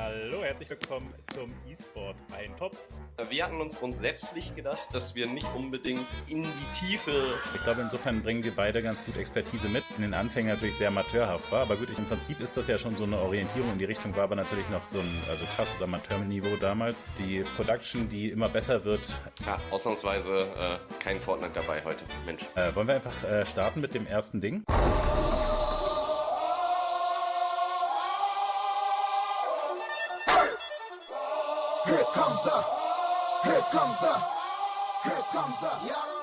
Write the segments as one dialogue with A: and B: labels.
A: Hallo, herzlich willkommen zum E-Sport Eintopf.
B: Wir hatten uns grundsätzlich gedacht, dass wir nicht unbedingt in die Tiefe.
A: Ich glaube, insofern bringen wir beide ganz gut Expertise mit. In den Anfängen natürlich sehr amateurhaft war, aber gut, im Prinzip ist das ja schon so eine Orientierung in die Richtung, war aber natürlich noch so ein also krasses Amateurniveau damals. Die Production, die immer besser wird.
B: Ja, ausnahmsweise äh, kein Fortnite dabei heute, Mensch.
A: Äh, wollen wir einfach äh, starten mit dem ersten Ding?
C: The, here comes the, here comes the.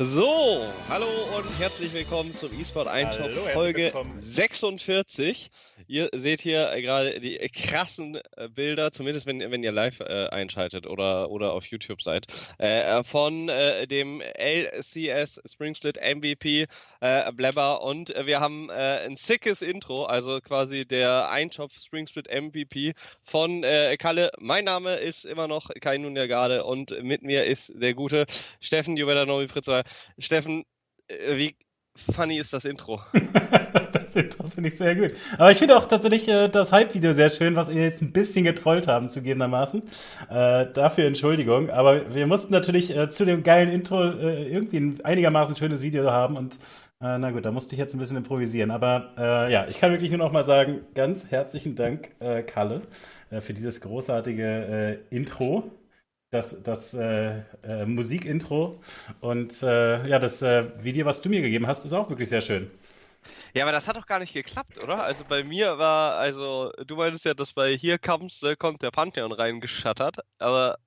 D: So, hallo und herzlich willkommen zum eSport Eintopf
A: Hallo,
D: Folge
A: willkommen.
D: 46. Ihr seht hier gerade die krassen äh, Bilder, zumindest wenn, wenn ihr live äh, einschaltet oder, oder auf YouTube seid, äh, von äh, dem LCS Spring Split MVP äh, Blabber und äh, wir haben äh, ein sickes Intro, also quasi der Eintopf Spring Split MVP von Kalle. Mein Name ist immer noch Kai Nunjagade und mit mir ist der gute Steffen Juvedanovi Fritzler. Steffen, äh, wie funny ist das Intro?
A: das Intro finde ich sehr gut. Aber ich finde auch tatsächlich äh, das Hype-Video sehr schön, was wir jetzt ein bisschen getrollt haben, zugegebenermaßen. Äh, dafür Entschuldigung. Aber wir mussten natürlich äh, zu dem geilen Intro äh, irgendwie ein einigermaßen schönes Video haben und äh, na gut, da musste ich jetzt ein bisschen improvisieren. Aber ja, ich kann wirklich nur noch mal sagen, ganz herzlichen Dank, Kalle, für dieses großartige Intro. Das, das äh, äh, Musikintro und äh, ja, das äh, Video, was du mir gegeben hast, ist auch wirklich sehr schön.
D: Ja, aber das hat doch gar nicht geklappt, oder? Also bei mir war, also du meintest ja, dass bei hier kommst, äh, kommt der Pantheon reingeschattert, aber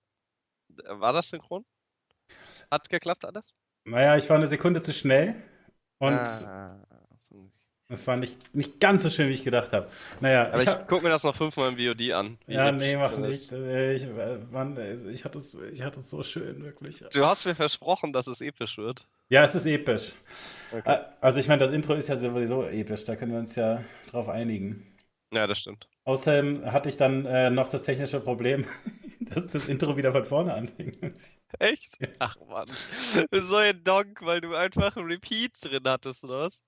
D: war das synchron? Hat geklappt alles?
A: Naja, ich war eine Sekunde zu schnell und
D: Ah,
A: es war nicht, nicht ganz so schön, wie ich gedacht habe. Naja,
D: aber ich,
A: hab-
D: guck mir das noch fünfmal im VOD an.
A: ja, nee, mach
D: das
A: nicht. Äh, Ich, äh, Mann, ich hatte es, ich hatte es so schön, wirklich.
D: Du hast mir versprochen, dass es episch wird.
A: Ja, es ist episch.
D: Okay.
A: Äh, Also ich meine, das Intro ist ja sowieso episch, da können wir uns ja drauf einigen.
D: Ja, das stimmt.
A: Außerdem hatte ich dann äh, noch das technische Problem, dass das Intro wieder von vorne anfing.
D: Echt? Ach man. So ein Donk, weil du einfach ein Repeat drin hattest, oder was?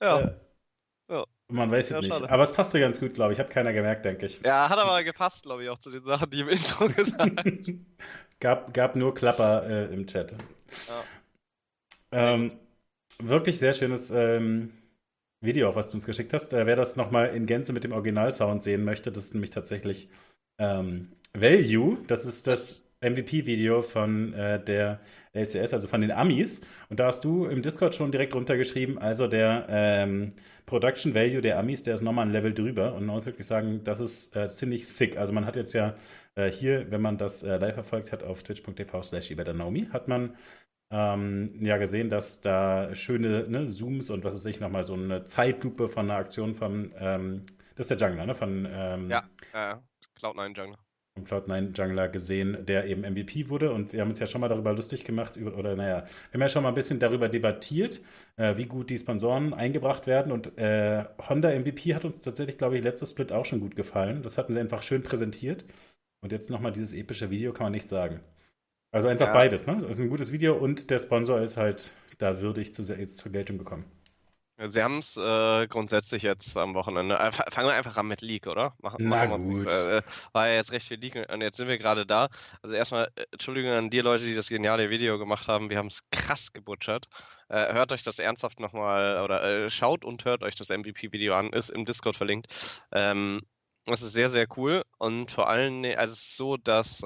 D: Ja.
A: Äh,
D: Ja.
A: Man weiß es
D: Ja,
A: nicht.
D: schade.
A: Aber es passte ganz gut, glaube ich. Hat keiner gemerkt, denke ich.
D: Ja, hat aber gepasst, glaube ich, auch zu den Sachen, die im Intro gesagt
A: gab, gab nur Klapper äh, im Chat. Ähm, wirklich sehr schönes ähm, Video, auch was du uns geschickt hast. Äh, wer das nochmal in Gänze mit dem Originalsound sehen möchte, das ist nämlich tatsächlich ähm, Value. Das ist das MVP-Video von äh, der LCS, also von den Amis. Und da hast du im Discord schon direkt runtergeschrieben, also der ähm, Production Value der Amis, der ist nochmal ein Level drüber. Und man muss wirklich sagen, das ist äh, ziemlich sick. Also man hat jetzt ja äh, hier, wenn man das äh, live verfolgt hat auf twitch.tv slash Naomi, hat man ähm, ja gesehen, dass da schöne ne, Zooms und was weiß ich, nochmal so eine Zeitlupe von einer Aktion von, ähm, das ist der Jungler, ne? Von, ähm,
D: Ja, ja, Cloud9 Jungler.
A: Vom Cloud9 Jungler gesehen, der eben MVP wurde. Und wir haben uns ja schon mal darüber lustig gemacht, über, oder naja, wir haben ja schon mal ein bisschen darüber debattiert, äh, wie gut die Sponsoren eingebracht werden. Und äh, Honda MVP hat uns tatsächlich, glaube ich, letztes Split auch schon gut gefallen. Das hatten sie einfach schön präsentiert. Und jetzt nochmal dieses epische Video, kann man nicht sagen. Also einfach
D: Ja.
A: beides, ne? Das ist ein gutes Video und der Sponsor ist halt da würdig zu, jetzt zur Geltung gekommen.
D: Sie haben es äh, grundsätzlich jetzt am Wochenende. Äh, fa- fangen wir einfach an mit League, oder? Mach,
A: Na
D: machen wir-
A: gut.
D: Äh, war ja jetzt recht viel League und jetzt sind wir gerade da. Also erstmal äh, Entschuldigung an die Leute, die das geniale Video gemacht haben. Wir haben es krass gebutschert. Äh, hört euch das ernsthaft nochmal oder äh, schaut und hört euch das MVP-Video an. Ist im Discord verlinkt. Ähm, das ist sehr, sehr cool und vor allem, also es ist so, dass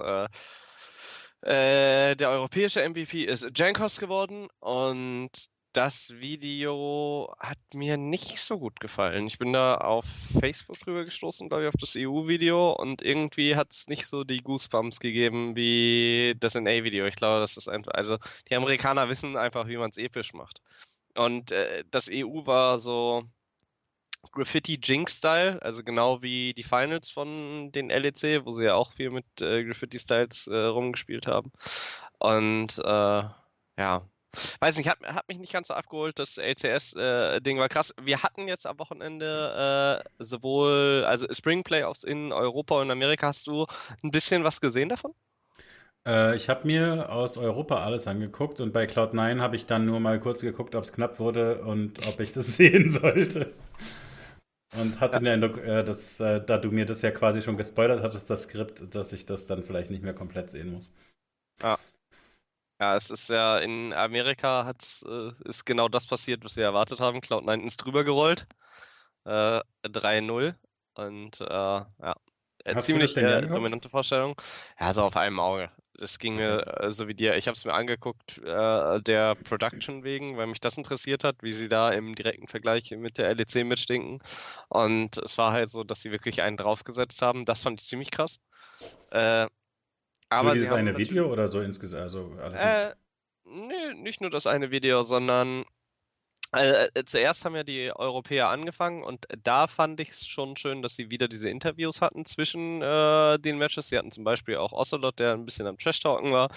D: der europäische MVP ist Jankos geworden und das Video hat mir nicht so gut gefallen. Ich bin da auf Facebook drüber gestoßen, glaube ich, auf das EU-Video und irgendwie hat es nicht so die Goosebumps gegeben wie das NA-Video. Ich glaube, das ist einfach, also die Amerikaner wissen einfach, wie man es episch macht. Und äh, das EU war so Graffiti-Jink-Style, also genau wie die Finals von den LEC, wo sie ja auch viel mit äh, Graffiti-Styles äh, rumgespielt haben. Und äh, ja, weiß nicht, hat, hat mich nicht ganz so abgeholt. Das LCS-Ding war krass. Wir hatten jetzt am Wochenende äh, sowohl, also Spring Playoffs in Europa und Amerika. Hast du ein bisschen was gesehen davon?
A: Äh, ich habe mir aus Europa alles angeguckt und bei Cloud9 habe ich dann nur mal kurz geguckt, ob es knapp wurde und ob ich das sehen sollte. und hatte den Eindruck, äh, dass, äh, da du mir das ja quasi schon gespoilert hattest, das Skript, dass ich das dann vielleicht nicht mehr komplett sehen muss.
D: Ja. Ja, es ist ja in Amerika hat's, äh, ist genau das passiert, was wir erwartet haben. Cloud9 ist drüber gerollt. Äh, 3-0. Und äh, ja,
A: Hast
D: ziemlich äh, dominante Vorstellung. Ja, so auf einem Auge. Das ging mir äh, so wie dir. Ich habe es mir angeguckt, äh, der Production wegen, weil mich das interessiert hat, wie sie da im direkten Vergleich mit der LEC mitstinken. Und es war halt so, dass sie wirklich einen draufgesetzt haben. Das fand ich ziemlich krass. Äh, aber
A: Nur dieses eine Video oder so insgesamt? Also alles
D: äh, nee, nicht nur das eine Video, sondern äh, äh, zuerst haben ja die Europäer angefangen und da fand ich es schon schön, dass sie wieder diese Interviews hatten zwischen äh, den Matches. Sie hatten zum Beispiel auch Ocelot, der ein bisschen am Trash-Talken war.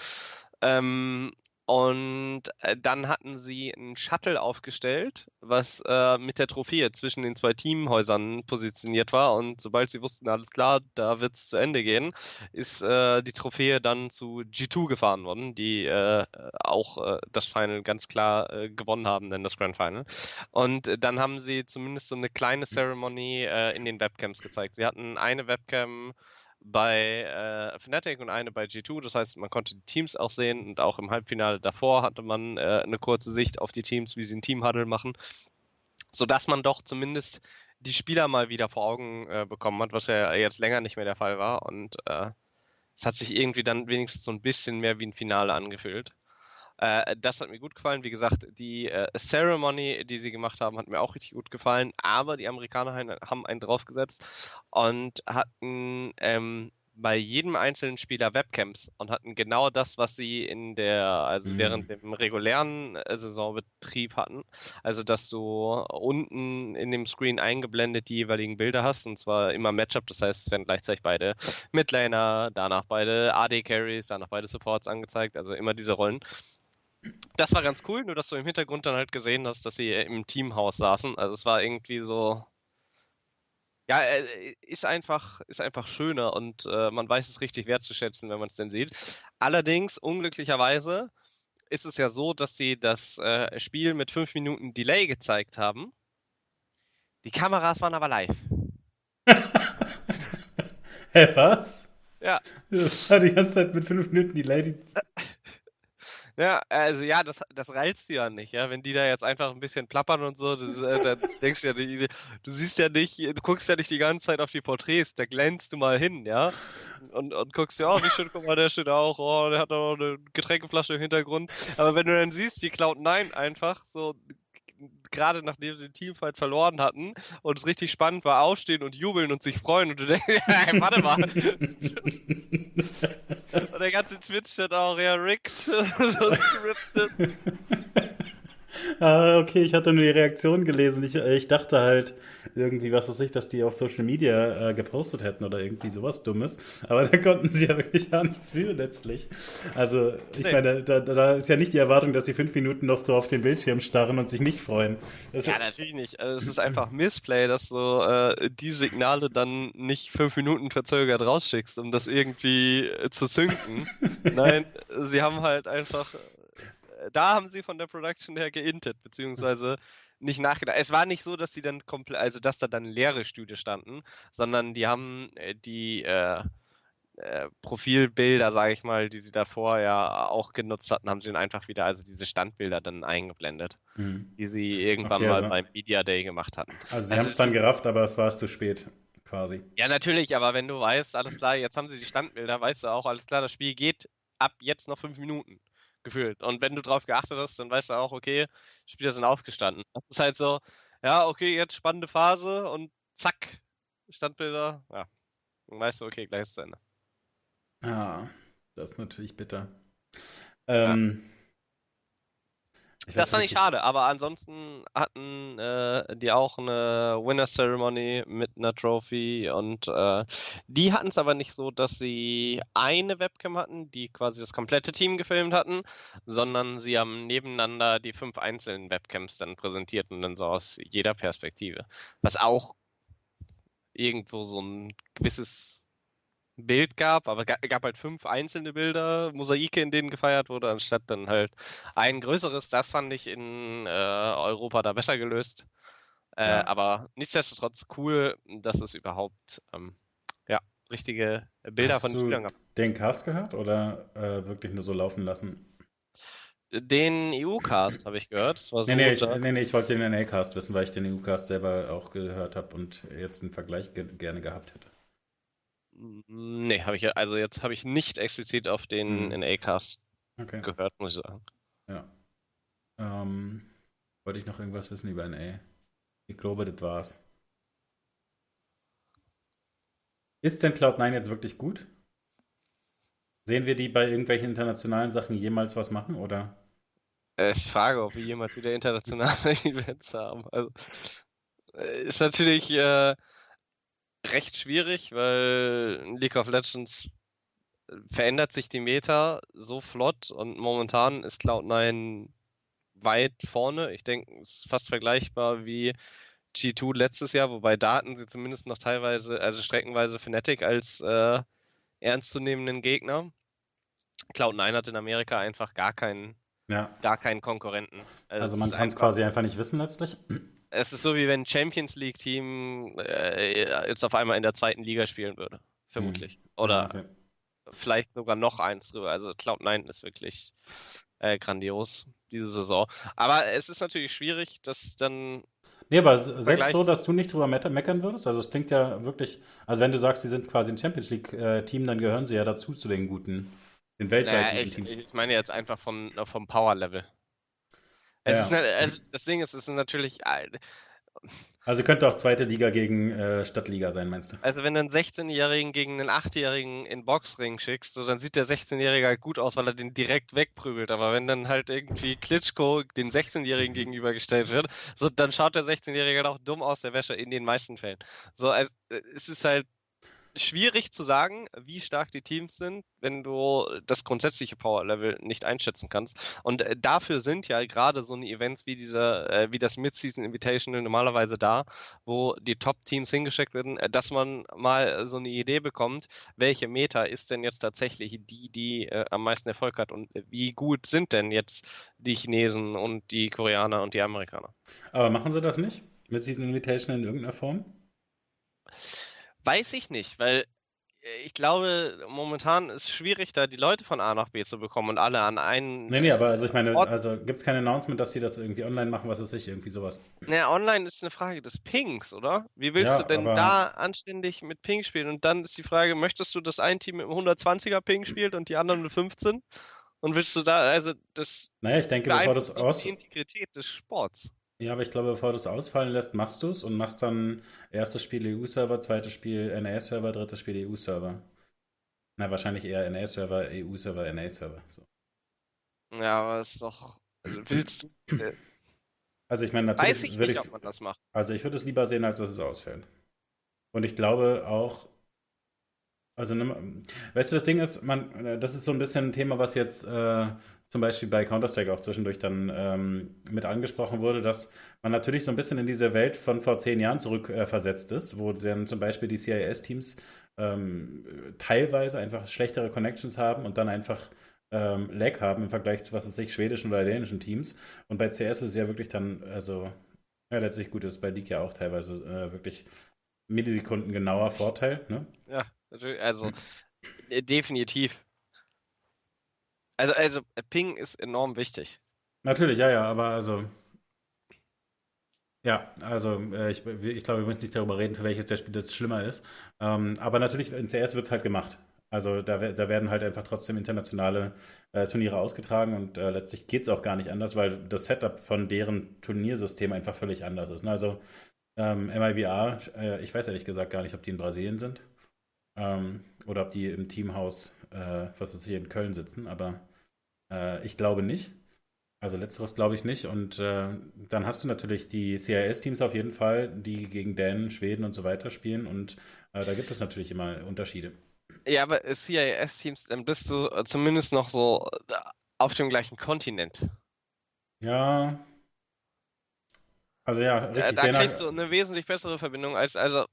D: Ähm, und äh, dann hatten sie einen Shuttle aufgestellt, was äh, mit der Trophäe zwischen den zwei Teamhäusern positioniert war. Und sobald sie wussten, alles klar, da wird es zu Ende gehen, ist äh, die Trophäe dann zu G2 gefahren worden, die äh, auch äh, das Final ganz klar äh, gewonnen haben, denn das Grand Final. Und dann haben sie zumindest so eine kleine Ceremony in den Webcams gezeigt. Sie hatten eine Webcam bei äh, Fnatic und eine bei G2. Das heißt, man konnte die Teams auch sehen und auch im Halbfinale davor hatte man äh, eine kurze Sicht auf die Teams, wie sie einen Teamhuddle machen, sodass man doch zumindest die Spieler mal wieder vor Augen äh, bekommen hat, was ja jetzt länger nicht mehr der Fall war. Und äh, es hat sich irgendwie dann wenigstens so ein bisschen mehr wie ein Finale angefühlt. Äh, das hat mir gut gefallen. Wie gesagt, die äh, Ceremony, die sie gemacht haben, hat mir auch richtig gut gefallen. Aber die Amerikaner haben einen draufgesetzt und hatten ähm, bei jedem einzelnen Spieler Webcams und hatten genau das, was sie in der, also
A: Mhm.
D: während dem regulären äh, Saisonbetrieb hatten. Also, dass du unten in dem Screen eingeblendet die jeweiligen Bilder hast, und zwar immer Matchup, das heißt, es werden gleichzeitig beide Midlaner, danach beide AD-Carries, danach beide Supports angezeigt, also immer diese Rollen. Das war ganz cool, nur dass du im Hintergrund dann halt gesehen hast, dass sie im Teamhaus saßen. Also es war irgendwie so. Ja, äh, ist einfach, ist einfach schöner und äh, man weiß es richtig wertzuschätzen, wenn man es denn sieht. Allerdings, unglücklicherweise, ist es ja so, dass sie das äh, Spiel mit fünf Minuten Delay gezeigt haben. Die Kameras waren aber live.
A: Hä, was?
D: Ja.
A: Das war die ganze Zeit mit fünf Minuten die Lady.
D: Ja, also ja, das, das reizt du ja nicht, ja. Wenn die da jetzt einfach ein bisschen plappern und so, das, äh, dann denkst du ja, die, du siehst ja nicht, du guckst ja nicht die ganze Zeit auf die Porträts, da glänzt du mal hin, ja. Und, und guckst ja, oh, wie schön, guck mal, der steht auch, oh, der hat auch eine Getränkeflasche im Hintergrund. Aber wenn du dann siehst, wie Cloud9 einfach so gerade nachdem sie den Teamfight verloren hatten und es richtig spannend war, aufstehen und jubeln und sich freuen und du denkst, hey, warte mal. und der ganze Twitch-Chat auch, ja, rigged, so scripted.
A: Ah, okay, ich hatte nur die Reaktion gelesen. Ich, äh, ich dachte halt irgendwie, was weiß ich, dass die auf Social Media äh, gepostet hätten oder irgendwie sowas Dummes. Aber da konnten sie ja wirklich gar nichts für letztlich. Also, ich
D: Nee.
A: meine, da, da ist ja nicht die Erwartung, dass sie fünf Minuten noch so auf den Bildschirm starren und sich nicht freuen. Das
D: Ja, natürlich nicht. Also, es ist einfach Missplay, dass du äh, die Signale dann nicht fünf Minuten verzögert rausschickst, um das irgendwie äh, zu synken. Nein, sie haben halt einfach. Da haben sie von der Production her geintet, beziehungsweise nicht nachgedacht. Es war nicht so, dass sie dann komplett, also dass da dann leere Stühle standen, sondern die haben äh, die äh, äh, Profilbilder, sage ich mal, die sie davor ja auch genutzt hatten, haben sie dann einfach wieder, also diese Standbilder dann eingeblendet
A: Hm.
D: die sie irgendwann
A: Okay,
D: mal
A: also-
D: beim Media Day gemacht hatten.
A: Also, sie
D: Also
A: haben es dann gerafft, aber es war es zu spät, quasi.
D: Ja, natürlich, aber wenn du weißt, alles klar, jetzt haben sie die Standbilder, weißt du auch, alles klar, das Spiel geht ab jetzt noch fünf Minuten gefühlt. Und wenn du drauf geachtet hast, dann weißt du auch, okay, Spieler sind aufgestanden. Das ist halt so, ja, okay, jetzt spannende Phase und zack, Standbilder, ja. Dann weißt du, okay, gleich ist zu Ende.
A: Ah, das ist natürlich bitter. Ähm, ich
D: Das fand
A: nicht,
D: ich schade, aber ansonsten hatten äh, die auch eine Winner Ceremony mit einer Trophy und äh, die hatten es aber nicht so, dass sie eine Webcam hatten, die quasi das komplette Team gefilmt hatten, sondern sie haben nebeneinander die fünf einzelnen Webcams dann präsentiert und dann so aus jeder Perspektive. Was auch irgendwo so ein gewisses Bild gab, aber ga- gab halt fünf einzelne Bilder, Mosaike, in denen gefeiert wurde, anstatt dann halt ein größeres. Das fand ich in äh, Europa da besser gelöst. Äh,
A: Ja.
D: Aber nichtsdestotrotz cool, dass es überhaupt ähm, ja, richtige Bilder
A: Hast
D: von den Spielern gab.
A: den Cast gehört oder äh, wirklich nur so laufen lassen?
D: Den EU-Cast habe ich gehört. Das war so
A: Nee, nee, ich, nee, nee, ich wollte den NA-Cast wissen, weil ich den EU-Cast selber auch gehört habe und jetzt einen Vergleich ge gerne gehabt hätte.
D: Nee, habe ich ja, also jetzt habe ich nicht explizit auf den
A: Hm.
D: NA-Cast
A: Okay.
D: gehört, muss ich sagen.
A: Ja. Ähm, wollte ich noch irgendwas wissen über NA? Ich glaube, das war's. Ist denn Cloud9 jetzt wirklich gut? Sehen wir die bei irgendwelchen internationalen Sachen jemals was machen oder?
D: Äh, Ich frage, ob wir jemals wieder internationale Events haben. Also, äh, ist natürlich äh, recht schwierig, weil in League of Legends äh, verändert sich die Meta so flott und momentan ist Cloud9 weit vorne. Ich denke, es ist fast vergleichbar wie G2 letztes Jahr, wobei Daten sie zumindest noch teilweise, also streckenweise Fnatic als äh, ernstzunehmenden Gegner. Cloud9 hat in Amerika einfach gar keinen
A: Ja.
D: gar keinen Konkurrenten.
A: Also
D: es
A: man kann es quasi einfach nicht wissen letztlich.
D: Es ist so wie wenn ein Champions League Team äh, jetzt auf einmal in der zweiten Liga spielen würde, vermutlich. Oder
A: Okay.
D: vielleicht sogar noch eins drüber. Also Cloud9 ist wirklich äh, grandios diese Saison. Aber es ist natürlich schwierig, dass dann
A: Nee, aber selbst so, dass du nicht drüber meckern würdest, also es klingt ja wirklich, also wenn du sagst, sie sind quasi ein Champions League-Team, dann gehören sie ja dazu zu den guten, den weltweit
D: naja, ich,
A: Teams.
D: ich meine jetzt einfach vom, vom Power Level. Es
A: Ja.
D: ist, es, das Ding ist, es ist natürlich,
A: Also könnte auch zweite Liga gegen äh, Stadtliga sein, meinst du?
D: Also wenn du einen 16-Jährigen gegen einen 8-Jährigen in Boxring schickst, so, dann sieht der 16-Jährige halt gut aus, weil er den direkt wegprügelt. Aber wenn dann halt irgendwie Klitschko den 16-Jährigen gegenübergestellt wird, so dann schaut der 16-Jährige halt auch dumm aus der Wäsche in den meisten Fällen. So, also, äh, es ist halt schwierig zu sagen, wie stark die Teams sind, wenn du das grundsätzliche Power-Level nicht einschätzen kannst. Und äh, dafür sind ja gerade so eine Events wie dieser, äh, wie das Mid-Season Invitational normalerweise da, wo die Top-Teams hingeschickt werden, äh, dass man mal so eine Idee bekommt, welche Meta ist denn jetzt tatsächlich die, die äh, am meisten Erfolg hat und wie gut sind denn jetzt die Chinesen und die Koreaner und die Amerikaner.
A: Aber machen sie das nicht? Mit diesen Invitation in irgendeiner Form?
D: Weiß ich nicht, weil äh, ich glaube, momentan ist es schwierig, da die Leute von A nach B zu bekommen und alle an einen.
A: Nee, nee, aber also ich meine,
D: Ort-
A: also gibt es kein Announcement, dass sie das irgendwie online machen, was weiß ich, irgendwie sowas.
D: Naja, online ist eine Frage des Pings, oder? Wie willst
A: Ja,
D: du denn da anständig mit Ping spielen? Und dann ist die Frage, möchtest du, dass ein Team mit einem 120er Ping spielt und die anderen mit 15? Und willst du da, also das
A: Naja, ich denke, bevor
D: beeinflusst
A: aus...
D: die Integrität des Sports.
A: Ja, aber ich glaube, bevor du es ausfallen lässt, machst du es und machst dann erstes Spiel EU-Server, zweites Spiel NA-Server, drittes Spiel EU-Server. Na, wahrscheinlich eher NA-Server, EU-Server, NA-Server. So.
D: Ja, aber ist doch. Also willst du. Äh,
A: Also ich meine,
D: weiß
A: natürlich
D: ich
A: würde
D: nicht,
A: ich,
D: ob man das macht.
A: also ich würde es lieber sehen, als dass es ausfällt. Und ich glaube auch, also nimm- weißt du, das Ding ist, man, äh, das ist so ein bisschen ein Thema, was jetzt äh, zum Beispiel bei Counter-Strike auch zwischendurch dann ähm, mit angesprochen wurde, dass man natürlich so ein bisschen in diese Welt von vor zehn Jahren zurückversetzt äh, ist, wo dann zum Beispiel die CIS-Teams ähm, teilweise einfach schlechtere Connections haben und dann einfach ähm, Lag haben im Vergleich zu, was weiß ich, schwedischen oder dänischen Teams. Und bei CS ist es ja wirklich dann, also, ja, letztlich gut, ist bei League ja auch teilweise äh, wirklich Millisekunden genauer Vorteil, ne?
D: Ja, natürlich, also äh, definitiv. Also, also äh, Ping ist enorm wichtig.
A: Natürlich, ja, ja, aber also. Ja, also äh, ich, ich glaube, wir müssen nicht darüber reden, für welches der Spiel das schlimmer ist. Ähm, aber natürlich, in CS wird es halt gemacht. Also da, da werden halt einfach trotzdem internationale äh, Turniere ausgetragen und äh, letztlich geht es auch gar nicht anders, weil das Setup von deren Turniersystem einfach völlig anders ist. Ne? Also ähm, MIBA, äh, ich weiß ehrlich gesagt gar nicht, ob die in Brasilien sind ähm, oder ob die im Teamhaus, äh, was weiß ich, in Köln sitzen, aber äh, ich glaube nicht. Also letzteres glaube ich nicht. Und äh, dann hast du natürlich die CIS-Teams auf jeden Fall, die gegen Dänen, Schweden und so weiter spielen. Und äh, da gibt es natürlich immer Unterschiede.
D: Ja, aber CIS-Teams, dann bist du äh, zumindest noch so äh, auf dem gleichen Kontinent.
A: Ja. Also ja,
D: Da,
A: richtig.
D: da
A: Dänemark-
D: kriegst du eine wesentlich bessere Verbindung als, also,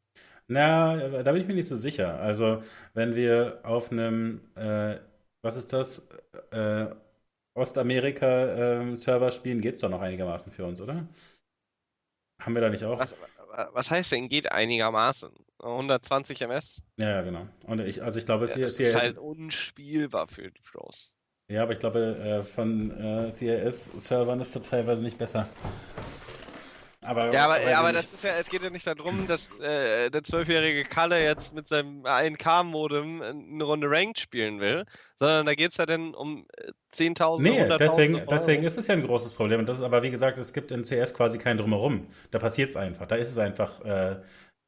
A: Na, da bin ich mir nicht so sicher. Also, wenn wir auf einem, äh, was ist das, äh, Ostamerika-Server spielen, geht es doch noch einigermaßen für uns, oder? Haben wir da nicht auch?
D: Was, was heißt denn geht einigermaßen? 120 ms?
A: Ja, ja, genau. Und ich, also ich glaube,
D: Ja,
A: CIS,
D: das ist halt unspielbar für die Pros.
A: ja, aber ich glaube, äh, von äh, CIS-Servern ist das teilweise nicht besser. Aber,
D: Ja, aber, aber das ist ja, es geht ja nicht darum, dass äh, der zwölfjährige Kalle jetzt mit seinem 1K-Modem eine Runde Ranked spielen will, sondern da geht es ja dann um äh, 10.000,
A: Nee,
D: 100.000
A: deswegen,
D: Euro.
A: deswegen ist es ja ein großes Problem. Und das ist aber, wie gesagt, es gibt in CS quasi kein Drumherum. Da passiert es einfach. Da ist es einfach äh,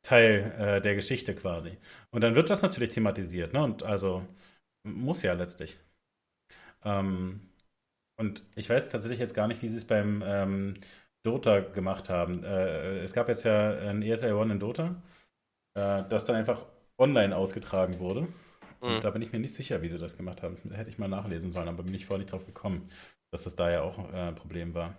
A: Teil äh, der Geschichte quasi. Und dann wird das natürlich thematisiert, ne? Und also muss ja letztlich. Ähm, und ich weiß tatsächlich jetzt gar nicht, wie sie es beim ähm, Dota gemacht haben. Äh, es gab jetzt ja ein ESL One in Dota, äh, das dann einfach online ausgetragen wurde. Und
D: Mhm.
A: da bin ich mir nicht sicher, wie sie das gemacht haben. Das hätte ich mal nachlesen sollen, aber bin ich vorher nicht drauf gekommen, dass das da ja auch äh, ein Problem war.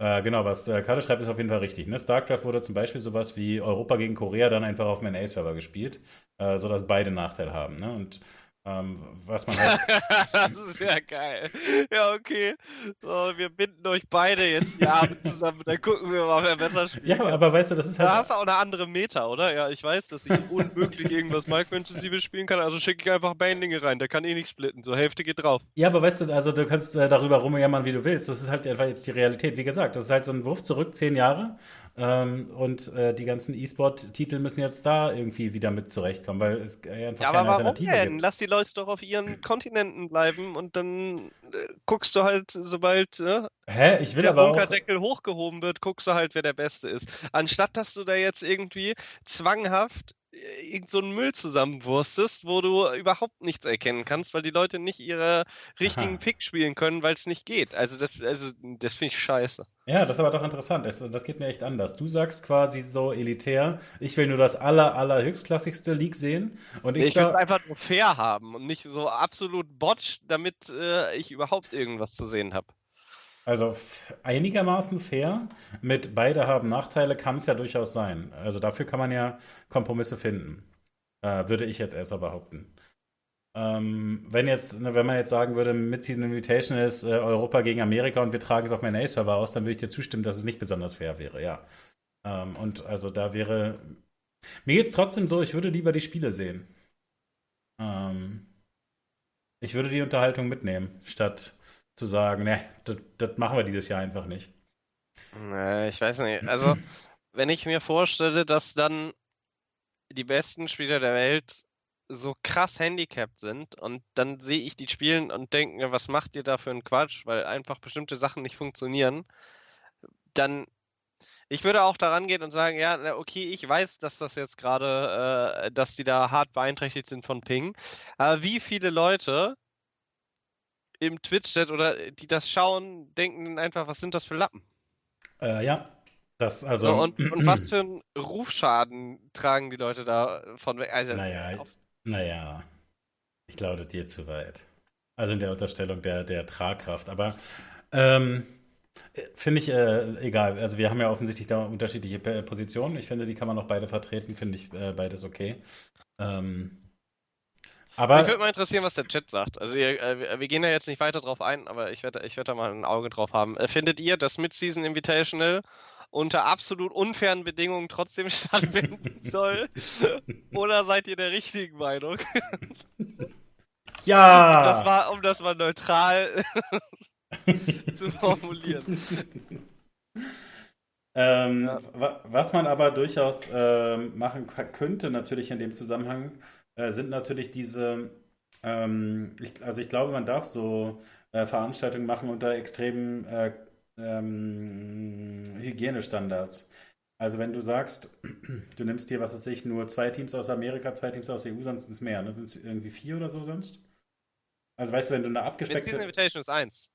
A: Äh, genau, was äh, Kalle schreibt, ist auf jeden Fall richtig. Ne? StarCraft wurde zum Beispiel sowas wie Europa gegen Korea dann einfach auf dem NA-Server gespielt, äh, sodass beide Nachteil haben. Ne? Und ähm, was man halt.
D: das ist ja geil. Ja, okay. So, wir binden euch beide jetzt die Arme zusammen, dann gucken wir mal, wer besser spielt.
A: ja, aber weißt du, das ist
D: Da
A: halt.
D: hast du auch eine andere Meta, oder? Ja, ich weiß, dass ich unmöglich irgendwas Micro-intensives spielen kann, also schicke ich einfach Bindinge rein. Der kann eh nicht splitten. So, Hälfte geht drauf.
A: Ja, aber weißt du, also du kannst äh, darüber rumjammern, wie du willst. Das ist halt einfach jetzt die Realität. Wie gesagt, das ist halt so ein Wurf zurück, zehn Jahre. Ähm, und äh, die ganzen E-Sport-Titel müssen jetzt da irgendwie wieder mit zurechtkommen, weil es äh, einfach
D: Ja,
A: keine
D: aber warum
A: Alternative
D: denn?
A: gibt.
D: Lass die Leute doch auf ihren Kontinenten bleiben und dann äh, guckst du halt, sobald äh,
A: Hä? Ich will
D: der
A: aber auch.
D: Bunkerdeckel hochgehoben wird, guckst du halt, wer der Beste ist. Anstatt dass du da jetzt irgendwie zwanghaft irgend so einen Müll zusammenwurstest, wo du überhaupt nichts erkennen kannst, weil die Leute nicht ihre richtigen
A: Aha.
D: Pick spielen können, weil es nicht geht. Also das, also das finde ich scheiße.
A: Ja, das ist aber doch interessant. Das, das geht mir echt anders. Du sagst quasi so elitär, ich will nur das aller, aller höchstklassigste League sehen. Und ich,
D: Ich will es einfach nur fair haben und nicht so absolut botch, damit äh, ich überhaupt irgendwas zu sehen habe.
A: Also einigermaßen fair, mit beide haben Nachteile, kann es ja durchaus sein. Also dafür kann man ja Kompromisse finden. Äh, würde ich jetzt erst mal behaupten. Ähm, wenn jetzt, ne, wenn man jetzt sagen würde, Mid-Season Invitation ist äh, Europa gegen Amerika und wir tragen es auf meinen A-Server aus, dann würde ich dir zustimmen, dass es nicht besonders fair wäre, ja. Ähm, und also da wäre. Mir geht es trotzdem so, ich würde lieber die Spiele sehen. Ähm, ich würde die Unterhaltung mitnehmen, statt zu sagen, ne, das machen wir dieses Jahr einfach nicht.
D: Nee, ich weiß nicht. Also, wenn ich mir vorstelle, dass dann die besten Spieler der Welt so krass handicapped sind und dann sehe ich die spielen und denke, mir, was macht ihr da für einen Quatsch, weil einfach bestimmte Sachen nicht funktionieren, dann ich würde auch daran gehen und sagen, ja, okay, ich weiß, dass das jetzt gerade, äh, dass die da hart beeinträchtigt sind von Ping, aber wie viele Leute im Twitch-Chat oder die das schauen, denken dann einfach, was sind das für Lappen?
A: Äh, ja, das, also.
D: So, und, und was für einen Rufschaden tragen die Leute da von weg? Also,
A: Naja,
D: auf-
A: Naja, ich glaube, das geht zu weit. Also in der Unterstellung der, der Tragkraft. Aber ähm, finde ich äh, egal. Also wir haben ja offensichtlich da unterschiedliche Positionen. Ich finde, die kann man auch beide vertreten. Finde ich äh, beides okay. Ähm, aber
D: Mich würde mal interessieren, was der Chat sagt. Also ihr, äh, wir- gehen da jetzt nicht weiter drauf ein, aber ich werde ich werd da mal ein Auge drauf haben. Äh, Findet ihr, dass Mid-Season Invitational unter absolut unfairen Bedingungen trotzdem stattfinden soll? Oder seid ihr der richtigen Meinung?
A: ja!
D: Das war, um das mal neutral zu formulieren.
A: Ähm,
D: Ja.
A: wa- Was man aber durchaus ähm, machen könnte, natürlich in dem Zusammenhang, äh, sind natürlich diese, ähm, ich, also ich glaube, man darf so äh, Veranstaltungen machen unter extremen äh, ähm, Hygienestandards. Also wenn du sagst, du nimmst dir, was weiß ich, nur zwei Teams aus Amerika, zwei Teams aus der EU, sonst sind es mehr, ne? Sind es irgendwie vier oder so sonst? Also weißt du, wenn du eine abgespeckte...
D: Invitation ist eins.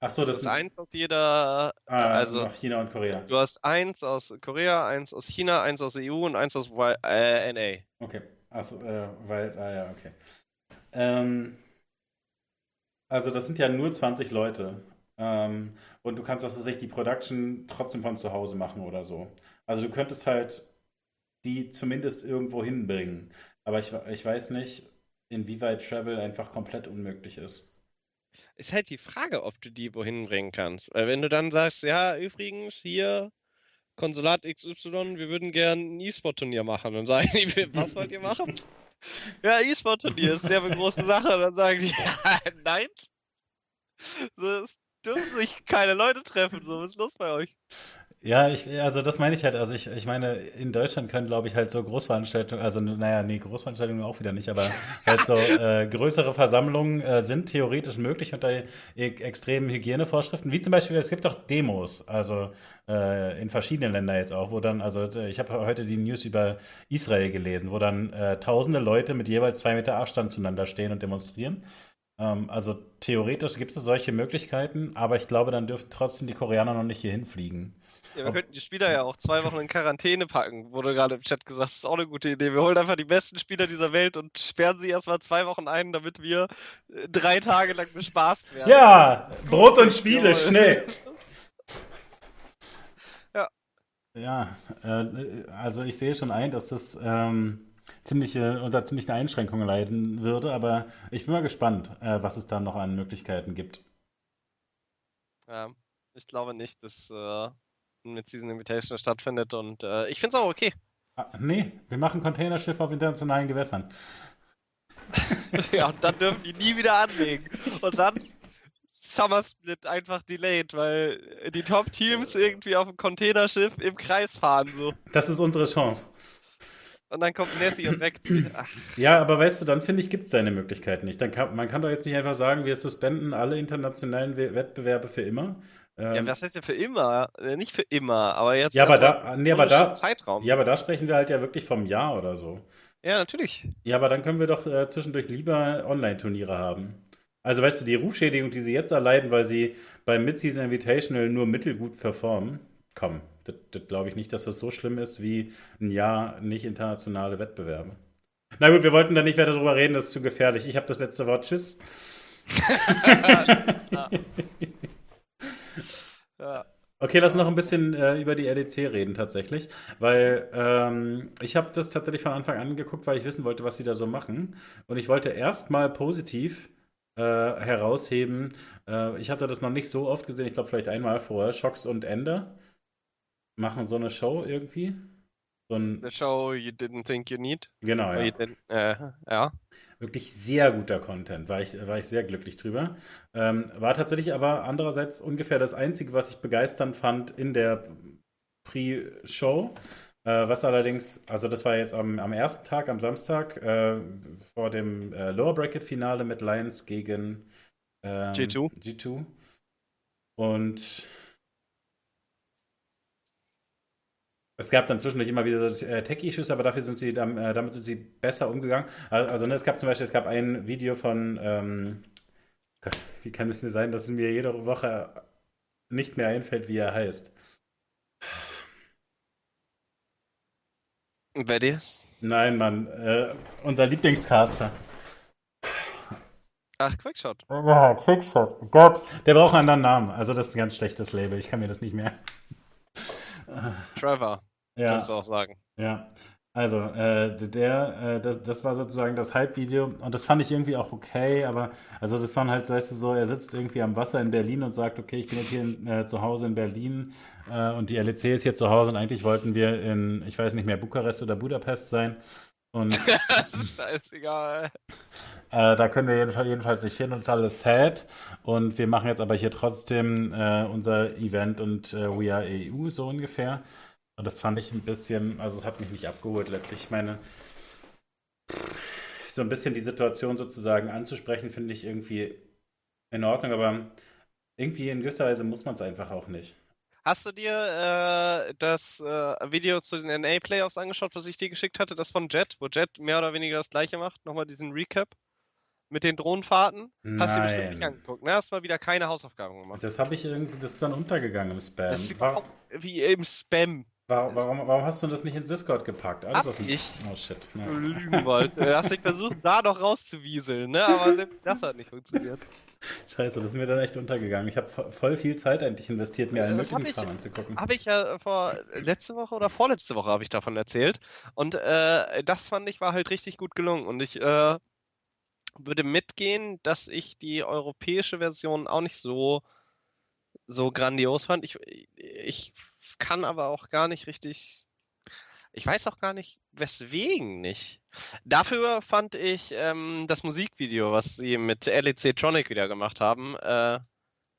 A: Ach so, das
D: ist eins aus jeder,
A: ah,
D: also
A: noch China und Korea.
D: Du hast eins aus Korea, eins aus China, eins aus EU und eins aus äh, NA.
A: Okay, achso, äh, weil, ah ja, okay. Ähm, also das sind ja nur 20 Leute. Ähm, und du kannst, ich, die Production trotzdem von zu Hause machen oder so. Also du könntest halt die zumindest irgendwo hinbringen. Aber ich, ich weiß nicht, inwieweit Travel einfach komplett unmöglich ist.
D: Ist halt die Frage, ob du die wohin bringen kannst. Weil wenn du dann sagst, ja, übrigens, hier, Konsulat XY, wir würden gern ein E-Sport-Turnier machen. Dann sagen die, was wollt ihr machen? ja, E-Sport-Turnier ist sehr eine große Sache. Und dann sagen die, ja, nein. So, es dürfen sich keine Leute treffen. So, was ist los bei euch?
A: Ja, ich, also das meine ich halt. Also ich, ich meine, in Deutschland können, glaube ich, halt so Großveranstaltungen, also naja, nee, Großveranstaltungen auch wieder nicht, aber halt so äh, größere Versammlungen äh, sind theoretisch möglich unter e extremen Hygienevorschriften, wie zum Beispiel, es gibt auch Demos, also äh, in verschiedenen Ländern jetzt auch, wo dann, also äh, ich habe heute die News über Israel gelesen, wo dann äh, tausende Leute mit jeweils zwei Meter Abstand zueinander stehen und demonstrieren. Ähm, also theoretisch gibt es solche Möglichkeiten, aber ich glaube, dann dürfen trotzdem die Koreaner noch nicht hier hinfliegen.
D: Ja, wir könnten die Spieler ja auch zwei Wochen in Quarantäne packen, wurde gerade im Chat gesagt. Das ist auch eine gute Idee. Wir holen einfach die besten Spieler dieser Welt und sperren sie erstmal zwei Wochen ein, damit wir äh, drei Tage lang bespaßt werden.
A: Ja, Brot und Spiele, schnell.
D: ja.
A: Ja, äh, also ich sehe schon ein, dass das ähm, ziemliche, unter ziemlichen Einschränkungen leiden würde, aber ich bin mal gespannt, äh, was es da noch an Möglichkeiten gibt.
D: Ja, ich glaube nicht, dass äh, mit Season Invitation stattfindet und äh, ich finde es auch okay.
A: Ah, nee, wir machen Containerschiff auf internationalen Gewässern.
D: ja, und dann dürfen die nie wieder anlegen. Und dann Summer Split einfach delayed, weil die Top-Teams irgendwie auf dem Containerschiff im Kreis fahren. So.
A: Das ist unsere Chance.
D: Und dann kommt Nessie und weckt.
A: Ja, aber weißt du, dann finde ich, gibt es seine Möglichkeiten nicht. Dann kann, man kann doch jetzt nicht einfach sagen, wir suspenden alle internationalen Wettbewerbe für immer
D: ähm, ja, was heißt ja für immer? Äh, nicht für immer, aber jetzt.
A: Ja, aber da, nee, aber da,
D: Zeitraum.
A: Ja, aber da sprechen wir halt ja wirklich vom Jahr oder so.
D: Ja, natürlich.
A: Ja, aber dann können wir doch äh, zwischendurch lieber Online-Turniere haben. Also, weißt du, die Rufschädigung, die sie jetzt erleiden, weil sie beim Mid-Season Invitational nur mittelgut performen, komm, das, das glaube ich nicht, dass das so schlimm ist wie ein Jahr nicht internationale Wettbewerbe. Na gut, wir wollten da nicht weiter drüber reden, das ist zu gefährlich. Ich habe das letzte Wort. Tschüss. Okay, lass noch ein bisschen äh, über die RDC reden tatsächlich, weil ähm, ich habe das tatsächlich von Anfang an geguckt, weil ich wissen wollte, was sie da so machen. Und ich wollte erstmal positiv äh, herausheben. Äh, ich hatte das noch nicht so oft gesehen, ich glaube vielleicht einmal vorher. Shocks und Ender machen so eine Show irgendwie. So ein,
D: The show you didn't think you need.
A: Genau, ja.
D: Äh, ja.
A: Wirklich sehr guter Content, war ich, war ich sehr glücklich drüber. Ähm, war tatsächlich aber andererseits ungefähr das Einzige, was ich begeisternd fand in der Pre-Show. Äh, was allerdings, also das war jetzt am, am ersten Tag, am Samstag, äh, vor dem äh, Lower Bracket-Finale mit Lions gegen
D: ähm, G2.
A: G2. Und Es gab dann zwischendurch immer wieder so, äh, Tech-Issues, aber dafür sind sie, äh, damit sind sie besser umgegangen. Also, also ne, es gab zum Beispiel, es gab ein Video von, ähm, Gott, wie kann es denn sein, dass es mir jede Woche nicht mehr einfällt, wie er heißt?
D: Wer dir?
A: Nein, Mann, äh, unser Lieblingscaster.
D: Ach, Quickshot.
A: Oh, Quickshot. Oh Gott, der braucht einen anderen Namen. Also das ist ein ganz schlechtes Label. Ich kann mir das nicht mehr.
D: Trevor.
A: Ja.
D: Kannst du auch sagen.
A: Ja. Also, äh, der, äh, das, das war sozusagen das Hype-Video und das fand ich irgendwie auch okay, aber also das waren halt, weißt du, so, er sitzt irgendwie am Wasser in Berlin und sagt, okay, ich bin jetzt hier in, äh, zu Hause in Berlin äh, und die LEC ist hier zu Hause und eigentlich wollten wir in, ich weiß nicht mehr, Bukarest oder Budapest sein. Und
D: das ist scheißegal.
A: Äh, da können wir jedenfalls, jedenfalls nicht hin und ist alles sad. Und wir machen jetzt aber hier trotzdem äh, unser Event und äh, We Are EU so ungefähr. Und das fand ich ein bisschen, also es hat mich nicht abgeholt letztlich. Ich meine, so ein bisschen die Situation sozusagen anzusprechen, finde ich irgendwie in Ordnung, aber irgendwie in gewisser Weise muss man es einfach auch nicht.
D: Hast du dir äh, das äh, Video zu den NA-Playoffs angeschaut, was ich dir geschickt hatte, das von Jet, wo Jet mehr oder weniger das gleiche macht? Nochmal diesen Recap mit den Drohnenfahrten?
A: Nein.
D: Hast du dir bestimmt nicht angeguckt, ne? Hast mal wieder keine Hausaufgaben gemacht.
A: Das habe ich irgendwie, das ist dann untergegangen im Spam.
D: Das ist War, wie im Spam.
A: Warum, warum, warum, hast du das nicht ins Discord gepackt?
D: Alles Hab aus dem... ich.
A: Oh shit.
D: Ja. Du lügen wollte. Du hast dich versucht, da noch rauszuwieseln, ne? Aber das hat nicht funktioniert.
A: Scheiße, das ist mir dann echt untergegangen. Ich habe voll viel Zeit eigentlich investiert, mir allen möglichen Kram anzugucken.
D: Habe ich ja vor letzte Woche oder vorletzte Woche habe ich davon erzählt. Und äh, das fand ich war halt richtig gut gelungen. Und ich äh, würde mitgehen, dass ich die europäische Version auch nicht so, so grandios fand. Ich, ich kann aber auch gar nicht richtig. Ich weiß auch gar nicht, weswegen nicht. Dafür fand ich ähm, das Musikvideo, was sie mit LEC Tronic wieder gemacht haben, äh,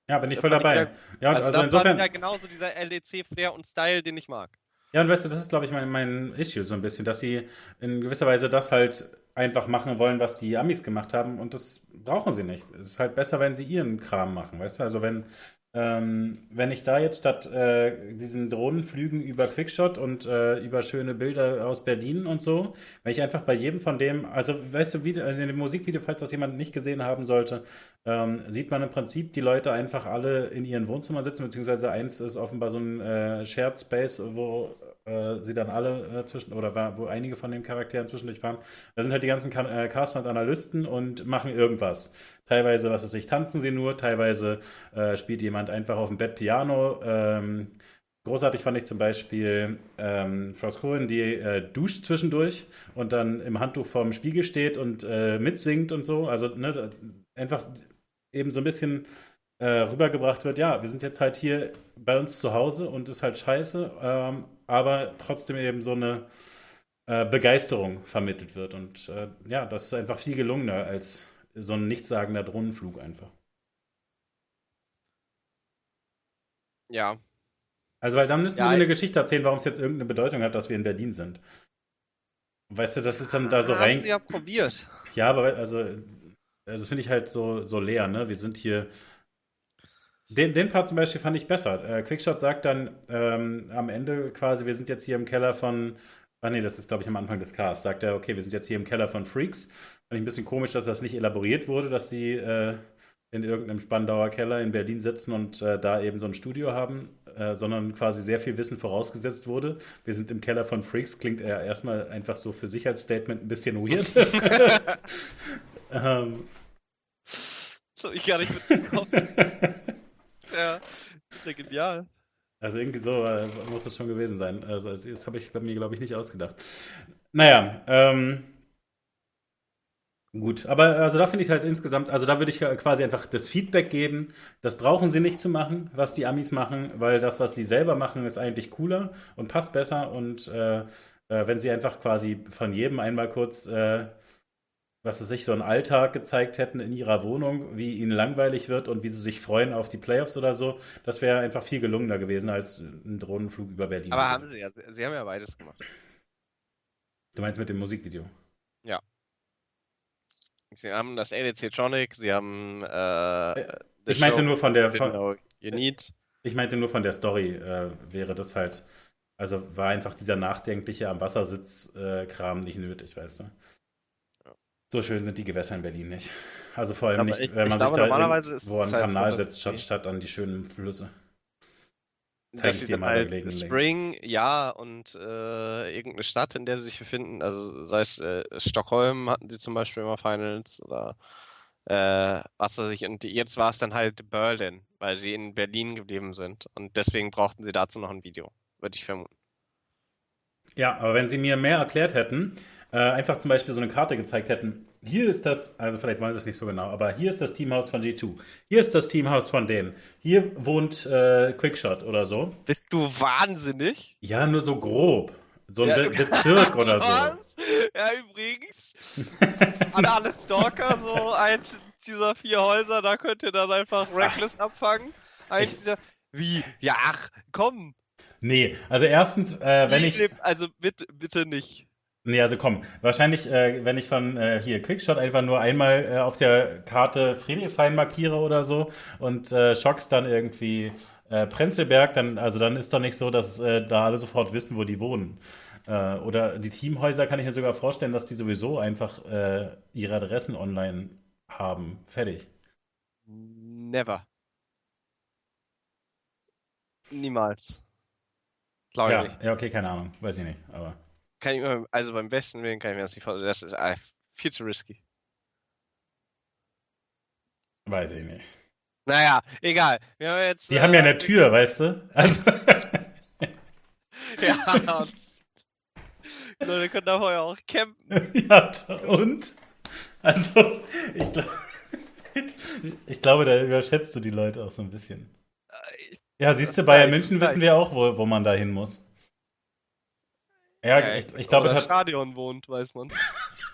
A: Ja, bin ich voll dabei.
D: ja-
A: Ja,
D: also,
A: also, insofern.
D: ja genauso dieser LEC-Flair und Style, den ich mag.
A: Ja, und weißt du, das ist, glaube ich, mein, mein Issue so ein bisschen, dass sie in gewisser Weise das halt einfach machen wollen, was die Amis gemacht haben und das brauchen sie nicht. Es ist halt besser, wenn sie ihren Kram machen, weißt du? Also wenn, ähm, wenn ich da jetzt statt äh, diesen Drohnenflügen über Quickshot und äh, über schöne Bilder aus Berlin und so, wenn ich einfach bei jedem von dem, also weißt du, wie, in dem Musikvideo, falls das jemand nicht gesehen haben sollte, ähm, sieht man im Prinzip die Leute einfach alle in ihren Wohnzimmern sitzen, beziehungsweise eins ist offenbar so ein äh, Shared Space, wo äh, sie dann alle äh, zwischen, oder war, wo einige von den Charakteren zwischendurch waren. Da sind halt die ganzen Ka äh, Caster und Analysten und machen irgendwas. Teilweise, was weiß ich, tanzen sie nur, teilweise äh, spielt jemand einfach auf dem Bett Piano. Ähm, Großartig fand ich zum Beispiel ähm, Frost Cohen, die äh, duscht zwischendurch und dann im Handtuch vorm Spiegel steht und mitsingt und so. Also ne, einfach eben so ein bisschen äh, rübergebracht wird, ja, wir sind jetzt halt hier bei uns zu Hause und ist halt scheiße, ähm, aber trotzdem eben so eine äh, Begeisterung vermittelt wird. Und äh, ja, das ist einfach viel gelungener als so ein nichtssagender Drohnenflug einfach.
D: Ja.
A: Also, weil dann müssten
D: Ja,
A: sie mir eine
D: ich-
A: Geschichte erzählen, warum es jetzt irgendeine Bedeutung hat, dass wir in Berlin sind. Weißt du, das ist dann da so
D: Haben
A: rein.
D: sie ja probiert.
A: Ja, aber also, also finde ich halt so, so leer, ne? Wir sind hier. Den, den Part zum Beispiel fand ich besser. Äh, Quickshot sagt dann ähm, am Ende quasi, wir sind jetzt hier im Keller von. Ach nee, das ist, glaube ich, am Anfang des Casts. Sagt er, okay, wir sind jetzt hier im Keller von Freaks. Fand ich ein bisschen komisch, dass das nicht elaboriert wurde, dass sie äh, in irgendeinem Spandauer Keller in Berlin sitzen und äh, da eben so ein Studio haben, äh, sondern quasi sehr viel Wissen vorausgesetzt wurde. Wir sind im Keller von Freaks, klingt er erstmal einfach so für sich als Statement ein bisschen weird. ähm,
D: hab ich gar nicht mitbekommen. ja. Ist ja genial.
A: also irgendwie so äh, muss das schon gewesen sein. Also das, das habe ich bei mir, glaube ich, nicht ausgedacht. Naja, ähm, gut. Aber also da finde ich halt insgesamt, also da würde ich quasi einfach das Feedback geben. Das brauchen sie nicht zu machen, was die Amis machen, weil das, was sie selber machen, ist eigentlich cooler und passt besser. Und äh, äh, wenn sie einfach quasi von jedem einmal kurz, äh, was weiß ich, so einen Alltag gezeigt hätten in ihrer Wohnung, wie ihnen langweilig wird und wie sie sich freuen auf die Playoffs oder so, das wäre einfach viel gelungener gewesen als ein Drohnenflug über Berlin.
D: Aber haben sie ja. Sie sie haben ja beides gemacht.
A: Du meinst mit dem Musikvideo?
D: Sie haben das LEC Tronic, sie haben äh, The
A: Ich meinte
D: Show
A: nur von der, von,
D: Genau, You Need.
A: ich meinte nur von der Story äh, wäre das halt, also war einfach dieser nachdenkliche am Wassersitz äh, Kram nicht nötig, weißt du? So schön sind die Gewässer in Berlin nicht. Also vor allem nicht,
D: ich-
A: wenn man sich da irgendwo an
D: halt
A: Kanal setzt, statt, statt an die schönen Flüsse. Zeig
D: dass sie dann halt
A: gelegentlich.
D: Spring, ja, und äh, irgendeine Stadt, in der sie sich befinden, also sei es äh, Stockholm hatten sie zum Beispiel immer Finals oder äh, was weiß ich, und jetzt war es dann halt Berlin, weil sie in Berlin geblieben sind und deswegen brauchten sie dazu noch ein Video, würde ich vermuten.
A: Ja, aber wenn sie mir mehr erklärt hätten, äh, einfach zum Beispiel so eine Karte gezeigt hätten, hier ist das, also vielleicht wollen sie es nicht so genau, aber hier ist das Teamhaus von G2, hier ist das Teamhaus von denen, hier wohnt äh, Quickshot oder so.
D: Bist du wahnsinnig?
A: Ja, nur so grob. So ein
D: Ja,
A: Be Bezirk oder so.
D: Was? Ja, übrigens, an alle Stalker, so eins dieser vier Häuser, da könnt ihr dann einfach Reckless abfangen. Eins
A: Ich-
D: dieser, wie? Ja, ach, komm.
A: Nee, also erstens, äh, wenn ich.
D: Philipp, Also bitte, bitte nicht.
A: Nee, also komm, wahrscheinlich, äh, wenn ich von äh, hier Quickshot einfach nur einmal äh, auf der Karte Friedrichshain markiere oder so und äh, Schocks dann irgendwie äh, Prenzlberg, dann, also dann ist doch nicht so, dass äh, da alle sofort wissen, wo die wohnen. Äh, oder die Teamhäuser kann ich mir sogar vorstellen, dass die sowieso einfach ihre Adressen online haben. Fertig.
D: Never. Niemals. Glaube ich
A: Ja,
D: nicht.
A: ja, okay, keine Ahnung, weiß ich nicht, aber.
D: Kann ich mir, also beim besten Willen kann ich mir das nicht vorstellen. Das ist äh, viel zu risky.
A: Weiß ich nicht.
D: Naja, egal. Wir haben jetzt.
A: Die haben ja
D: äh,
A: eine Tür, weißt du? Also,
D: Ja, und Leute können da vorher auch campen.
A: ja, und? Also, ich, glaub, ich glaube, da überschätzt du die Leute auch so ein bisschen. Ja, siehst du, Bayern München wissen wir auch, wo, wo man da hin muss. Ja, ich, ich glaube, tats-
D: Stadion wohnt, weiß man.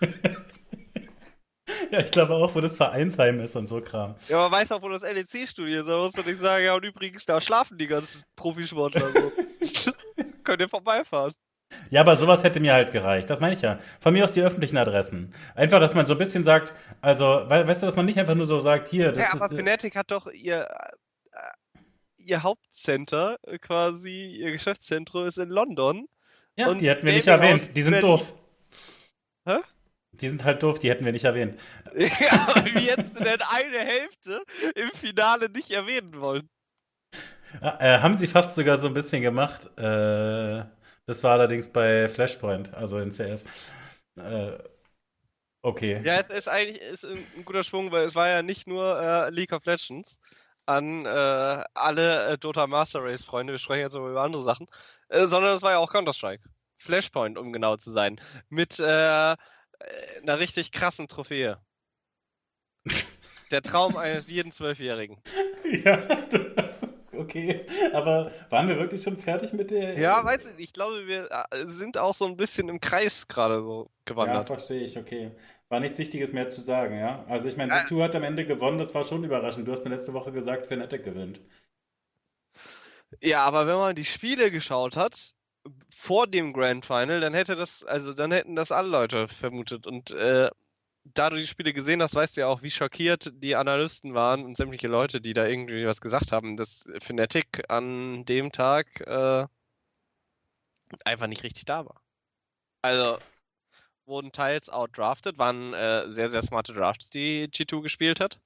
A: ja, ich glaube auch, wo das Vereinsheim ist und so Kram.
D: Ja, man weiß auch, wo das LEC-Studio ist. Da muss man nicht sagen, ja, und übrigens, da schlafen die ganzen Profisportler so. Könnt ihr vorbeifahren.
A: Ja, aber sowas hätte mir halt gereicht. Das meine ich ja. Von mir aus die öffentlichen Adressen. Einfach, dass man so ein bisschen sagt, also, we weißt du, dass man nicht einfach nur so sagt, hier, das
D: Ja,
A: ist.
D: aber Fnatic hat doch ihr, äh, ihr Hauptcenter äh, quasi, ihr Geschäftszentrum ist in London.
A: Ja,
D: und
A: die hätten wir nicht erwähnt.
D: aus
A: Die sind
D: Berlin.
A: doof.
D: Hä?
A: Die sind halt doof, die hätten wir nicht erwähnt.
D: Ja, aber wie hättest du denn eine Hälfte im Finale nicht erwähnen wollen?
A: Ah, Äh, haben sie fast sogar so ein bisschen gemacht. Äh, das war allerdings bei Flashpoint, also in CS. Äh, okay.
D: Ja, es ist eigentlich ist ein ein guter Schwung, weil es war ja nicht nur äh, League of Legends an äh, alle äh, Dota Master Race Freunde, wir sprechen jetzt aber über andere Sachen, äh, sondern es war ja auch Counter-Strike. Flashpoint, um genau zu sein. Mit äh, äh, einer richtig krassen Trophäe. Der Traum eines jeden Zwölfjährigen.
A: Ja, okay. Aber waren wir wirklich schon fertig mit der?
D: Ja, weiß ich. Ich glaube, wir äh, sind auch so ein bisschen im Kreis gerade so
A: Ja,
D: gewandert.
A: verstehe ich, okay. War nichts Wichtiges mehr zu sagen, ja? Also ich meine,
D: Ja.
A: G2 hat am Ende gewonnen, das war schon überraschend. Du hast mir letzte Woche gesagt, Fnatic gewinnt.
D: Ja, aber wenn man die Spiele geschaut hat, vor dem Grand Final, dann hätte das, also dann hätten das alle Leute vermutet. Und äh, da du die Spiele gesehen hast, weißt du ja auch, wie schockiert die Analysten waren und sämtliche Leute, die da irgendwie was gesagt haben, dass Fnatic an dem Tag äh, einfach nicht richtig da war. Also wurden teils outdrafted, waren äh, sehr, sehr smarte Drafts, die G2 gespielt hat.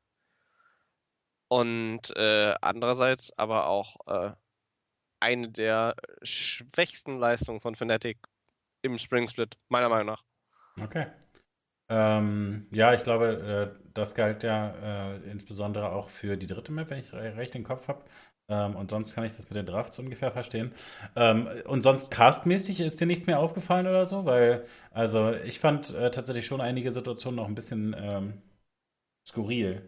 D: Und äh, andererseits aber auch äh, eine der schwächsten Leistungen von Fnatic im Spring Split, meiner Meinung nach.
A: Okay. Ähm, ja, ich glaube, äh, das galt ja äh, insbesondere auch für die dritte Map, wenn ich re recht im Kopf habe. Ähm, und sonst kann ich das mit den Drafts ungefähr verstehen. Ähm, und sonst castmäßig ist dir nichts mehr aufgefallen oder so? Weil, also ich fand äh, tatsächlich schon einige Situationen noch ein bisschen ähm, skurril.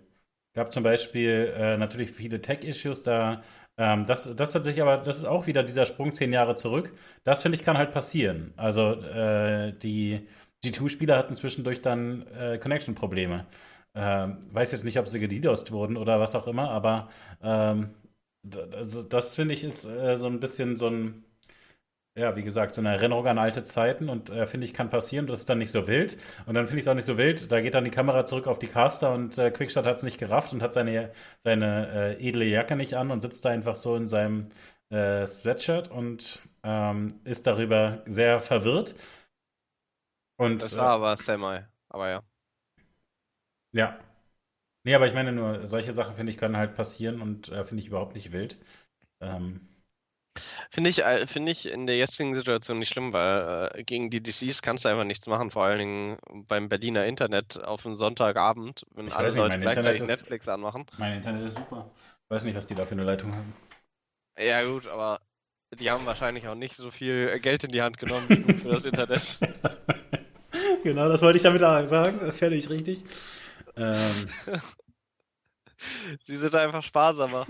A: Gab zum Beispiel äh, natürlich viele Tech-Issues da. Ähm, das, das tatsächlich, aber das ist auch wieder dieser Sprung zehn Jahre zurück. Das finde ich kann halt passieren. Also äh, die G2-Spieler hatten zwischendurch dann äh, Connection-Probleme. Ähm, weiß jetzt nicht, ob sie gedidost wurden oder was auch immer, aber ähm, d- also das finde ich ist äh, so ein bisschen so ein, ja, wie gesagt, so eine Erinnerung an alte Zeiten und äh, finde ich kann passieren, das ist dann nicht so wild. Und dann finde ich es auch nicht so wild, da geht dann die Kamera zurück auf die Caster und äh, Quickshot hat es nicht gerafft und hat seine, seine äh, edle Jacke nicht an und sitzt da einfach so in seinem äh, Sweatshirt und ähm, ist darüber sehr verwirrt. Und
D: Das
A: äh,
D: war aber Semi, aber ja.
A: ja. Nee, aber ich meine nur, solche Sachen, finde ich, können halt passieren und äh, finde ich überhaupt nicht wild. Ähm,
D: Finde ich, äh, finde ich in der jetzigen Situation nicht schlimm, weil äh, gegen die DCs kannst du einfach nichts machen, vor allen Dingen beim Berliner Internet auf einen Sonntagabend, wenn
A: Ich
D: alle
A: nicht,
D: Leute gleichzeitig
A: ist-
D: Netflix anmachen.
A: mein Internet ist super. Weiß nicht, was die da für eine Leitung haben.
D: Ja gut, aber die haben wahrscheinlich auch nicht so viel äh, Geld in die Hand genommen wie du für das Internet.
A: genau, das wollte ich damit auch sagen. Völlig richtig. Ähm,
D: Die sind einfach sparsamer.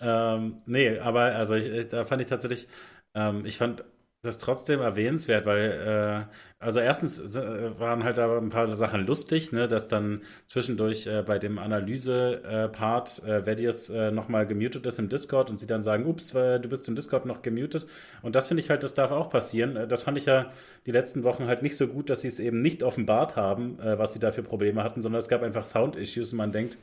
A: Ähm, nee, aber also ich, da fand ich tatsächlich, ähm, ich fand das trotzdem erwähnenswert, weil, äh, also erstens äh, waren halt da ein paar Sachen lustig, ne, dass dann zwischendurch äh, bei dem Analyse-Part äh, Vedius äh, nochmal gemutet ist im Discord und sie dann sagen, ups, äh, du bist im Discord noch gemutet. Und das finde ich halt, das darf auch passieren. Äh, Das fand ich ja die letzten Wochen halt nicht so gut, dass sie es eben nicht offenbart haben, was sie da für Probleme hatten, sondern es gab einfach Sound-Issues und man denkt,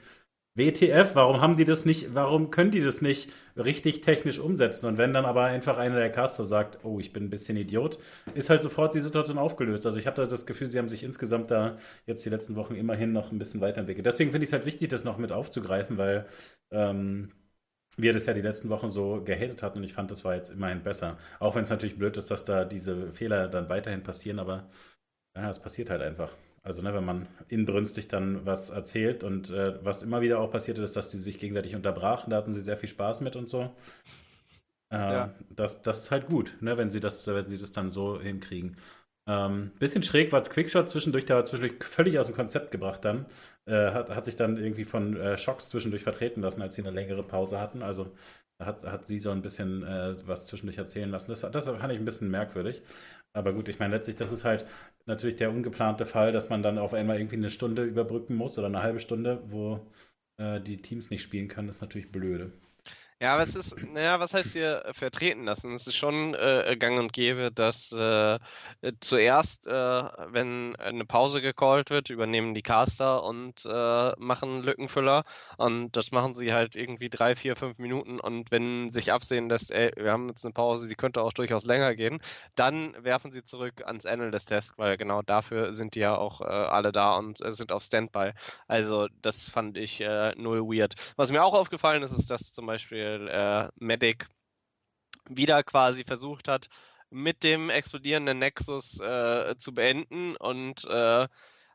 A: WTF, warum haben die das nicht, warum können die das nicht richtig technisch umsetzen? Und wenn dann aber einfach einer der Caster sagt, oh, ich bin ein bisschen Idiot, ist halt sofort die Situation aufgelöst. Also ich hatte das Gefühl, sie haben sich insgesamt da jetzt die letzten Wochen immerhin noch ein bisschen weiterentwickelt. Deswegen finde ich es halt wichtig, das noch mit aufzugreifen, weil ähm, wir das ja die letzten Wochen so gehatet hatten und ich fand, das war jetzt immerhin besser. Auch wenn es natürlich blöd ist, dass da diese Fehler dann weiterhin passieren, aber ja, es passiert halt einfach. Also, ne, wenn man inbrünstig dann was erzählt und äh, was immer wieder auch passierte, ist, dass die sich gegenseitig unterbrachen, da hatten sie sehr viel Spaß mit und so. Äh,
D: Ja.
A: das, das ist halt gut, ne, wenn sie das, wenn sie das dann so hinkriegen. Ähm, bisschen schräg war Quickshot zwischendurch, der war zwischendurch völlig aus dem Konzept gebracht dann. Äh, hat, hat sich dann irgendwie von äh, Schocks zwischendurch vertreten lassen, als sie eine längere Pause hatten. Also hat, hat sie so ein bisschen äh, was zwischendurch erzählen lassen. Das, das fand ich ein bisschen merkwürdig. Aber gut, ich meine, letztlich, das ist halt natürlich der ungeplante Fall, dass man dann auf einmal irgendwie eine Stunde überbrücken muss oder eine halbe Stunde, wo äh, die Teams nicht spielen können. Das ist natürlich blöde.
D: Ja, aber es ist, naja, was heißt hier äh, vertreten lassen? Es ist schon äh, gang und gäbe, dass äh, äh, zuerst, äh, wenn eine Pause gecallt wird, übernehmen die Caster und äh, machen Lückenfüller. Und das machen sie halt irgendwie drei, vier, fünf Minuten. Und wenn sich absehen lässt, ey, wir haben jetzt eine Pause, die könnte auch durchaus länger gehen, dann werfen sie zurück ans Ende des Tests, weil genau dafür sind die ja auch alle da und sind auf Standby. Also das fand ich null weird. Was mir auch aufgefallen ist, ist, dass zum Beispiel Beispiel äh, Medic wieder quasi versucht hat, mit dem explodierenden Nexus äh, zu beenden und äh,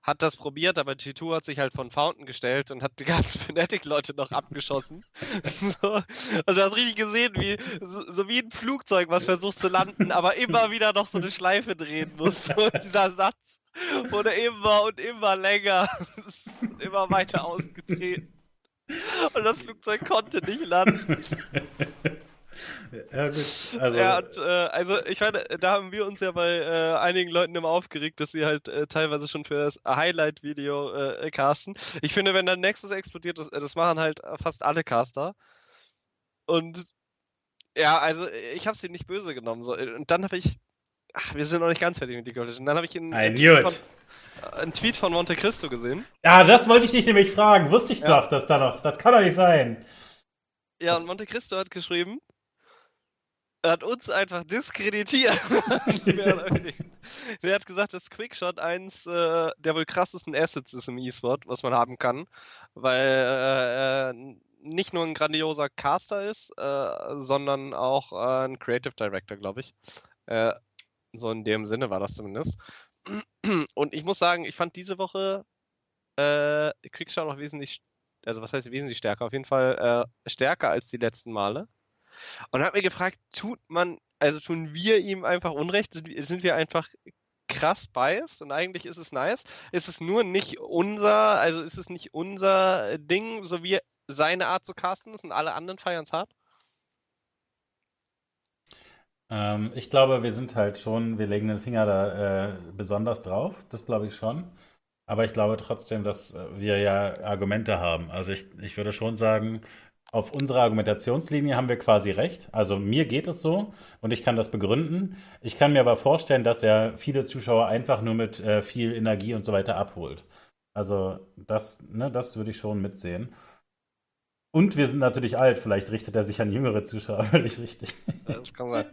D: hat das probiert, aber G2 hat sich halt von Fountain gestellt und hat die ganzen Fnatic-Leute noch abgeschossen. so. Und du hast richtig gesehen, wie so, so, wie ein Flugzeug, was versucht zu landen, aber immer wieder noch so eine Schleife drehen muss. Und dieser Satz wurde immer und immer länger, immer weiter ausgetreten. Und das Flugzeug konnte nicht landen.
A: Ja, gut. Also,
D: ja, und, äh, also ich meine, da haben wir uns ja bei äh, einigen Leuten immer aufgeregt, dass sie halt äh, teilweise schon für das Highlight-Video äh, casten. Ich finde, wenn dann Nexus explodiert, das, das machen halt fast alle Caster. Und ja, also ich habe sie nicht böse genommen. So. Und dann habe ich. Ach, wir sind noch nicht ganz fertig mit of Legends. Dann habe ich in,
A: I knew it
D: einen Tweet von Monte Cristo gesehen.
A: Ja, das wollte ich dich nämlich fragen. Wusste ich ja. doch, dass da noch. Das kann doch nicht sein.
D: Ja, und Monte Cristo hat geschrieben, er hat uns einfach diskreditiert. der hat gesagt, dass Quickshot eins äh, der wohl krassesten Assets ist im E-Sport, was man haben kann, weil äh, er nicht nur ein grandioser Caster ist, äh, sondern auch äh, ein Creative Director, glaube ich. Äh, so in dem Sinne war das zumindest. Und ich muss sagen, ich fand diese Woche äh, Quickshot noch wesentlich, also was heißt wesentlich stärker? Auf jeden Fall äh, stärker als die letzten Male. Und habe mir gefragt, tut man, also tun wir ihm einfach Unrecht? Sind, sind wir einfach krass biased und eigentlich ist es nice? Ist es nur nicht unser, also ist es nicht unser Ding, so wie seine Art zu casten ist und alle anderen feiern es hart?
A: Ähm, ich glaube, wir sind halt schon, wir legen den Finger da äh, besonders drauf, das glaube ich schon. Aber ich glaube trotzdem, dass wir ja Argumente haben. Also ich, ich würde schon sagen, auf unserer Argumentationslinie haben wir quasi recht. Also mir geht es so und ich kann das begründen. Ich kann mir aber vorstellen, dass er viele Zuschauer einfach nur mit äh, viel Energie und so weiter abholt. Also das, ne, das würde ich schon mitsehen. Und wir sind natürlich alt, vielleicht richtet er sich an jüngere Zuschauer, völlig richtig.
D: Das kann sein.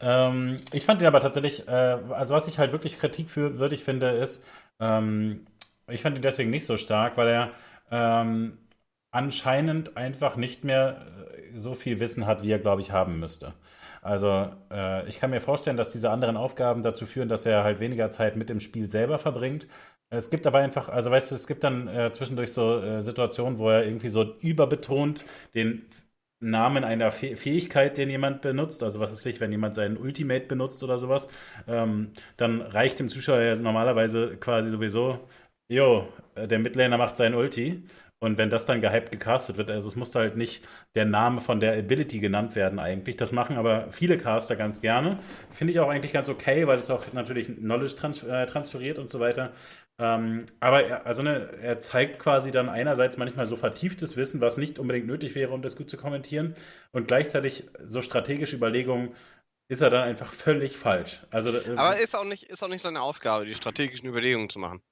A: ähm, ich fand ihn aber tatsächlich, äh, also was ich halt wirklich kritikwürdig finde, ist, ähm, ich fand ihn deswegen nicht so stark, weil er ähm, anscheinend einfach nicht mehr äh, so viel Wissen hat, wie er, glaube ich, haben müsste. Also äh, ich kann mir vorstellen, dass diese anderen Aufgaben dazu führen, dass er halt weniger Zeit mit dem Spiel selber verbringt es gibt aber einfach, also weißt du, es gibt dann äh, zwischendurch so äh, Situationen, wo er irgendwie so überbetont den Namen einer Fäh Fähigkeit, den jemand benutzt, also was ist ich, wenn jemand seinen Ultimate benutzt oder sowas, ähm, dann reicht dem Zuschauer ja normalerweise quasi sowieso, jo, äh, der Midlaner macht sein Ulti. Und wenn das dann gehypt gecastet wird, also es musste halt nicht der Name von der Ability genannt werden eigentlich. Das machen aber viele Caster ganz gerne. Finde ich auch eigentlich ganz okay, weil es auch natürlich Knowledge trans äh, transferiert und so weiter. Ähm, aber er, also ne, er zeigt quasi dann einerseits manchmal so vertieftes Wissen, was nicht unbedingt nötig wäre, um das gut zu kommentieren, und gleichzeitig so strategische Überlegungen ist er dann einfach völlig falsch. Also,
D: äh, aber ist auch, nicht, ist auch nicht seine Aufgabe, die strategischen Überlegungen zu machen.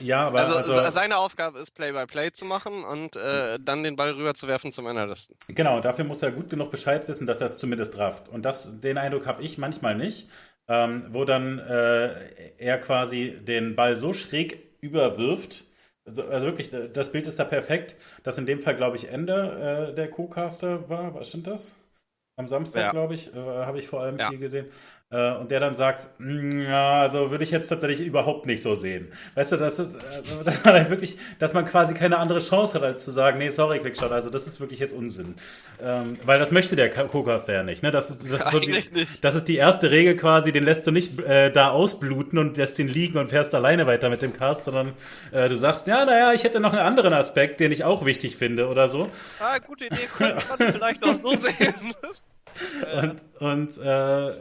A: Ja, aber
D: also, also seine Aufgabe ist Play-by-Play -play zu machen und äh, dann den Ball rüberzuwerfen zum Analysten.
A: Genau, dafür muss er gut genug Bescheid wissen, dass er es zumindest rafft. Und das, den Eindruck habe ich manchmal nicht ähm, wo dann äh, er quasi den Ball so schräg überwirft. Also, also, wirklich, das Bild ist da perfekt, dass in dem Fall, glaube ich, Ende äh, der Co-Caster war. Was stimmt das? am Samstag,
D: Ja.
A: glaube ich, äh, habe ich vor allem
D: Ja.
A: viel gesehen. Äh, und der dann sagt, "Mm, ja, also würde ich jetzt tatsächlich überhaupt nicht so sehen. Weißt du, das ist, äh, dass man halt wirklich, dass man quasi keine andere Chance hat, als zu sagen, nee, sorry, Quickshot, also das ist wirklich jetzt Unsinn. Ähm, weil das möchte der Co-Caster ja nicht. Ne? Das, ist, das, ist so die, das ist die erste Regel quasi, den lässt du nicht äh, da ausbluten und lässt ihn liegen und fährst alleine weiter mit dem Cast, sondern äh, du sagst, ja, naja, ich hätte noch einen anderen Aspekt, den ich auch wichtig finde oder so.
D: Ah, gute Idee, könnte man vielleicht auch so sehen.
A: Und, und äh,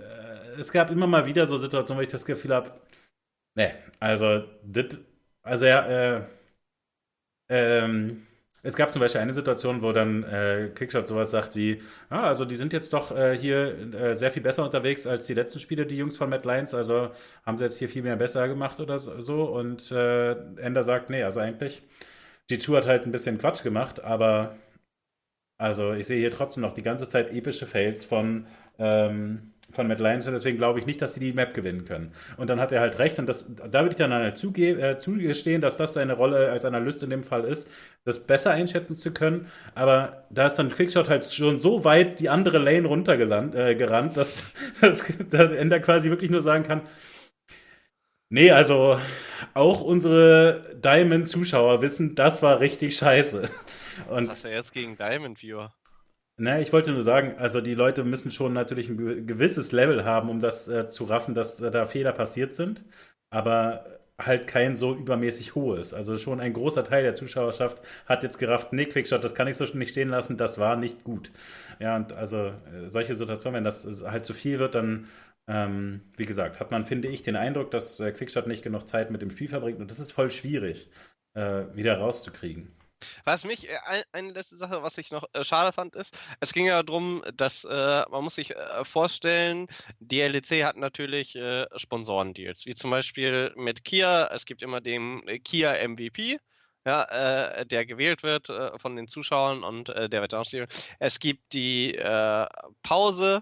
A: es gab immer mal wieder so Situationen, wo ich das Gefühl habe, ne, also, dit, also ja, äh, ähm, es gab zum Beispiel eine Situation, wo dann äh, Quickshot sowas sagt wie, ah, also die sind jetzt doch äh, hier äh, sehr viel besser unterwegs als die letzten Spiele, die Jungs von Mad Lions, also haben sie jetzt hier viel mehr besser gemacht oder so. Und äh, Ender sagt, nee, also eigentlich, G2 hat halt ein bisschen Quatsch gemacht, aber also ich sehe hier trotzdem noch die ganze Zeit epische Fails von, ähm, von Matt Lyons und deswegen glaube ich nicht, dass sie die Map gewinnen können. Und dann hat er halt recht und das, da würde ich dann halt zuge äh, zugestehen, dass das seine Rolle als Analyst in dem Fall ist, das besser einschätzen zu können. Aber da ist dann Quickshot halt schon so weit die andere Lane runtergerannt, äh, gerannt, dass, dass der Ender quasi wirklich nur sagen kann, Nee, also auch unsere Diamond-Zuschauer wissen, das war richtig scheiße. Und
D: Was hast du jetzt gegen Diamond Viewer?
A: Ne, ich wollte nur sagen, also die Leute müssen schon natürlich ein ge- gewisses Level haben, um das äh, zu raffen, dass äh, da Fehler passiert sind, aber halt kein so übermäßig hohes. Also schon ein großer Teil der Zuschauerschaft hat jetzt gerafft, nee, Quickshot, das kann ich so nicht stehen lassen, das war nicht gut. Ja, und also äh, solche Situationen, wenn das äh, halt zu viel wird, dann, ähm, wie gesagt, hat man, finde ich, den Eindruck, dass äh, Quickshot nicht genug Zeit mit dem Spiel verbringt und das ist voll schwierig, äh, wieder rauszukriegen.
D: Was mich, äh, ein, eine letzte Sache, was ich noch äh, schade fand, ist, es ging ja darum, dass äh, man muss sich äh, vorstellen, die LEC hat natürlich äh, Sponsorendeals, wie zum Beispiel mit Kia. Es gibt immer den Kia MVP, ja, äh, der gewählt wird äh, von den Zuschauern und äh, der wird ausgewählt. Es gibt die Pause.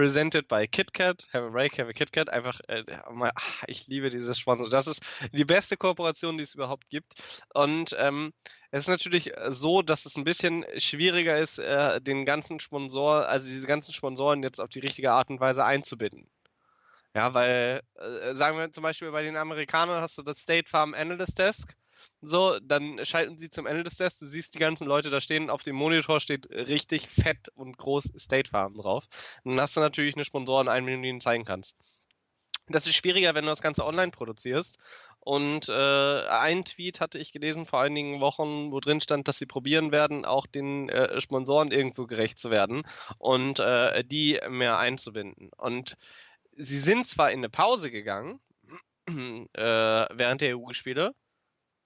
D: Presented by KitKat, have a break, have a KitKat. Einfach, äh, mal, ach, ich liebe dieses Sponsor. Das ist die beste Kooperation, die es überhaupt gibt. Und ähm, es ist natürlich so, dass es ein bisschen schwieriger ist, äh, den ganzen Sponsor, also diese ganzen Sponsoren jetzt auf die richtige Art und Weise einzubinden. Ja, weil, äh, sagen wir zum Beispiel bei den Amerikanern hast du das State Farm Analyst Desk. So, dann schalten sie zum Analyst Desk. Du siehst die ganzen Leute da stehen. Auf dem Monitor steht richtig fett und groß State Farm drauf. Und dann hast du natürlich eine Sponsoren-Einbindung, die du ihnen zeigen kannst. Das ist schwieriger, wenn du das Ganze online produzierst. Und äh, ein Tweet hatte ich gelesen vor einigen Wochen, wo drin stand, dass sie probieren werden, auch den äh, Sponsoren irgendwo gerecht zu werden und äh, die mehr einzubinden. Und sie sind zwar in eine Pause gegangen äh, während der EU-Spiele,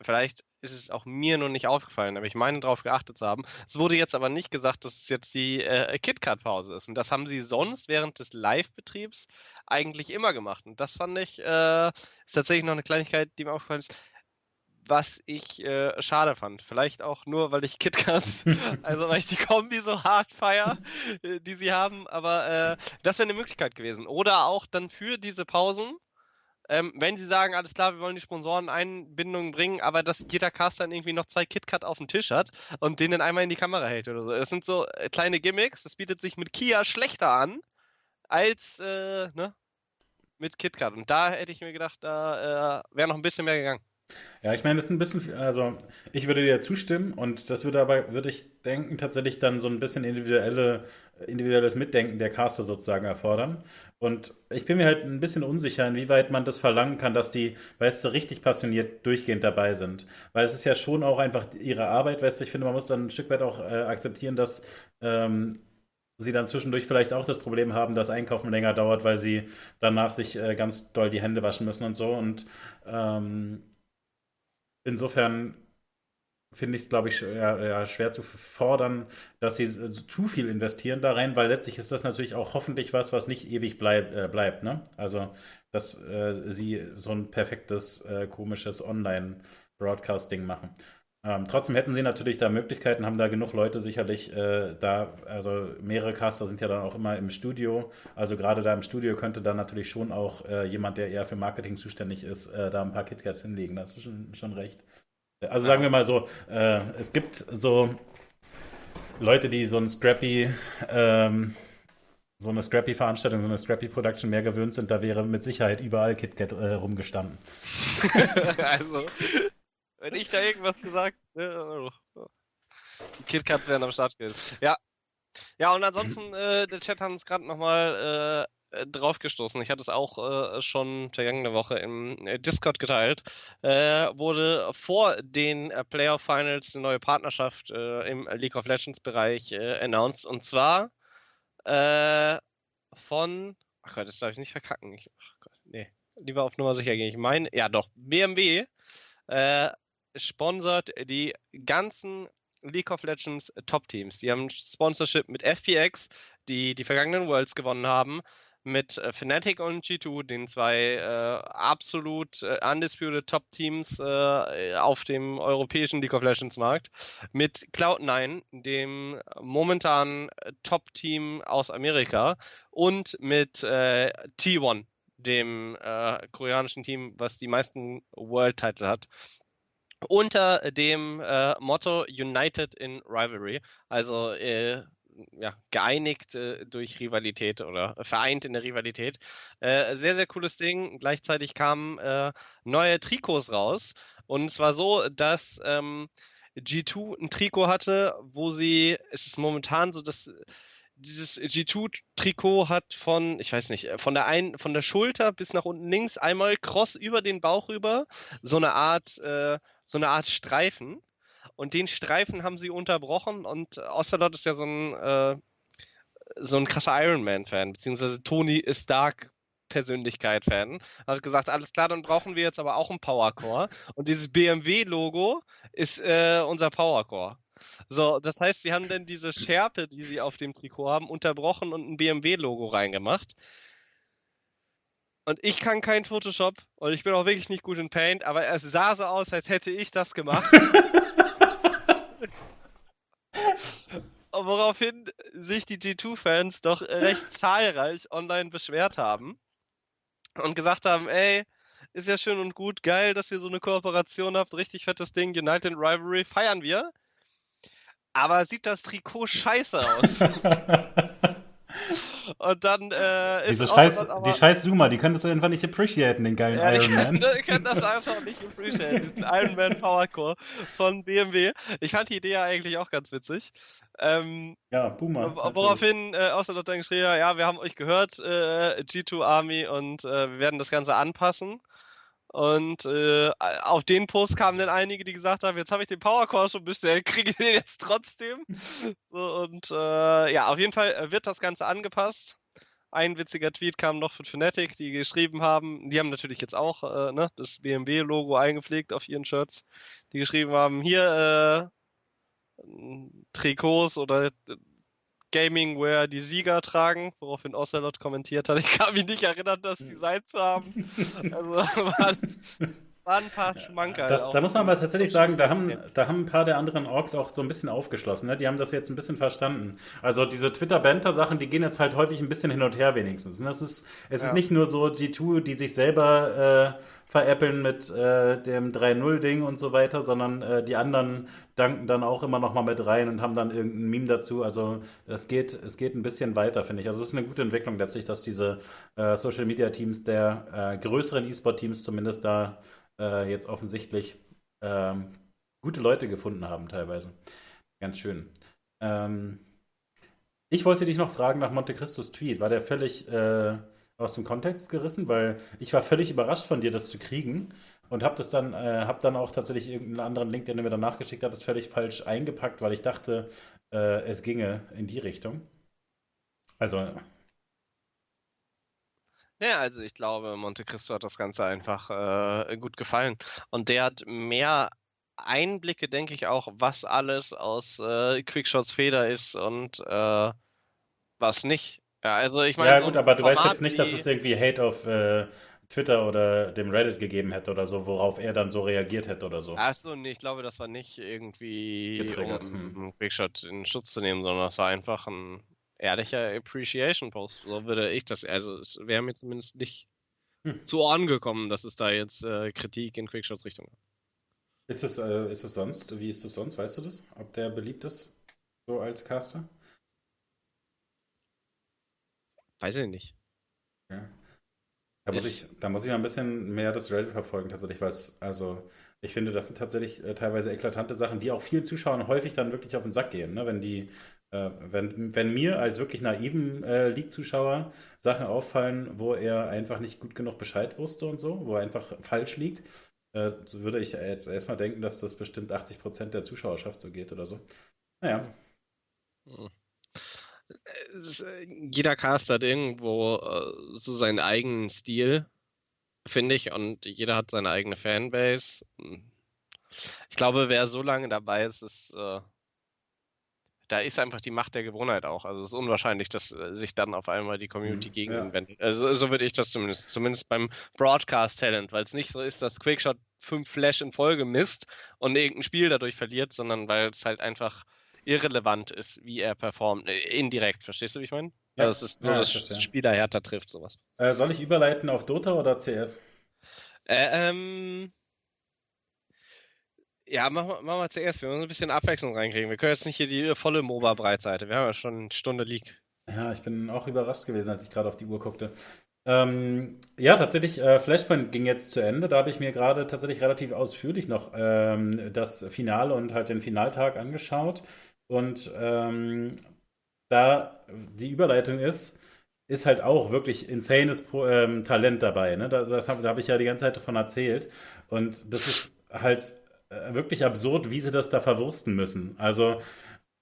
D: vielleicht ist es auch mir nur nicht aufgefallen, aber ich meine darauf geachtet zu haben. Es wurde jetzt aber nicht gesagt, dass es jetzt die äh, KitKat-Pause ist. Und das haben sie sonst während des Live-Betriebs eigentlich immer gemacht. Und das fand ich, äh, ist tatsächlich noch eine Kleinigkeit, die mir aufgefallen ist, was ich äh, schade fand. Vielleicht auch nur, weil ich KitKats, also weil ich die Kombi so hart feier, äh, die sie haben, aber äh, das wäre eine Möglichkeit gewesen. Oder auch dann für diese Pausen, ähm, wenn sie sagen, alles klar, wir wollen die Sponsoren Einbindungen bringen, aber dass jeder Cast dann irgendwie noch zwei KitKat auf dem Tisch hat und den dann einmal in die Kamera hält oder so. Das sind so äh, kleine Gimmicks, das bietet sich mit Kia schlechter an als äh, ne, mit KitKat. Und da hätte ich mir gedacht, da äh, wäre noch ein bisschen mehr gegangen.
A: Ja, ich meine, das ist ein bisschen, also ich würde dir zustimmen und das würde aber, würde ich denken, tatsächlich dann so ein bisschen individuelle, individuelles Mitdenken der Caster sozusagen erfordern. Und ich bin mir halt ein bisschen unsicher, inwieweit man das verlangen kann, dass die, weißt du, richtig passioniert durchgehend dabei sind. Weil es ist ja schon auch einfach ihre Arbeit, weißt du, ich finde, man muss dann ein Stück weit auch äh, akzeptieren, dass ähm, sie dann zwischendurch vielleicht auch das Problem haben, dass Einkaufen länger dauert, weil sie danach sich äh, ganz doll die Hände waschen müssen und so. Und ähm, insofern finde ich es, glaube ich, ja, schwer zu fordern, dass sie so zu viel investieren da rein, weil letztlich ist das natürlich auch hoffentlich was, was nicht ewig bleib, äh, bleibt. Ne? Also, dass äh, sie so ein perfektes, äh, komisches Online-Broadcasting machen. Ähm, trotzdem hätten sie natürlich da Möglichkeiten, haben da genug Leute sicherlich äh, da, also mehrere Caster sind ja dann auch immer im Studio. Also gerade da im Studio könnte dann natürlich schon auch äh, jemand, der eher für Marketing zuständig ist, äh, da ein paar KitKats hinlegen. Das ist schon, schon recht. Also sagen wir mal so, äh, es gibt so Leute, die so ein scrappy ähm, so eine Scrappy-Veranstaltung, so eine Scrappy-Production mehr gewöhnt sind, da wäre mit Sicherheit überall KitKat äh, rumgestanden.
D: also, wenn ich da irgendwas gesagt ne, die KitKats wären am Start gewesen. Ja. Ja, und ansonsten, äh, der Chat hat uns gerade nochmal äh, draufgestoßen. Ich hatte es auch äh, schon vergangene Woche im äh, Discord geteilt. Äh, wurde vor den äh, Playoff Finals eine neue Partnerschaft äh, im League of Legends Bereich äh, announced. Und zwar äh, von, ach Gott, das darf ich nicht verkacken. Ich, ach Gott, nee, lieber auf Nummer sicher gehen. Ich meine, ja doch, BMW äh, sponsert die ganzen League of Legends Top Teams. Die haben Sponsorship mit FPX, die die vergangenen Worlds gewonnen haben, mit äh, Fnatic und G2, den zwei äh, absolut äh, undisputed Top Teams äh, auf dem europäischen League of Legends Markt, mit Cloud9, dem momentanen Top Team aus Amerika und mit äh, T1, dem äh, koreanischen Team, was die meisten World Title hat unter dem äh, Motto United in Rivalry, also äh, ja, geeinigt äh, durch Rivalität oder vereint in der Rivalität. Äh, sehr, sehr cooles Ding. Gleichzeitig kamen äh, neue Trikots raus. Und zwar so, dass ähm, G2 ein Trikot hatte, wo sie, es ist momentan so, dass dieses G2-Trikot hat von, ich weiß nicht, von der einen, von der Schulter bis nach unten links einmal cross über den Bauch rüber, so eine Art, äh, so eine Art Streifen. Und den Streifen haben sie unterbrochen und Ocelot ist ja so ein, äh, so ein krasser Iron Man-Fan, beziehungsweise Tony Stark Persönlichkeit-Fan. Hat gesagt, alles klar, dann brauchen wir jetzt aber auch ein Powercore. Und dieses BMW-Logo ist äh, unser Powercore. So, das heißt, sie haben dann diese Schärpe, die sie auf dem Trikot haben, unterbrochen und ein BMW-Logo reingemacht. Und ich kann kein Photoshop und ich bin auch wirklich nicht gut in Paint, aber es sah so aus, als hätte ich das gemacht. Woraufhin sich die G2-Fans doch recht zahlreich online beschwert haben und gesagt haben, ey, ist ja schön und gut, geil, dass ihr so eine Kooperation habt, richtig fettes Ding, United Rivalry, feiern wir. Aber sieht das Trikot scheiße aus? Und dann äh,
A: Diese scheiß, aber, die scheiß Zoomer, die können das einfach nicht appreciaten, den geilen
D: ja,
A: Iron Man.
D: Die können das einfach nicht appreciaten, diesen Iron Man Powercore von BMW. Ich fand die Idee ja eigentlich auch ganz witzig. Ähm,
A: ja, Boomer.
D: Woraufhin äh, Ocelot dann geschrieben ja, wir haben euch gehört, äh, G2 Army, und äh, wir werden das Ganze anpassen. Und äh, auf den Post kamen dann einige, die gesagt haben, jetzt habe ich den Powercore schon bestellt, kriege ich den jetzt trotzdem. so, und äh, ja, auf jeden Fall äh, wird das Ganze angepasst. Ein witziger Tweet kam noch von Fnatic, die geschrieben haben, die haben natürlich jetzt auch äh, ne, das BMW-Logo eingepflegt auf ihren Shirts, die geschrieben haben, hier äh, Trikots oder Gaming-Wear die Sieger tragen, woraufhin Ocelot kommentiert hat. Ich kann mich nicht erinnern, das Design zu haben. Also war, war ein paar Schmankerl.
A: Das, da muss man aber tatsächlich sagen, da haben, da haben ein paar der anderen Orks auch so ein bisschen aufgeschlossen. Ne? Die haben das jetzt ein bisschen verstanden. Also diese Twitter-Banter-Sachen, die gehen jetzt halt häufig ein bisschen hin und her wenigstens. Und das ist, es ja. ist nicht nur so G2, die sich selber äh, veräppeln mit äh, dem 3-0-Ding und so weiter, sondern äh, die anderen danken dann auch immer noch mal mit rein und haben dann irgendein Meme dazu. Also es geht, es geht ein bisschen weiter, finde ich. Also es ist eine gute Entwicklung letztlich, dass diese äh, Social-Media-Teams der äh, größeren E-Sport-Teams zumindest da äh, jetzt offensichtlich ähm, gute Leute gefunden haben teilweise. Ganz schön. Ähm, ich wollte dich noch fragen nach Monte Cristos Tweet. War der völlig äh, aus dem Kontext gerissen? Weil ich war völlig überrascht von dir, das zu kriegen. Und habe das dann, äh, habe dann auch tatsächlich irgendeinen anderen Link, den du mir danach geschickt hattest, völlig falsch eingepackt, weil ich dachte, äh, es ginge in die Richtung. Also,
D: ja, also ich glaube, Monte Cristo hat das Ganze einfach äh, gut gefallen. Und der hat mehr Einblicke, denke ich auch, was alles aus äh, Quickshots Feder ist und äh, was nicht. Ja, also ich meine.
A: Ja, gut, so aber du Format weißt jetzt nicht, dass es irgendwie Hate auf äh, Twitter oder dem Reddit gegeben hätte oder so, worauf er dann so reagiert hätte oder so.
D: Achso, nee, ich glaube, das war nicht irgendwie,
A: Getriggert.
D: um hm. Quickshot in Schutz zu nehmen, sondern das war einfach ein ehrlicher Appreciation-Post. So würde ich das. Also es wäre mir zumindest nicht hm. zu Ohren gekommen, dass es da jetzt äh, Kritik in Quickshots Richtung gab.
A: Ist es, äh, ist es sonst, wie ist es sonst, weißt du das? Ob der beliebt ist, so als Caster?
D: weiß ich nicht.
A: Ja. Da muss, ich, da muss ich mal ein bisschen mehr das Reddit verfolgen, tatsächlich, weil es, also, ich finde, das sind tatsächlich äh, teilweise eklatante Sachen, die auch vielen Zuschauern häufig dann wirklich auf den Sack gehen, ne? wenn die, wenn, wenn mir als wirklich naiven äh, League-Zuschauer Sachen auffallen, wo er einfach nicht gut genug Bescheid wusste und so, wo er einfach falsch liegt, äh, so würde ich jetzt erstmal denken, dass das bestimmt 80% der Zuschauerschaft so geht oder so. Naja.
D: Hm. Äh, jeder Cast hat irgendwo äh, so seinen eigenen Stil, finde ich, und jeder hat seine eigene Fanbase. Hm. Ich glaube, wer so lange dabei ist, ist äh, da ist einfach die Macht der Gewohnheit auch. Also es ist unwahrscheinlich, dass äh, sich dann auf einmal die Community mhm, gegen ihn wendet. Also so würde ich das zumindest, zumindest beim Broadcast-Talent, weil es nicht so ist, dass Quickshot fünf Flash in Folge misst und irgendein Spiel dadurch verliert, sondern weil es halt einfach irrelevant ist, wie er performt. Äh, indirekt, verstehst du, wie ich meine? Ja, also es ist nur, ja, dass Spieler härter trifft, sowas.
A: Äh, soll ich überleiten auf Dota oder CS?
D: Äh, ähm, ja, machen wir, machen zuerst. Wir müssen ein bisschen Abwechslung reinkriegen. Wir können jetzt nicht hier die volle MOBA-Breitseite. Wir haben ja schon eine Stunde League.
A: Ja, ich bin auch überrascht gewesen, als ich gerade auf die Uhr guckte. Ähm, ja, tatsächlich, äh, Flashpoint ging jetzt zu Ende. Da habe ich mir gerade tatsächlich relativ ausführlich noch ähm, das Finale und halt den Finaltag angeschaut. Und ähm, da die Überleitung ist, ist halt auch wirklich insanes Pro, ähm, Talent dabei. Ne? Da, da habe ich ja die ganze Zeit davon erzählt. Und das ist halt wirklich absurd, wie sie das da verwursten müssen. Also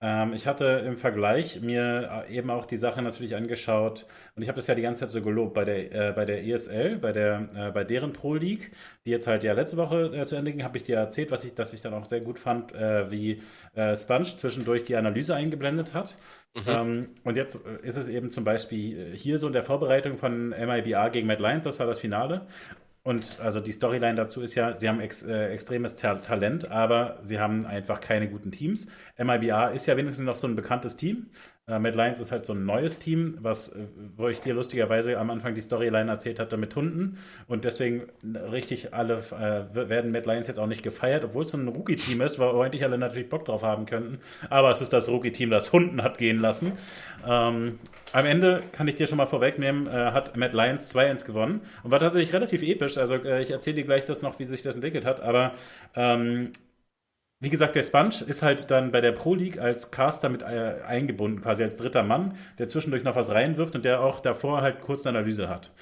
A: ähm, ich hatte im Vergleich mir äh, eben auch die Sache natürlich angeschaut und ich habe das ja die ganze Zeit so gelobt bei der, äh, bei der ESL, bei, der, äh, bei deren Pro League, die jetzt halt ja letzte Woche äh, zu Ende ging, habe ich dir erzählt, was ich, dass ich dann auch sehr gut fand, äh, wie Sponge zwischendurch die Analyse eingeblendet hat. Mhm. Ähm, und jetzt ist es eben zum Beispiel hier so in der Vorbereitung von MIBA gegen Mad Lions, das war das Finale. Und also die Storyline dazu ist ja, sie haben ex, äh, extremes Ta Talent, aber sie haben einfach keine guten Teams. MIBA ist ja wenigstens noch so ein bekanntes Team. Äh, Mad Lions ist halt so ein neues Team, was, äh, wo ich dir lustigerweise am Anfang die Storyline erzählt hatte mit Hunden. Und deswegen richtig alle äh, werden Mad Lions jetzt auch nicht gefeiert, obwohl es so ein Rookie-Team ist, wo eigentlich alle natürlich Bock drauf haben könnten. Aber es ist das Rookie-Team, das Hunden hat gehen lassen. Ähm, am Ende kann ich dir schon mal vorwegnehmen, äh, hat Mad Lions 2-1 gewonnen und war tatsächlich relativ episch. Also äh, ich erzähle dir gleich das noch, wie sich das entwickelt hat. Aber ähm, wie gesagt, der Sponge ist halt dann bei der Pro League als Caster mit äh, eingebunden, quasi als dritter Mann, der zwischendurch noch was reinwirft und der auch davor halt kurz eine Analyse hat.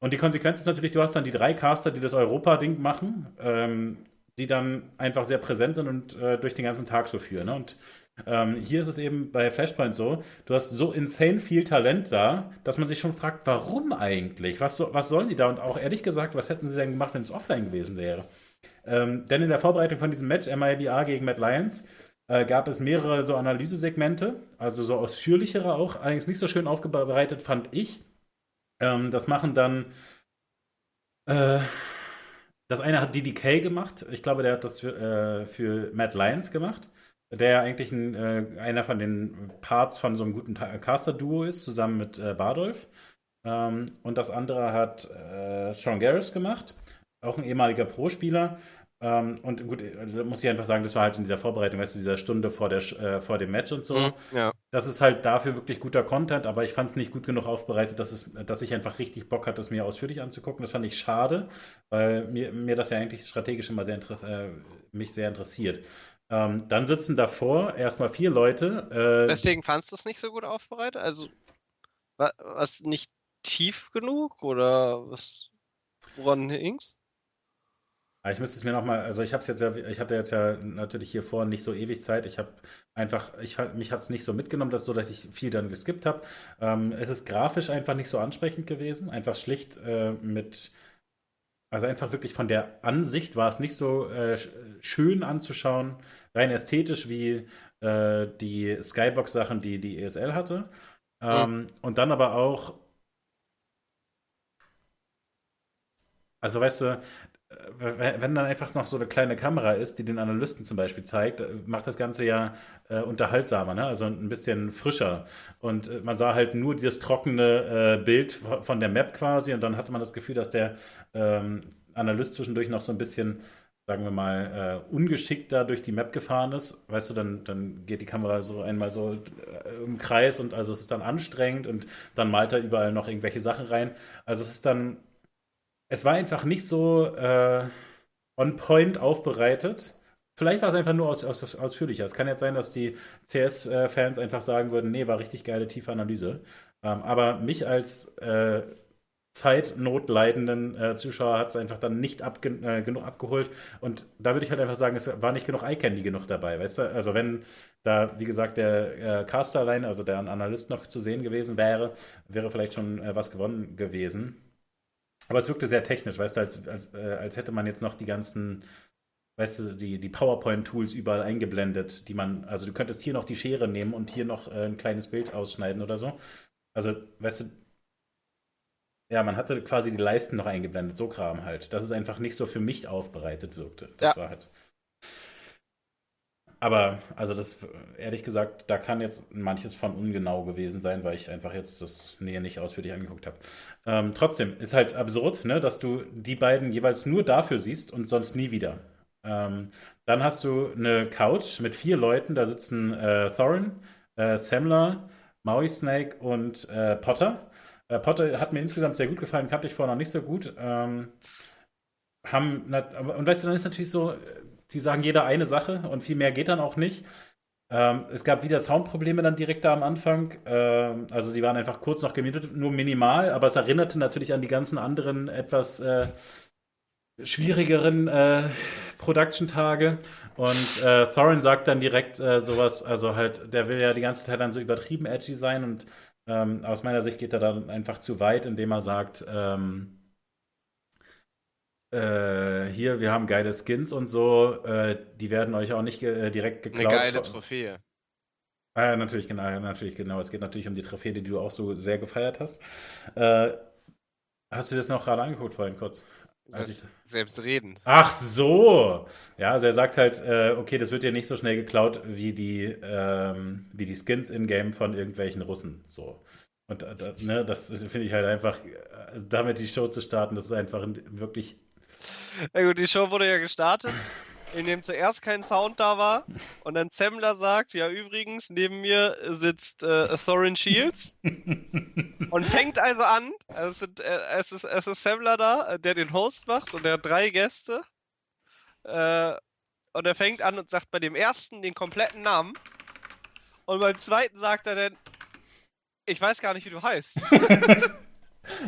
A: Und die Konsequenz ist natürlich, du hast dann die drei Caster, die das Europa-Ding machen, ähm, die dann einfach sehr präsent sind und äh, durch den ganzen Tag so führen. Ne? Und ähm, hier ist es eben bei Flashpoint so, du hast so insane viel Talent da, dass man sich schon fragt, warum eigentlich? Was, was sollen die da? Und auch ehrlich gesagt, was hätten sie denn gemacht, wenn es offline gewesen wäre? Ähm, denn in der Vorbereitung von diesem Match MIBA gegen Matt Lions äh, gab es mehrere so Analysesegmente, also so ausführlichere auch, allerdings nicht so schön aufbereitet, fand ich. Ähm, das machen dann. Äh, das eine hat DDK gemacht. Ich glaube, der hat das für, äh, für Matt Lyons gemacht, der ja eigentlich ein, äh, einer von den Parts von so einem guten Caster-Duo ist, zusammen mit äh, Bardolph. Ähm, und das andere hat äh, Sean Garris gemacht, auch ein ehemaliger Pro-Spieler. Ähm, und gut, da muss ich einfach sagen, das war halt in dieser Vorbereitung, weißt du, dieser Stunde vor, der, äh, vor dem Match und so. Mhm, ja. Das ist halt dafür wirklich guter Content, aber ich fand es nicht gut genug aufbereitet, dass, es, dass ich einfach richtig Bock hatte, das mir ausführlich anzugucken. Das fand ich schade, weil mir, mir das ja eigentlich strategisch immer sehr äh, mich sehr interessiert. Ähm, dann sitzen davor erstmal vier Leute.
D: Äh, Deswegen fandst du es nicht so gut aufbereitet? Also, war, was nicht tief genug oder was? Woran hing's?
A: Ich müsste es mir nochmal, also ich habe es jetzt ja, ich hatte jetzt ja natürlich hier vor nicht so ewig Zeit. Ich habe einfach, ich, mich hat es nicht so mitgenommen, dass so, dass ich viel dann geskippt habe. Ähm, es ist grafisch einfach nicht so ansprechend gewesen, einfach schlicht äh, mit, also einfach wirklich von der Ansicht war es nicht so äh, schön anzuschauen, rein ästhetisch wie äh, die Skybox-Sachen, die die ESL hatte. Ähm, mhm. Und dann aber auch Also weißt du, wenn dann einfach noch so eine kleine Kamera ist, die den Analysten zum Beispiel zeigt, macht das Ganze ja äh, unterhaltsamer, ne? also ein bisschen frischer. Und äh, man sah halt nur dieses trockene äh, Bild von der Map quasi und dann hatte man das Gefühl, dass der ähm, Analyst zwischendurch noch so ein bisschen sagen wir mal, äh, ungeschickt da durch die Map gefahren ist, weißt du, dann, dann geht die Kamera so einmal so äh, im Kreis und also es ist dann anstrengend und dann malt er überall noch irgendwelche Sachen rein. Also es ist dann, es war einfach nicht so äh, on point aufbereitet. Vielleicht war es einfach nur aus, aus, ausführlicher. Es kann jetzt sein, dass die CS-Fans einfach sagen würden, nee, war richtig geile, tiefe Analyse. Ähm, aber mich als äh, zeitnotleidenden äh, Zuschauer hat es einfach dann nicht abge äh, genug abgeholt. Und da würde ich halt einfach sagen, es war nicht genug Eye-Candy genug dabei. Weißt du? Also wenn da, wie gesagt, der äh, Caster allein, also der Analyst noch zu sehen gewesen wäre, wäre vielleicht schon äh, was gewonnen gewesen. Aber es wirkte sehr technisch, weißt du, als, als, äh, als hätte man jetzt noch die ganzen weißt du, die, die PowerPoint-Tools überall eingeblendet, die man, also du könntest hier noch die Schere nehmen und hier noch äh, ein kleines Bild ausschneiden oder so. Also, weißt du, ja, man hatte quasi die Leisten noch eingeblendet, so Kram halt. Dass es einfach nicht so für mich aufbereitet wirkte. Das
D: Ja.
A: war halt. Aber, also das, ehrlich gesagt, da kann jetzt manches von ungenau gewesen sein, weil ich einfach jetzt das Nähe nicht ausführlich angeguckt habe. Ähm, trotzdem, ist halt absurd, ne, dass du die beiden jeweils nur dafür siehst und sonst nie wieder. Ähm, dann hast du eine Couch mit vier Leuten, da sitzen äh, Thorin, äh, Samler, Maui Snake und äh, Potter. Äh, Potter hat mir insgesamt sehr gut gefallen, kannte ich vorher noch nicht so gut. Ähm, haben, und weißt du, dann ist natürlich so, die sagen jeder eine Sache und viel mehr geht dann auch nicht. Ähm, es gab wieder Soundprobleme dann direkt da am Anfang. Ähm, also die waren einfach kurz noch gemietet, nur minimal, aber es erinnerte natürlich an die ganzen anderen etwas äh, schwierigeren äh, Production-Tage. Und äh, Thorin sagt dann direkt äh, sowas, also halt, der will ja die ganze Zeit dann so übertrieben edgy sein und ähm, aus meiner Sicht geht er dann einfach zu weit, indem er sagt, ähm, äh, hier, wir haben geile Skins und so, äh, die werden euch auch nicht ge äh, direkt
D: Eine
A: geklaut.
D: geile Trophäe.
A: Ah, ja, natürlich, genau, ja, natürlich, genau. Es geht natürlich um die Trophäe, die du auch so sehr gefeiert hast. Äh, hast du das noch gerade angeguckt vorhin kurz? Ich-
D: selbstredend.
A: Ach so. Ja, also er sagt halt, äh, okay, das wird dir nicht so schnell geklaut wie die, ähm, wie die Skins in-game von irgendwelchen Russen. So. Und äh, da, ne, das finde ich halt einfach, äh, damit die Show zu starten, das ist einfach ein, wirklich.
D: Na gut, die Show wurde ja gestartet, indem zuerst kein Sound da war und dann Semmler sagt, ja übrigens, neben mir sitzt äh, Thorin Shields und fängt also an, also es, sind, äh, es, ist, es ist Semmler da, äh, der den Host macht und der hat drei Gäste äh, und er fängt an und sagt bei dem ersten den kompletten Namen und beim zweiten sagt er dann, ich weiß gar nicht, wie du heißt.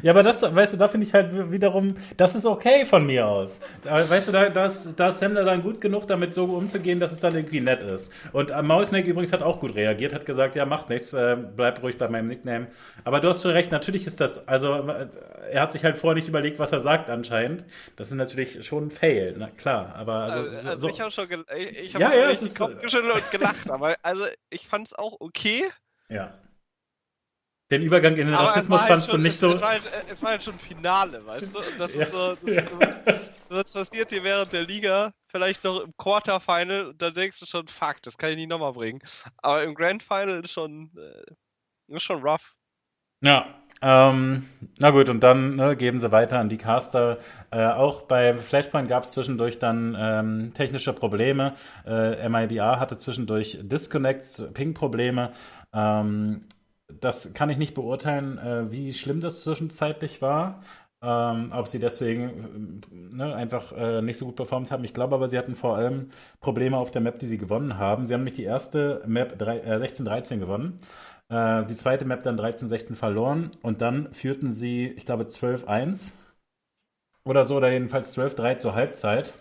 A: Ja, aber das, weißt du, da finde ich halt wiederum, das ist okay von mir aus. Weißt du, da, da, ist, da ist Semmler dann gut genug, damit so umzugehen, dass es dann irgendwie nett ist. Und äh, Mausneck übrigens hat auch gut reagiert, hat gesagt, ja, macht nichts, äh, bleib ruhig bei meinem Nickname. Aber du hast schon recht, natürlich ist das, also äh, er hat sich halt vorher nicht überlegt, was er sagt anscheinend. Das ist natürlich schon ein Fail, na klar. Aber also,
D: Also,
A: so,
D: also
A: so,
D: ich habe schon, ich, ich hab
A: ja,
D: ja,
A: es ist-
D: und gelacht, aber also ich fand es auch okay.
A: ja. Den Übergang in den
D: Aber
A: Rassismus
D: halt
A: fandst
D: schon,
A: du nicht so.
D: Es war, halt, äh, es war halt schon Finale, weißt du? Und das
A: Ja.
D: ist so, das,
A: Ja.
D: das, das passiert dir während der Liga, vielleicht noch im Quarterfinal, und dann denkst du schon, fuck, das kann ich nicht nochmal bringen. Aber im Grand Final ist schon, äh, ist schon rough.
A: Ja, ähm, na gut, und dann ne, geben sie weiter an die Caster. Äh, auch bei Flashpoint gab es zwischendurch dann ähm, technische Probleme. Äh, MIBA hatte zwischendurch Disconnects, Ping-Probleme. Ähm, das kann ich nicht beurteilen, äh, wie schlimm das zwischenzeitlich war. Ähm, ob sie deswegen äh, ne, einfach äh, nicht so gut performt haben. Ich glaube aber, sie hatten vor allem Probleme auf der Map, die sie gewonnen haben. Sie haben nämlich die erste Map äh, 16-13 gewonnen. Äh, die zweite Map dann 13-16 verloren und dann führten sie, ich glaube, 12-1 oder so, oder jedenfalls 12-3 zur Halbzeit.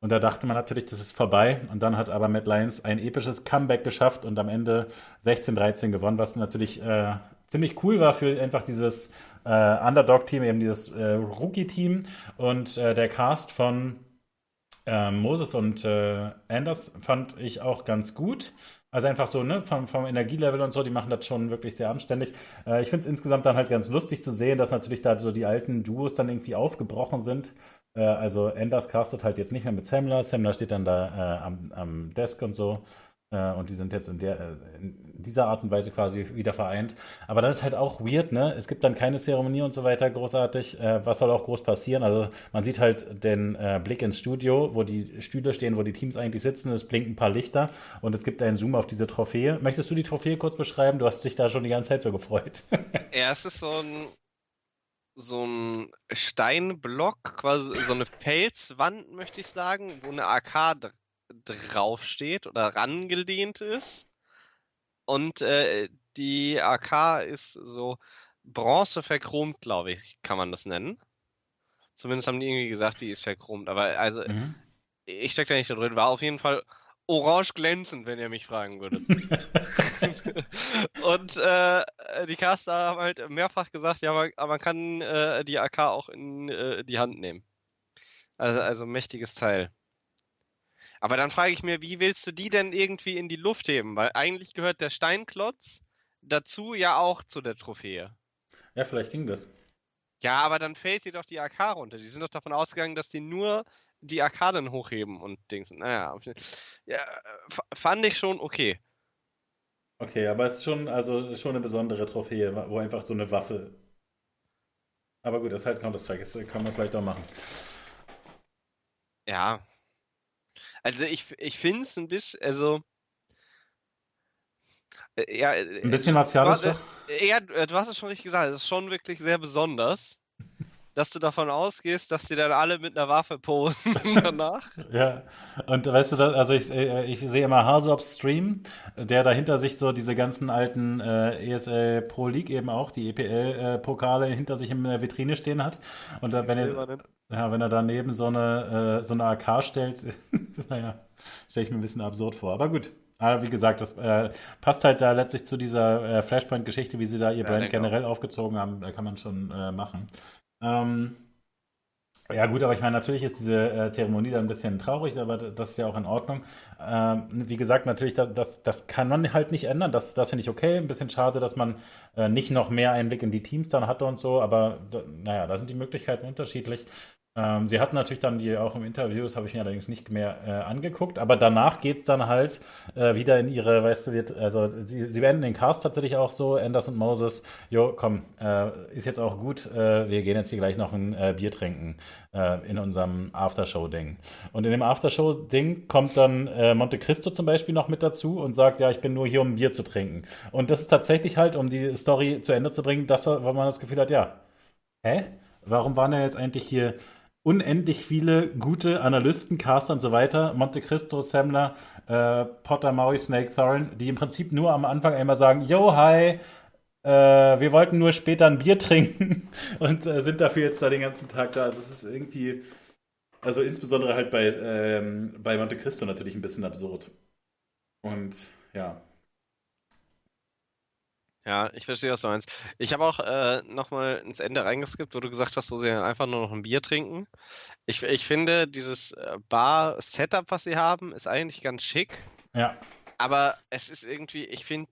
A: Und da dachte man natürlich, das ist vorbei. Und dann hat aber Matt Lyons ein episches Comeback geschafft und am Ende 16-13 gewonnen, was natürlich äh, ziemlich cool war für einfach dieses äh, Underdog-Team, eben dieses äh, Rookie-Team. Und äh, der Cast von äh, Moses und äh, Anders fand ich auch ganz gut. Also einfach so, ne, vom, vom Energielevel und so, die machen das schon wirklich sehr anständig. Ich finde es insgesamt dann halt ganz lustig zu sehen, dass natürlich da so die alten Duos dann irgendwie aufgebrochen sind. Äh, also Anders castet halt jetzt nicht mehr mit Samler. Samler steht dann da äh, am, am Desk und so. Äh, und die sind jetzt in, der, äh, in dieser Art und Weise quasi wieder vereint. Aber das ist halt auch weird, ne? Es gibt dann keine Zeremonie und so weiter großartig. Äh, was soll auch groß passieren? Also man sieht halt den Blick ins Studio, wo die Stühle stehen, wo die Teams eigentlich sitzen. Es blinken ein paar Lichter und es gibt einen Zoom auf diese Trophäe. Möchtest du die Trophäe kurz beschreiben? Du hast dich da schon die ganze Zeit so gefreut.
D: Ja, es ist so ein, so ein Steinblock, quasi so eine Felswand, möchte ich sagen, wo eine AK dr draufsteht oder rangelehnt ist. Und äh, die AK ist so Bronze verchromt, glaube ich, kann man das nennen. Zumindest haben die irgendwie gesagt, die ist verchromt. Aber also,
A: Mhm.
D: ich stecke da nicht drin. War auf jeden Fall orange glänzend, wenn ihr mich fragen würdet. Und äh, die Caster haben halt mehrfach gesagt, ja, man, aber man kann äh, die AK auch in äh, die Hand nehmen. Also, also mächtiges Teil. Aber dann frage ich mir, wie willst du die denn irgendwie in die Luft heben? Weil eigentlich gehört der Steinklotz dazu ja auch zu der Trophäe.
A: ja, vielleicht ging das.
D: Ja, aber dann fällt dir doch die AK runter. Die sind doch davon ausgegangen, dass die nur die dann hochheben und Dings. Naja, ja, fand ich schon okay.
A: Okay, aber es ist schon, also schon eine besondere Trophäe, wo einfach so eine Waffe. Aber gut, das ist halt Counter-Strike, das kann man vielleicht auch machen.
D: Ja. Also ich, ich finde es ein bisschen, also. äh, Ja, äh,
A: Ein bisschen martialisch
D: du,
A: doch.
D: äh, Ja, äh, du hast es schon richtig gesagt. Es ist schon wirklich sehr besonders, dass du davon ausgehst, dass die dann alle mit einer Waffe posen danach.
A: Ja, und weißt du, also ich, äh, ich sehe immer Hasops Stream, der dahinter sich so diese ganzen alten äh, ESL Pro League eben auch, die EPL-Pokale hinter sich in der Vitrine stehen hat. Und da, wenn er, ja, wenn er daneben so eine, äh, so eine AK stellt, naja, stelle ich mir ein bisschen absurd vor. Aber gut. Aber wie gesagt, das äh, passt halt da letztlich zu dieser äh, Flashpoint-Geschichte, wie sie da ihr
D: Ja,
A: Brand generell aufgezogen haben, da kann man schon äh, machen. Ähm, ja, gut, aber ich meine, natürlich ist diese äh, Zeremonie dann ein bisschen traurig, aber das ist ja auch in Ordnung. Ähm, wie gesagt, natürlich, da, das, das kann man halt nicht ändern. Das, das finde ich okay. Ein bisschen schade, dass man äh, nicht noch mehr Einblick in die Teams dann hatte und so, aber naja, da sind die Möglichkeiten unterschiedlich. Ähm, sie hatten natürlich dann die auch im Interview, das habe ich mir allerdings nicht mehr äh, angeguckt, aber danach geht es dann halt äh, wieder in ihre, weißt du, wird, also sie, sie beenden den Cast tatsächlich auch so, Anders und Moses, jo, komm, äh, ist jetzt auch gut, äh, wir gehen jetzt hier gleich noch ein äh, Bier trinken in unserem Aftershow-Ding. Und in dem Aftershow-Ding kommt dann äh, Monte Cristo zum Beispiel noch mit dazu und sagt, ja, ich bin nur hier, um ein Bier zu trinken. Und das ist tatsächlich halt, um die Story zu Ende zu bringen, das, wo man das Gefühl hat, ja, hä? Warum waren denn jetzt eigentlich hier unendlich viele gute Analysten, Caster und so weiter, Monte Cristo, Semmler, äh, Potter, Maui, Snake, Thorin, die im Prinzip nur am Anfang einmal sagen, yo, hi, äh, wir wollten nur später ein Bier trinken und äh, sind dafür jetzt da den ganzen Tag da. Also es ist irgendwie, also insbesondere halt bei, ähm, bei Monte Cristo natürlich ein bisschen absurd. Und ja.
D: Ja, ich verstehe, was du meinst. Ich habe auch äh, nochmal ins Ende reingeskippt, wo du gesagt hast, wo sie einfach nur noch ein Bier trinken. Ich, ich finde, dieses äh, Bar-Setup, was sie haben, ist eigentlich ganz schick.
A: Ja.
D: Aber es ist irgendwie, ich finde,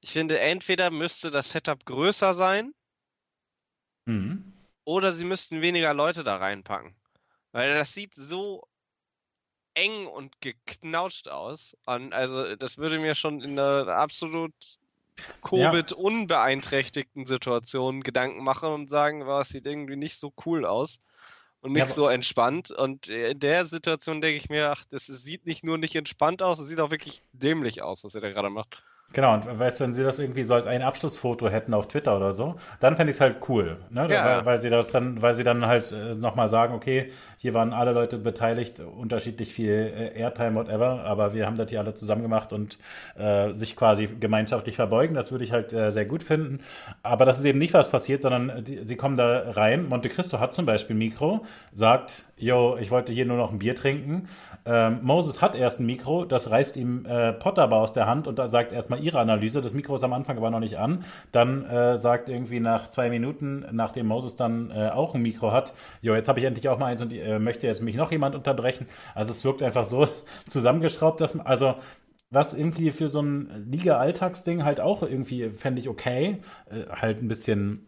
D: ich finde, entweder müsste das Setup größer sein
A: Mhm.
D: Oder sie müssten weniger Leute da reinpacken. Weil das sieht so eng und geknautscht aus. Und also, das würde mir schon in einer absolut Covid-unbeeinträchtigten Situation Gedanken machen und sagen, was sieht irgendwie nicht so cool aus und
A: Ja,
D: nicht
A: aber-
D: so entspannt. Und in der Situation denke ich mir, ach, das sieht nicht nur nicht entspannt aus, es sieht auch wirklich dämlich aus, was ihr da gerade macht.
A: Genau, und weißt du, wenn sie das irgendwie so als ein Abschlussfoto hätten auf Twitter oder so, dann fände ich es halt cool, ne?
D: Ja.
A: Weil, weil sie das dann, weil sie dann halt äh, nochmal sagen, okay, hier waren alle Leute beteiligt, unterschiedlich viel äh, Airtime, whatever, aber wir haben das hier alle zusammen gemacht und äh, sich quasi gemeinschaftlich verbeugen, das würde ich halt äh, sehr gut finden. Aber das ist eben nicht was passiert, sondern die, sie kommen da rein. Monte Cristo hat zum Beispiel ein Mikro, sagt, yo, ich wollte hier nur noch ein Bier trinken. Ähm, Moses hat erst ein Mikro, das reißt ihm äh, Potter aber aus der Hand und da sagt erstmal ihre Analyse. Das Mikro ist am Anfang aber noch nicht an. Dann äh, sagt irgendwie nach zwei Minuten, nachdem Moses dann äh, auch ein Mikro hat, jo, jetzt habe ich endlich auch mal eins und äh, möchte jetzt mich noch jemand unterbrechen. Also es wirkt einfach so zusammengeschraubt, dass also was irgendwie für so ein Liga-Alltagsding halt auch irgendwie fände ich okay. Äh, halt ein bisschen,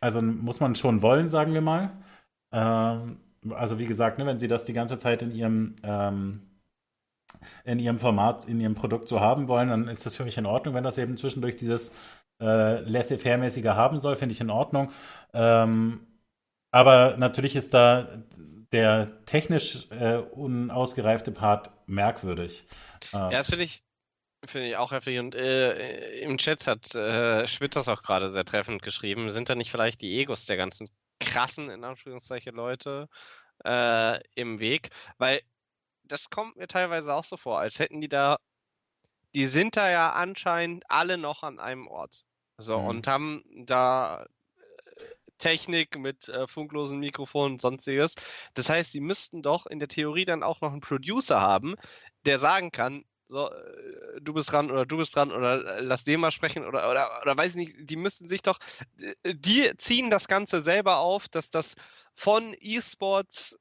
A: also muss man schon wollen, sagen wir mal. Ähm, also wie gesagt, ne, wenn sie das die ganze Zeit in ihrem ähm, in ihrem Format, in ihrem Produkt so haben wollen, dann ist das für mich in Ordnung. Wenn das eben zwischendurch dieses äh, laissez-faire-mäßige haben soll, finde ich in Ordnung. Ähm, aber natürlich ist da der technisch äh, unausgereifte Part merkwürdig.
D: Äh, ja, das finde ich, finde ich auch heftig. Und äh, im Chat hat äh, Schmidt das auch gerade sehr treffend geschrieben. Sind da nicht vielleicht die Egos der ganzen krassen, in Anführungszeichen, Leute äh, im Weg? Weil das kommt mir teilweise auch so vor, als hätten die da, die sind da ja anscheinend alle noch an einem Ort. So, mhm. und haben da äh, Technik mit äh, funklosen Mikrofonen und sonstiges. Das heißt, sie müssten doch in der Theorie dann auch noch einen Producer haben, der sagen kann, so, äh, du bist dran oder du bist dran oder äh, lass den mal sprechen oder, oder, oder weiß ich nicht, die müssten sich doch, die ziehen das Ganze selber auf, dass das von E-Sports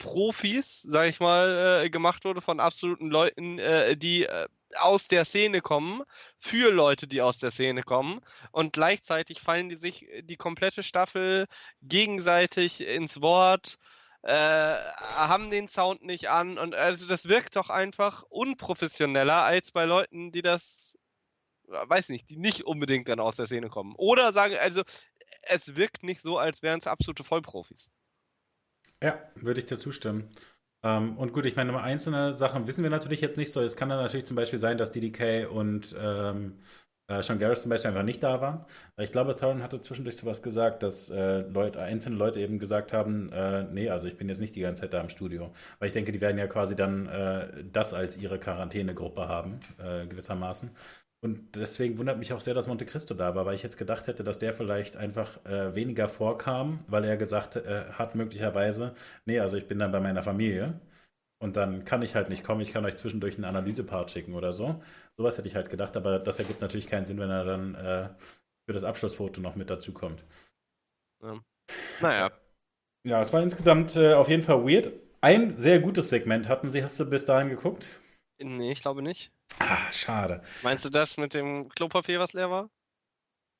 D: Profis, sag ich mal, äh, gemacht wurde von absoluten Leuten, äh, die äh, aus der Szene kommen, für Leute, die aus der Szene kommen. Und gleichzeitig fallen die sich die komplette Staffel gegenseitig ins Wort, äh, haben den Sound nicht an. Und also das wirkt doch einfach unprofessioneller als bei Leuten, die das, weiß nicht, die nicht unbedingt dann aus der Szene kommen. Oder sagen, also es wirkt nicht so, als wären es absolute Vollprofis.
A: Ja, würde ich dir zustimmen. Ähm, und gut, ich meine, einzelne Sachen wissen wir natürlich jetzt nicht so. Es kann dann natürlich zum Beispiel sein, dass DDK und ähm, äh, Sean Garrett zum Beispiel einfach nicht da waren. Ich glaube, Thorin hatte zwischendurch sowas gesagt, dass äh, Leute, einzelne Leute eben gesagt haben, äh, nee, also ich bin jetzt nicht die ganze Zeit da im Studio. Weil ich denke, die werden ja quasi dann äh, das als ihre Quarantänegruppe haben, äh, gewissermaßen. Und deswegen wundert mich auch sehr, dass Monte Cristo da war, weil ich jetzt gedacht hätte, dass der vielleicht einfach äh, weniger vorkam, weil er gesagt äh, hat, möglicherweise, nee, also ich bin dann bei meiner Familie und dann kann ich halt nicht kommen, ich kann euch zwischendurch einen Analysepart schicken oder so. Sowas hätte ich halt gedacht, aber das ergibt natürlich keinen Sinn, wenn er dann äh, für das Abschlussfoto noch mit dazukommt.
D: Ja. Naja.
A: Ja, es war insgesamt äh, auf jeden Fall weird. Ein sehr gutes Segment hatten Sie. Hast du bis dahin geguckt?
D: Nee, ich glaube nicht.
A: Ah, schade.
D: Meinst du das mit dem Klopapier, was leer war?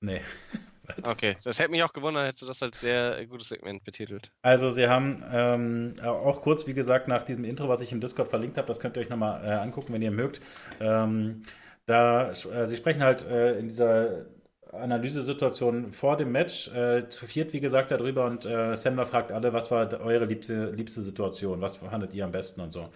A: Nee.
D: okay, das hätte mich auch gewundert, hättest du das als sehr gutes Segment betitelt.
A: Also, sie haben ähm, auch kurz, wie gesagt, nach diesem Intro, was ich im Discord verlinkt habe, das könnt ihr euch nochmal äh, angucken, wenn ihr mögt. Ähm, da, äh, sie sprechen halt äh, in dieser Analysesituation vor dem Match äh, zu viert, wie gesagt, darüber und äh, Sandler fragt alle, was war eure liebste, liebste Situation, was fandet ihr am besten und so.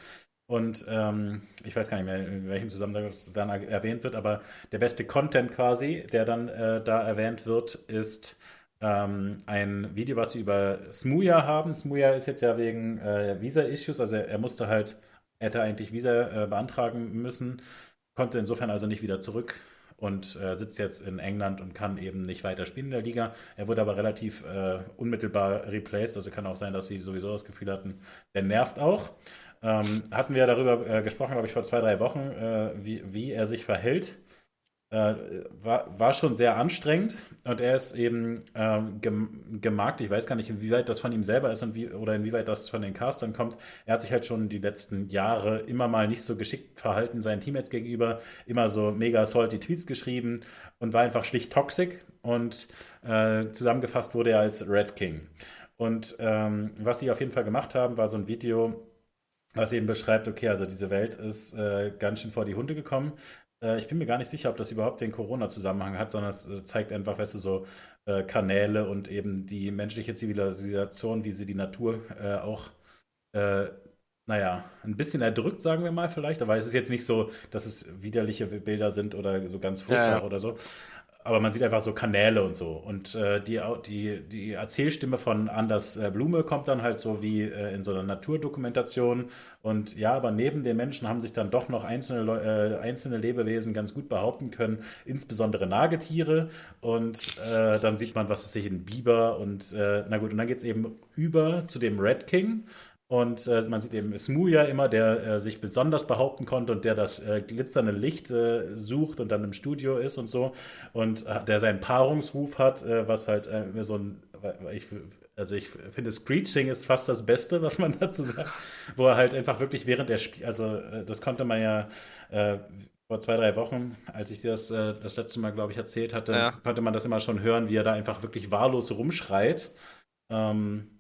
A: Und ähm, ich weiß gar nicht mehr, in welchem Zusammenhang das dann erwähnt wird, aber der beste Content quasi, der dann äh, da erwähnt wird, ist ähm, ein Video, was sie über Smuja haben. Smuja ist jetzt ja wegen äh, Visa-Issues, also er, er, musste halt, er hätte eigentlich Visa äh, beantragen müssen, konnte insofern also nicht wieder zurück und äh, sitzt jetzt in England und kann eben nicht weiter spielen in der Liga. Er wurde aber relativ äh, unmittelbar replaced, also kann auch sein, dass sie sowieso das Gefühl hatten, der nervt auch. Ähm, hatten wir darüber äh, gesprochen, glaube ich, vor zwei, drei Wochen, äh, wie, wie er sich verhält. Äh, war, war schon sehr anstrengend und er ist eben ähm, gem gemarkt. Ich weiß gar nicht, inwieweit das von ihm selber ist und wie, oder inwieweit das von den Castern kommt. Er hat sich halt schon die letzten Jahre immer mal nicht so geschickt verhalten seinen Teammates gegenüber, immer so mega salty Tweets geschrieben und war einfach schlicht toxisch und äh, zusammengefasst wurde er als Red King. Und ähm, was sie auf jeden Fall gemacht haben, war so ein Video, was eben beschreibt, okay, also diese Welt ist äh, ganz schön vor die Hunde gekommen. Äh, ich bin mir gar nicht sicher, ob das überhaupt den Corona-Zusammenhang hat, sondern es äh, zeigt einfach, weißt du, so äh, Kanäle und eben die menschliche Zivilisation, wie sie die Natur äh, auch, naja, ein bisschen erdrückt, sagen wir mal vielleicht. Aber es ist jetzt nicht so, dass es widerliche Bilder sind oder so ganz furchtbar ja, ja. oder so aber man sieht einfach so Kanäle und so. Und äh, die, die, die Erzählstimme von Anders äh, Blume kommt dann halt so wie äh, in so einer Naturdokumentation. Und ja, aber neben den Menschen haben sich dann doch noch einzelne, äh, einzelne Lebewesen ganz gut behaupten können, insbesondere Nagetiere. Und äh, dann sieht man, was es sich in Biber und äh, na gut, und dann geht es eben über zu dem Red King. Und äh, man sieht eben Smuja immer, der äh, sich besonders behaupten konnte und der das äh, glitzernde Licht äh, sucht und dann im Studio ist und so. Und äh, der seinen Paarungsruf hat, äh, was halt so ein, ich, also ich finde, Screeching ist fast das Beste, was man dazu sagt. Wo er halt einfach wirklich während der Spiel, also das konnte man ja vor zwei, drei Wochen, als ich dir das das letzte Mal, glaube ich, erzählt hatte, ja. konnte man das immer schon hören, wie er da einfach wirklich wahllos rumschreit. Ähm,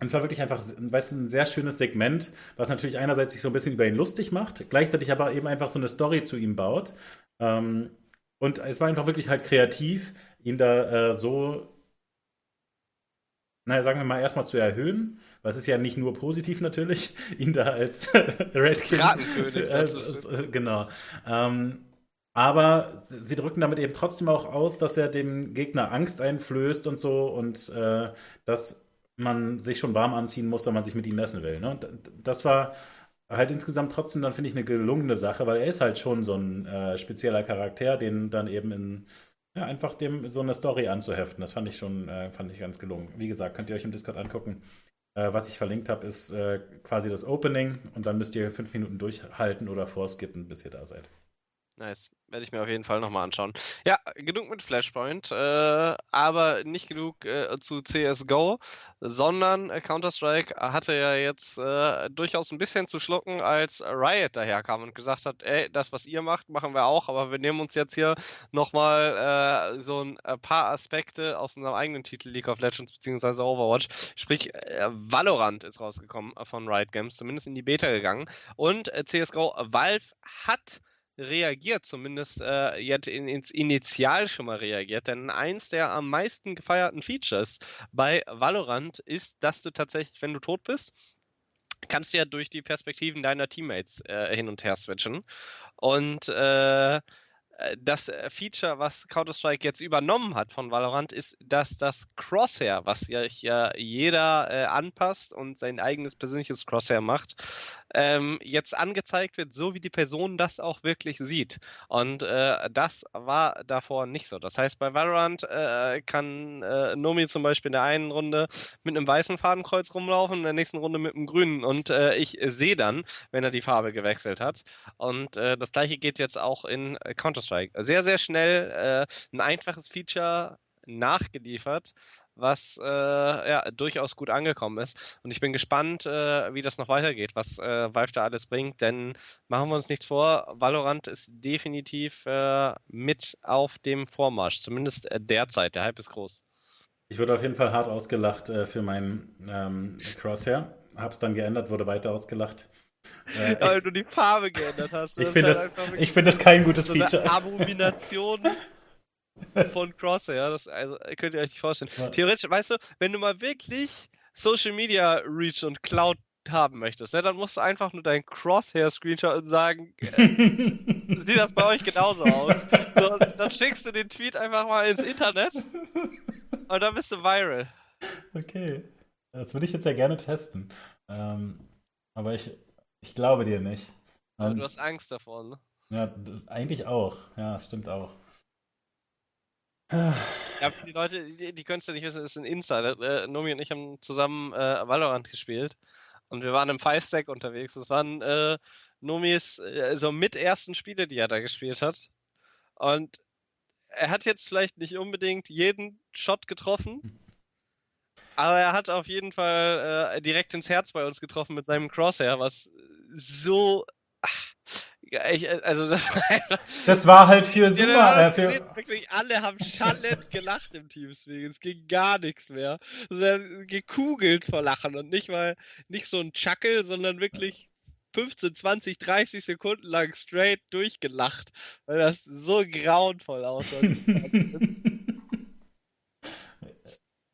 A: Und es war wirklich einfach, weißt du, ein sehr schönes Segment, was natürlich einerseits sich so ein bisschen über ihn lustig macht, gleichzeitig aber eben einfach so eine Story zu ihm baut. Ähm, und es war einfach wirklich halt kreativ, ihn da äh, so, naja, sagen wir mal, erstmal zu erhöhen. Was ist ja nicht nur positiv natürlich, ihn da als Red King.
D: Das ist-
A: es- genau. Ähm, aber sie drücken damit eben trotzdem auch aus, dass er dem Gegner Angst einflößt und so und äh, dass man sich schon warm anziehen muss, wenn man sich mit ihm messen will. Ne? Das war halt insgesamt trotzdem dann, finde ich, eine gelungene Sache, weil er ist halt schon so ein äh, spezieller Charakter, den dann eben in ja, einfach dem so eine Story anzuheften. Das fand ich schon, äh, fand ich ganz gelungen. Wie gesagt, könnt ihr euch im Discord angucken. Äh, was ich verlinkt habe, ist äh, quasi das Opening und dann müsst ihr fünf Minuten durchhalten oder vorskippen, bis ihr da seid.
D: Nice. Werde ich mir auf jeden Fall nochmal anschauen. Ja, genug mit Flashpoint, äh, aber nicht genug äh, zu CSGO, sondern äh, Counter-Strike hatte ja jetzt äh, durchaus ein bisschen zu schlucken, als Riot daherkam und gesagt hat, ey, das, was ihr macht, machen wir auch, aber wir nehmen uns jetzt hier nochmal äh, so ein äh, paar Aspekte aus unserem eigenen Titel League of Legends bzw. Overwatch. Sprich, äh, Valorant ist rausgekommen von Riot Games, zumindest in die Beta gegangen. Und CSGO Valve hat reagiert, zumindest äh, jetzt in, ins Initial schon mal reagiert, denn eins der am meisten gefeierten Features bei Valorant ist, dass du tatsächlich, wenn du tot bist, kannst du ja durch die Perspektiven deiner Teammates äh, hin und her switchen. Und äh, das äh, Feature, was Counter-Strike jetzt übernommen hat von Valorant, ist, dass das Crosshair, was ja, jeder äh, anpasst und sein eigenes persönliches Crosshair macht, ähm, jetzt angezeigt wird, so wie die Person das auch wirklich sieht. Und äh, das war davor nicht so. Das heißt, bei Valorant äh, kann äh, Nomi zum Beispiel in der einen Runde mit einem weißen Fadenkreuz rumlaufen, in der nächsten Runde mit einem grünen. Und äh, ich sehe dann, wenn er die Farbe gewechselt hat. Und äh, das gleiche geht jetzt auch in äh, Counter-Strike. Sehr, sehr schnell ein einfaches Feature nachgeliefert, was äh, ja, durchaus gut angekommen ist. Und ich bin gespannt, äh, wie das noch weitergeht, was äh, Valve da alles bringt, denn machen wir uns nichts vor, Valorant ist definitiv äh, mit auf dem Vormarsch, zumindest äh, derzeit. Der Hype ist groß.
A: Ich wurde auf jeden Fall hart ausgelacht äh, für meinen ähm, Crosshair. Hab's dann geändert, wurde weiter ausgelacht. Äh,
D: Weil
A: ich
D: du die Farbe geändert hast.
A: ich finde
D: halt
A: das, ich find das kein gutes
D: so
A: Feature.
D: Abomination von Crosshair. Das also, könnt ihr euch nicht vorstellen.
A: Ja.
D: Theoretisch, weißt du, wenn du mal wirklich Social Media Reach und Cloud haben möchtest, ne, dann musst du einfach nur deinen Crosshair-Screenshot und sagen, äh, sieht das bei euch genauso aus? So, dann schickst du den Tweet einfach mal ins Internet und dann bist du viral.
A: Okay. Das würde ich jetzt ja gerne testen. Ähm, aber ich, ich glaube dir nicht. Ähm,
D: du hast Angst davon. Ne?
A: ja, eigentlich auch. Ja, stimmt auch.
D: Ja, für die Leute, die, die können es ja nicht wissen, ist ein Insider. Äh, Nomi und ich haben zusammen äh, Valorant gespielt und wir waren im Five-Stack unterwegs. Das waren äh, Nomis äh, so mit ersten Spiele, die er da gespielt hat. Und er hat jetzt vielleicht nicht unbedingt jeden Shot getroffen, aber er hat auf jeden Fall äh, direkt ins Herz bei uns getroffen mit seinem Crosshair, was so. Ach, ich, also das war einfach.
A: Das war halt für Super.
D: haben
A: Äh,
D: gesehen, wirklich alle haben schallend gelacht im Teamspeak. Es ging gar nichts mehr. Sondern gekugelt vor Lachen und nicht mal nicht so ein Chuckle, sondern wirklich 15, 20, 30 Sekunden lang straight durchgelacht, weil das so grauenvoll aussah.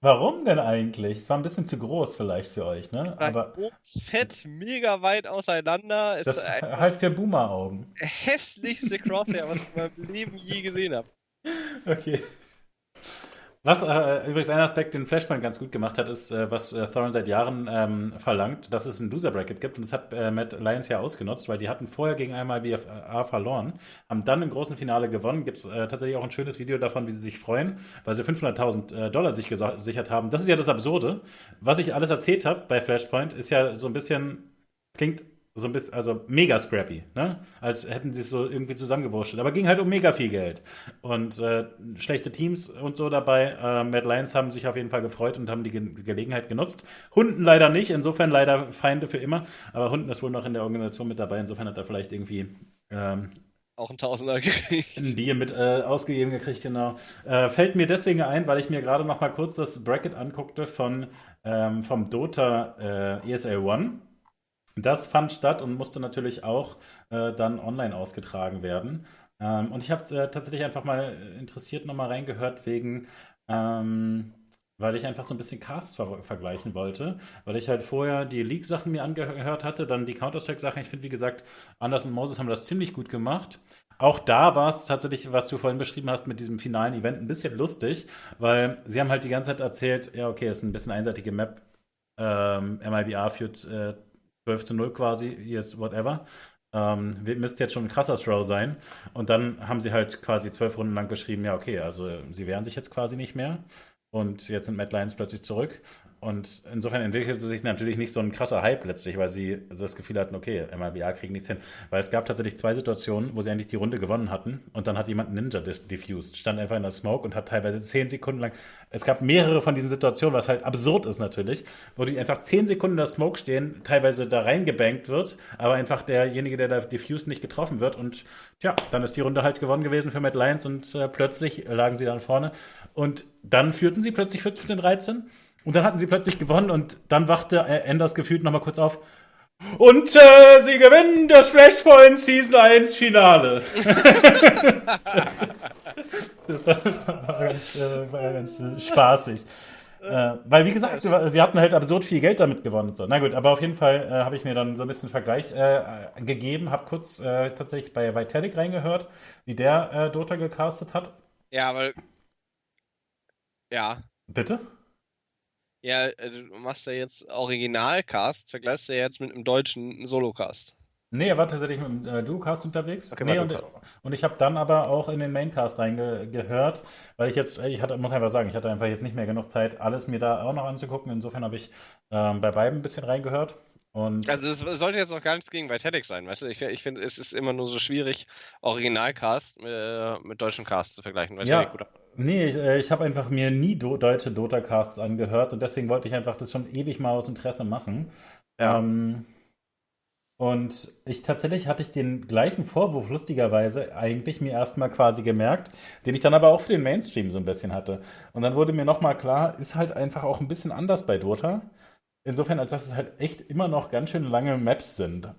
A: Warum denn eigentlich? Es war ein bisschen zu groß vielleicht für euch, ne? Aber
D: Groß, fett, mega weit auseinander.
A: Das
D: ist ein
A: halt für Boomer-Augen.
D: hässlichste Crosshair, was ich in meinem Leben je gesehen habe.
A: Okay. Was äh, übrigens ein Aspekt, den Flashpoint ganz gut gemacht hat, ist, äh, was äh, Thorin seit Jahren ähm, verlangt, dass es ein Loser-Bracket gibt. Und das hat äh, Matt Lions ja ausgenutzt, weil die hatten vorher gegen einmal BFA verloren, haben dann im großen Finale gewonnen. Gibt es äh, tatsächlich auch ein schönes Video davon, wie sie sich freuen, weil sie 500.000 äh, Dollar sich gesichert haben. Das ist ja das Absurde. Was ich alles erzählt habe bei Flashpoint, ist ja so ein bisschen, klingt so ein bisschen, also mega scrappy, ne? Als hätten sie es so irgendwie zusammengewurschtelt. Aber ging halt um mega viel Geld. Und äh, schlechte Teams und so dabei. Äh, Mad Lions haben sich auf jeden Fall gefreut und haben die Ge Gelegenheit genutzt. Hunden leider nicht, insofern leider Feinde für immer. Aber Hunden ist wohl noch in der Organisation mit dabei. Insofern hat er vielleicht irgendwie ähm,
D: Auch ein Tausender gekriegt.
A: Ein Bier mit äh, ausgegeben gekriegt, genau. Äh, fällt mir deswegen ein, weil ich mir gerade noch mal kurz das Bracket anguckte von, ähm, vom Dota äh, ESL One. Das fand statt und musste natürlich auch äh, dann online ausgetragen werden. Ähm, und ich habe äh, tatsächlich einfach mal interessiert nochmal reingehört wegen, ähm, weil ich einfach so ein bisschen Casts ver vergleichen wollte, weil ich halt vorher die League-Sachen mir angehört hatte, dann die Counter-Strike-Sachen. Ich finde, wie gesagt, Anders und Moses haben das ziemlich gut gemacht. Auch da war es tatsächlich, was du vorhin beschrieben hast mit diesem finalen Event, ein bisschen lustig, weil sie haben halt die ganze Zeit erzählt, ja, okay, es ist ein bisschen einseitige Map. Ähm, MIBA führt äh, 12 zu 0 quasi, ist whatever. Ähm, müsste jetzt schon ein krasser Throw sein. Und dann haben sie halt quasi zwölf Runden lang geschrieben, ja, okay, also sie wehren sich jetzt quasi nicht mehr. Und jetzt sind Mad Lions plötzlich zurück. Und insofern entwickelte sich natürlich nicht so ein krasser Hype letztlich, weil sie das Gefühl hatten, okay, MLBA kriegen nichts hin. Weil es gab tatsächlich zwei Situationen, wo sie eigentlich die Runde gewonnen hatten und dann hat jemand Ninja diffused, stand einfach in der Smoke und hat teilweise zehn Sekunden lang. Es gab mehrere von diesen Situationen, was halt absurd ist natürlich, wo die einfach zehn Sekunden in der Smoke stehen, teilweise da reingebankt wird, aber einfach derjenige, der da diffused, nicht getroffen wird und ja, dann ist die Runde halt gewonnen gewesen für Mad Lions und äh, plötzlich lagen sie dann vorne und dann führten sie plötzlich 15-13 und dann hatten sie plötzlich gewonnen und dann wachte Enders gefühlt nochmal kurz auf. Und äh, sie gewinnen das Flashpoint Season 1 Finale. das war, war, ganz, äh, war ganz spaßig. Äh, weil, wie gesagt, sie hatten halt absurd viel Geld damit gewonnen. So. Na gut, aber auf jeden Fall äh, habe ich mir dann so ein bisschen Vergleich äh, gegeben, habe kurz äh, tatsächlich bei Vitalik reingehört, wie der äh, Dota gecastet hat.
D: Ja, weil. Ja.
A: Bitte?
D: Ja, äh, du machst ja jetzt Originalcast, vergleichst du ja jetzt mit einem deutschen Solocast.
A: Nee, er war tatsächlich mit dem äh, Duocast unterwegs. Okay, nee, und, und, ich habe dann aber auch in den Maincast reingehört, weil ich jetzt, ich hatte, muss einfach sagen, ich hatte einfach jetzt nicht mehr genug Zeit, alles mir da auch noch anzugucken. Insofern habe ich ähm, bei beiden ein bisschen reingehört. Und
D: also es sollte jetzt auch gar nichts gegen Vitality sein, weißt du? Ich, ich finde, es ist immer nur so schwierig, Originalcast äh, mit deutschen Cast zu vergleichen.
A: ja, nee, ich, äh, ich habe einfach mir nie do deutsche Dota-Casts angehört und deswegen wollte ich einfach das schon ewig mal aus Interesse machen. Ja. Ähm, und ich tatsächlich hatte ich den gleichen Vorwurf, lustigerweise, eigentlich mir erstmal quasi gemerkt, den ich dann aber auch für den Mainstream so ein bisschen hatte. Und dann wurde mir nochmal klar, ist halt einfach auch ein bisschen anders bei Dota. Insofern, als dass es halt echt immer noch ganz schön lange Maps sind,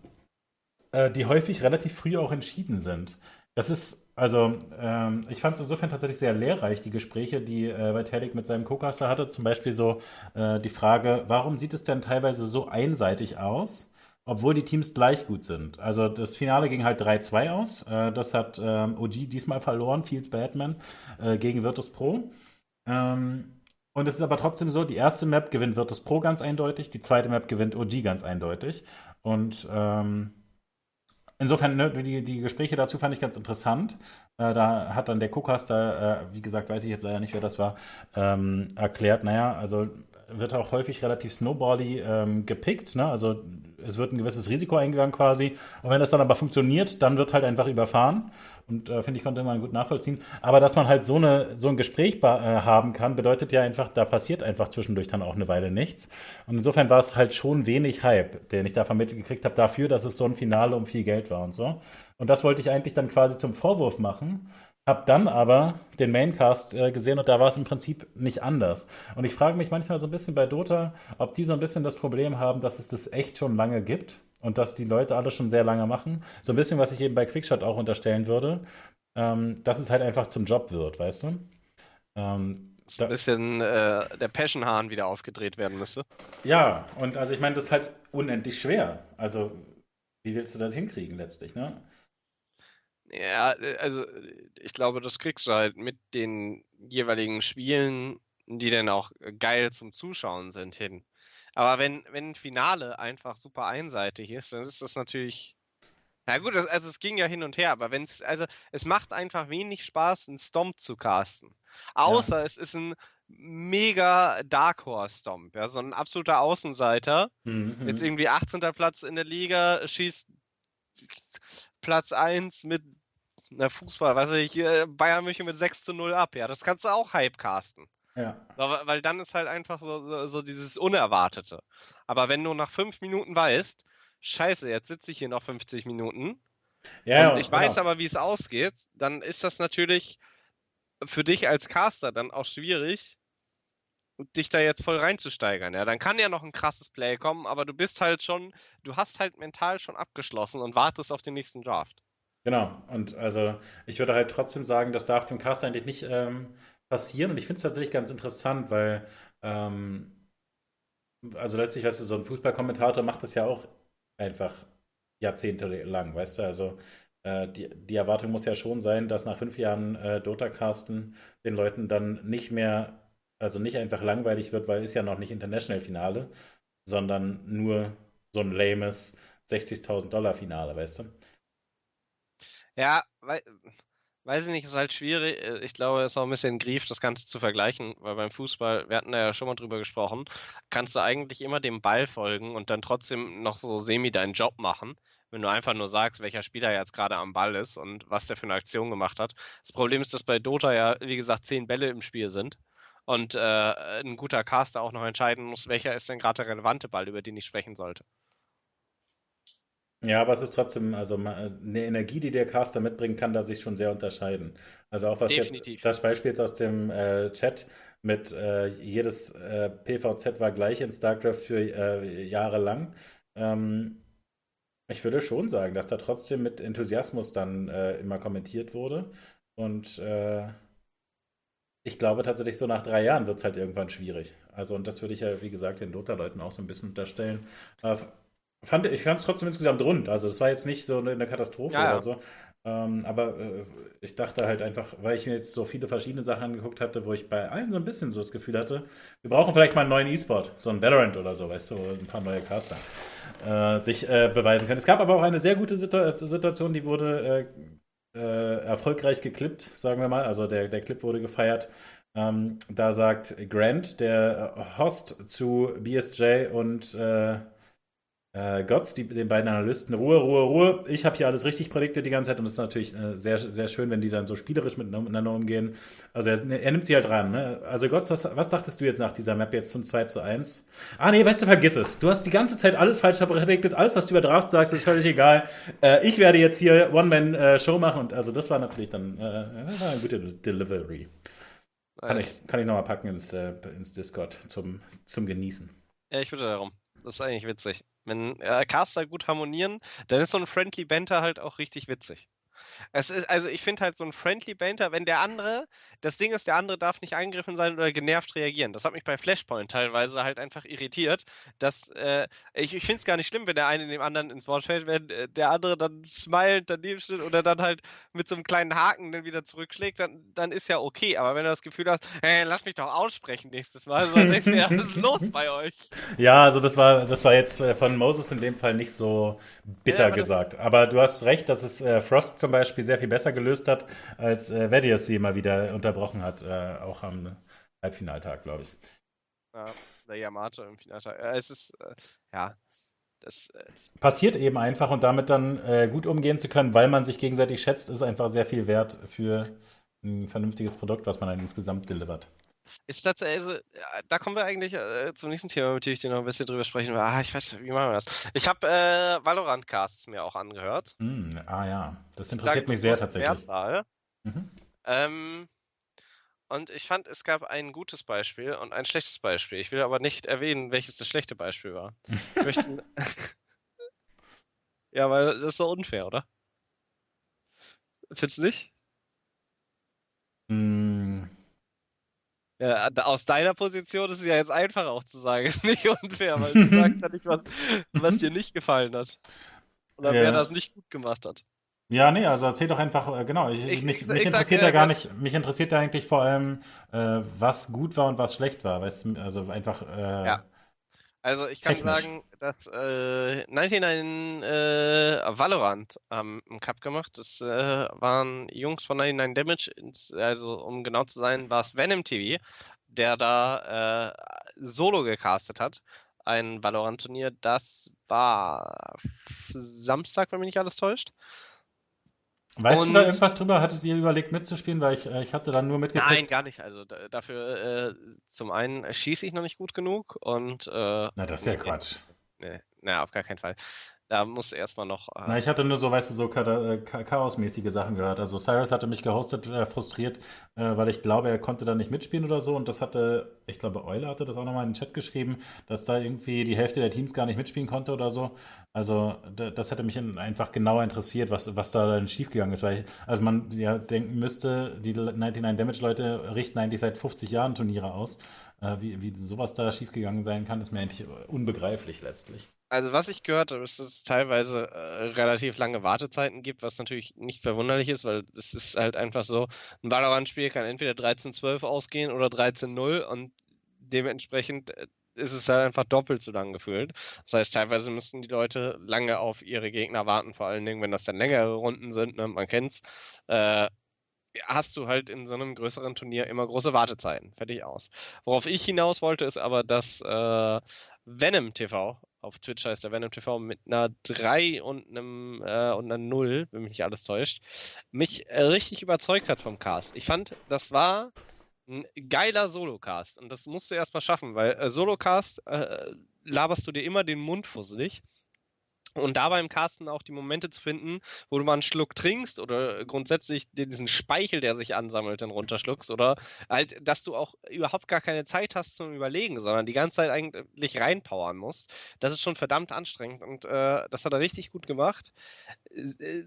A: äh, die häufig relativ früh auch entschieden sind. Das ist, also, ähm, ich fand es insofern tatsächlich sehr lehrreich, die Gespräche, die äh, Vitalik mit seinem Co-Caster hatte. Zum Beispiel so äh, die Frage, warum sieht es denn teilweise so einseitig aus? obwohl die Teams gleich gut sind. Also das Finale ging halt 3-2 aus. Äh, das hat ähm, OG diesmal verloren, Fields Batman, äh, gegen Virtus Pro. Ähm, und es ist aber trotzdem so, die erste Map gewinnt Virtus Pro ganz eindeutig, die zweite Map gewinnt OG ganz eindeutig. Und ähm, insofern, ne, die, die Gespräche dazu fand ich ganz interessant. Äh, da hat dann der Co-Caster, äh, wie gesagt, weiß ich jetzt leider nicht, wer das war, ähm, erklärt, naja, also wird auch häufig relativ snowbally ähm, gepickt. Ne? Also es wird ein gewisses Risiko eingegangen quasi. Und wenn das dann aber funktioniert, dann wird halt einfach überfahren. Und äh, finde ich, konnte man gut nachvollziehen. Aber dass man halt so, eine, so ein Gespräch äh, haben kann, bedeutet ja einfach, da passiert einfach zwischendurch dann auch eine Weile nichts. Und insofern war es halt schon wenig Hype, den ich da vermittelt gekriegt habe, dafür, dass es so ein Finale um viel Geld war und so. Und das wollte ich eigentlich dann quasi zum Vorwurf machen. Hab dann aber den Maincast äh, gesehen und da war es im Prinzip nicht anders. Und ich frage mich manchmal so ein bisschen bei Dota, ob die so ein bisschen das Problem haben, dass es das echt schon lange gibt und dass die Leute alle schon sehr lange machen. So ein bisschen, was ich eben bei Quickshot auch unterstellen würde, ähm, dass es halt einfach zum Job wird, weißt du?
D: Ähm, so ein bisschen äh, der Passion-Hahn wieder aufgedreht werden müsste.
A: Ja, und also ich meine, das ist halt unendlich schwer. Also, wie willst du das hinkriegen letztlich, ne?
D: Ja, also ich glaube, das kriegst du halt mit den jeweiligen Spielen, die dann auch geil zum Zuschauen sind, hin. Aber wenn, wenn ein Finale einfach super einseitig ist, dann ist das natürlich. Na gut, also es ging ja hin und her, aber wenn es, also es macht einfach wenig Spaß, einen Stomp zu casten. Außer ja. es ist ein mega Dark Horse Stomp, ja, so ein absoluter Außenseiter. Mhm. Jetzt irgendwie 18. Platz in der Liga, schießt Platz 1 mit na, Fußball, weiß ich, Bayern München mit 6 zu 0 ab, ja, das kannst du auch hypecasten. Ja. Weil dann ist halt einfach so, so, so, dieses Unerwartete. Aber wenn du nach 5 Minuten weißt, scheiße, jetzt sitze ich hier noch 50 Minuten,
A: Ja,
D: und ich weiß
A: genau.
D: aber, wie es ausgeht, dann ist das natürlich für dich als Caster dann auch schwierig, dich da jetzt voll reinzusteigern. Ja, dann kann ja noch ein krasses Play kommen, aber du bist halt schon, du hast halt mental schon abgeschlossen und wartest auf den nächsten Draft.
A: Genau, und also ich würde halt trotzdem sagen, das darf dem Cast eigentlich nicht ähm, passieren. Und ich finde es tatsächlich ganz interessant, weil, ähm, also letztlich, weißt du, so ein Fußballkommentator macht das ja auch einfach jahrzehntelang, weißt du, also äh, die, die Erwartung muss ja schon sein, dass nach fünf Jahren äh, Dota-Casten den Leuten dann nicht mehr, also nicht einfach langweilig wird, weil ist ja noch nicht International-Finale, sondern nur so ein lames 60.000 Dollar Finale, weißt du?
D: Ja, wei weiß ich nicht, ist halt schwierig. Äh, Ich glaube, es ist auch ein bisschen Grief, das Ganze zu vergleichen, weil beim Fußball, wir hatten da ja schon mal drüber gesprochen, kannst du eigentlich immer dem Ball folgen und dann trotzdem noch so semi deinen Job machen, wenn du einfach nur sagst, welcher Spieler jetzt gerade am Ball ist und was der für eine Aktion gemacht hat. Das Problem ist, dass bei Dota ja, wie gesagt, zehn Bälle im Spiel sind und äh, ein guter Caster auch noch entscheiden muss, welcher ist denn gerade der relevante Ball, über den ich sprechen sollte.
A: Ja, aber es ist trotzdem, also eine Energie, die der Caster mitbringen kann, da sich schon sehr unterscheiden. Also auch was jetzt, das Beispiel jetzt aus dem äh, Chat mit äh, jedes äh, PVZ war gleich in StarCraft für äh, Jahre lang. Ähm, ich würde schon sagen, dass da trotzdem mit Enthusiasmus dann äh, immer kommentiert wurde. Und äh, ich glaube tatsächlich, so nach drei Jahren wird es halt irgendwann schwierig. Also, und das würde ich ja, wie gesagt, den Dota-Leuten auch so ein bisschen unterstellen. Äh, fand, ich fand es trotzdem insgesamt rund. Also, es war jetzt nicht so eine, Katastrophe
D: Ja, ja.
A: oder so. Ähm, aber äh, ich dachte halt einfach, weil ich mir jetzt so viele verschiedene Sachen angeguckt hatte, wo ich bei allen so ein bisschen so das Gefühl hatte, wir brauchen vielleicht mal einen neuen E-Sport, so ein Valorant oder so, weißt du, ein paar neue Caster äh, sich äh, beweisen können. Es gab aber auch eine sehr gute Situ Situation, die wurde äh, äh, erfolgreich geklippt, sagen wir mal. Also der, der Clip wurde gefeiert. Ähm, da sagt Grant, der äh, Host zu BSJ und äh, äh, Gotts, die, den beiden Analysten, Ruhe, Ruhe, Ruhe. Ich habe hier alles richtig prediktet die ganze Zeit und es ist natürlich äh, sehr, sehr schön, wenn die dann so spielerisch miteinander umgehen. Also er, er nimmt sie halt ran. Ne? Also Gotts, was, was dachtest du jetzt nach dieser Map jetzt zum 2 zu 1? Ah nee, weißt du, vergiss es. Du hast die ganze Zeit alles falsch prediktet. Alles, was du über Draft sagst, ist völlig egal. Äh, ich werde jetzt hier One-Man-Show machen und also das war natürlich dann äh, war eine gute Delivery. Kann ich, kann ich nochmal packen ins, äh, ins Discord zum, zum Genießen.
D: Ja, ich würde darum. Das ist eigentlich witzig. Wenn äh, Caster gut harmonieren, dann ist so ein Friendly Banter halt auch richtig witzig. Es ist, also ich finde halt so ein Friendly Banter, wenn der andere, das Ding ist, der andere darf nicht angegriffen sein oder genervt reagieren. Das hat mich bei Flashpoint teilweise halt einfach irritiert, dass äh, ich, ich finde es gar nicht schlimm, wenn der eine dem anderen ins Wort fällt, wenn äh, der andere dann smiled daneben steht oder dann halt mit so einem kleinen Haken dann wieder zurückschlägt, dann, dann ist ja okay. Aber wenn du das Gefühl hast, hey, lass mich doch aussprechen nächstes Mal, so, dann denkst du, ja, was ist los bei euch?
A: Ja, also das war, das war jetzt äh, von Moses in dem Fall nicht so bitter
D: Ja, aber
A: gesagt. Aber du hast recht, dass es äh, Frost zum Beispiel sehr viel besser gelöst hat, als äh, Vedius sie immer wieder unterbrochen hat, äh, auch am Halbfinaltag, glaube ich.
D: Ja, der Yamato im Finaltag. Äh, es ist, äh, ja, das, äh,
A: Passiert eben einfach und damit dann äh, gut umgehen zu können, weil man sich gegenseitig schätzt, ist einfach sehr viel wert für ein vernünftiges Produkt, was man dann insgesamt delivert.
D: Ist tatsächlich, also, da kommen wir eigentlich äh, zum nächsten Thema, mit dem ich dir noch ein bisschen drüber sprechen will. Ah, ich weiß, wie machen wir das? Ich habe äh, Valorant-Casts mir auch angehört.
A: Hm, ah ja, das interessiert
D: sage
A: mich sehr tatsächlich. Mhm.
D: Ähm, und ich fand, es gab ein gutes Beispiel und ein schlechtes Beispiel. Ich will aber nicht erwähnen, welches das schlechte Beispiel war. Ich möchte... ja, weil das ist so unfair, oder? Findest du nicht?
A: Hm,
D: Ja, aus deiner Position ist es ja jetzt einfach auch zu sagen, ist nicht unfair, weil du sagst ja nicht, was, was dir nicht gefallen hat. Oder wer
A: Ja.
D: das nicht gut gemacht hat.
A: Ja, nee, also erzähl doch einfach, äh, genau, ich,
D: Ich-
A: mich,
D: ich-
A: mich interessiert da gar nicht, mich interessiert da eigentlich vor allem, äh, was gut war und was schlecht war, weißt du, also einfach, äh,
D: Ja. Also ich kann
A: Technisch.
D: sagen, dass äh, 99 äh, Valorant haben einen Cup gemacht. Das äh, waren Jungs von 99 Damage, ins, also um genau zu sein, war es Venom TV, der da äh, solo gecastet hat. Ein Valorant-Turnier, das war Samstag, wenn mich nicht alles täuscht.
A: Weißt du
D: und-
A: da irgendwas drüber? Hattet ihr überlegt mitzuspielen? Weil ich, äh, ich hatte dann nur mitgekriegt.
D: Nein, gar nicht. Also da, dafür äh, zum einen schieße ich noch nicht gut genug und äh,
A: Na, das ist ja Quatsch.
D: Nee, na, auf gar keinen Fall. Da muss erstmal noch. Äh,
A: Na, ich hatte nur so, weißt du, so äh, Cha- chaosmäßige Sachen gehört. Also Cyrus hatte mich gehostet, äh, frustriert, äh, weil ich glaube, er konnte da nicht mitspielen oder so. Und das hatte, ich glaube, Euler hatte das auch nochmal in den Chat geschrieben, dass da irgendwie die Hälfte der Teams gar nicht mitspielen konnte oder so. Also da- das hätte mich in- einfach genauer interessiert, was, was da dann schiefgegangen ist. Weil ich, also man ja denken müsste, die 99 Damage-Leute richten eigentlich seit 50 Jahren Turniere aus. Äh, wie, wie sowas da schiefgegangen sein kann, ist mir eigentlich unbegreiflich letztlich.
D: Also was ich gehört habe, ist, dass es teilweise äh, relativ lange Wartezeiten gibt, was natürlich nicht verwunderlich ist, weil es ist halt einfach so, ein Valorant-Spiel kann entweder 13-12 ausgehen oder 13-0 und dementsprechend äh, ist es halt einfach doppelt so lang gefühlt. Das heißt, teilweise müssten die Leute lange auf ihre Gegner warten, vor allen Dingen, wenn das dann längere Runden sind, ne? man kennt's. Äh, hast du halt in so einem größeren Turnier immer große Wartezeiten. Fertig aus. Worauf ich hinaus wollte, ist aber, dass äh, Venom TV, auf Twitch heißt der Venom TV, mit einer 3 und einem äh, und einer 0, wenn mich nicht alles täuscht, mich äh, richtig überzeugt hat vom Cast. Ich fand, das war ein geiler Solocast und das musst du erstmal schaffen, weil äh, Solocast äh, laberst du dir immer den Mund fusselig. Und dabei im Casten auch die Momente zu finden, wo du mal einen Schluck trinkst oder grundsätzlich diesen Speichel, der sich ansammelt, dann runterschluckst oder halt, dass du auch überhaupt gar keine Zeit hast zum Überlegen, sondern die ganze Zeit eigentlich reinpowern musst. Das ist schon verdammt anstrengend und äh, das hat er richtig gut gemacht. Äh,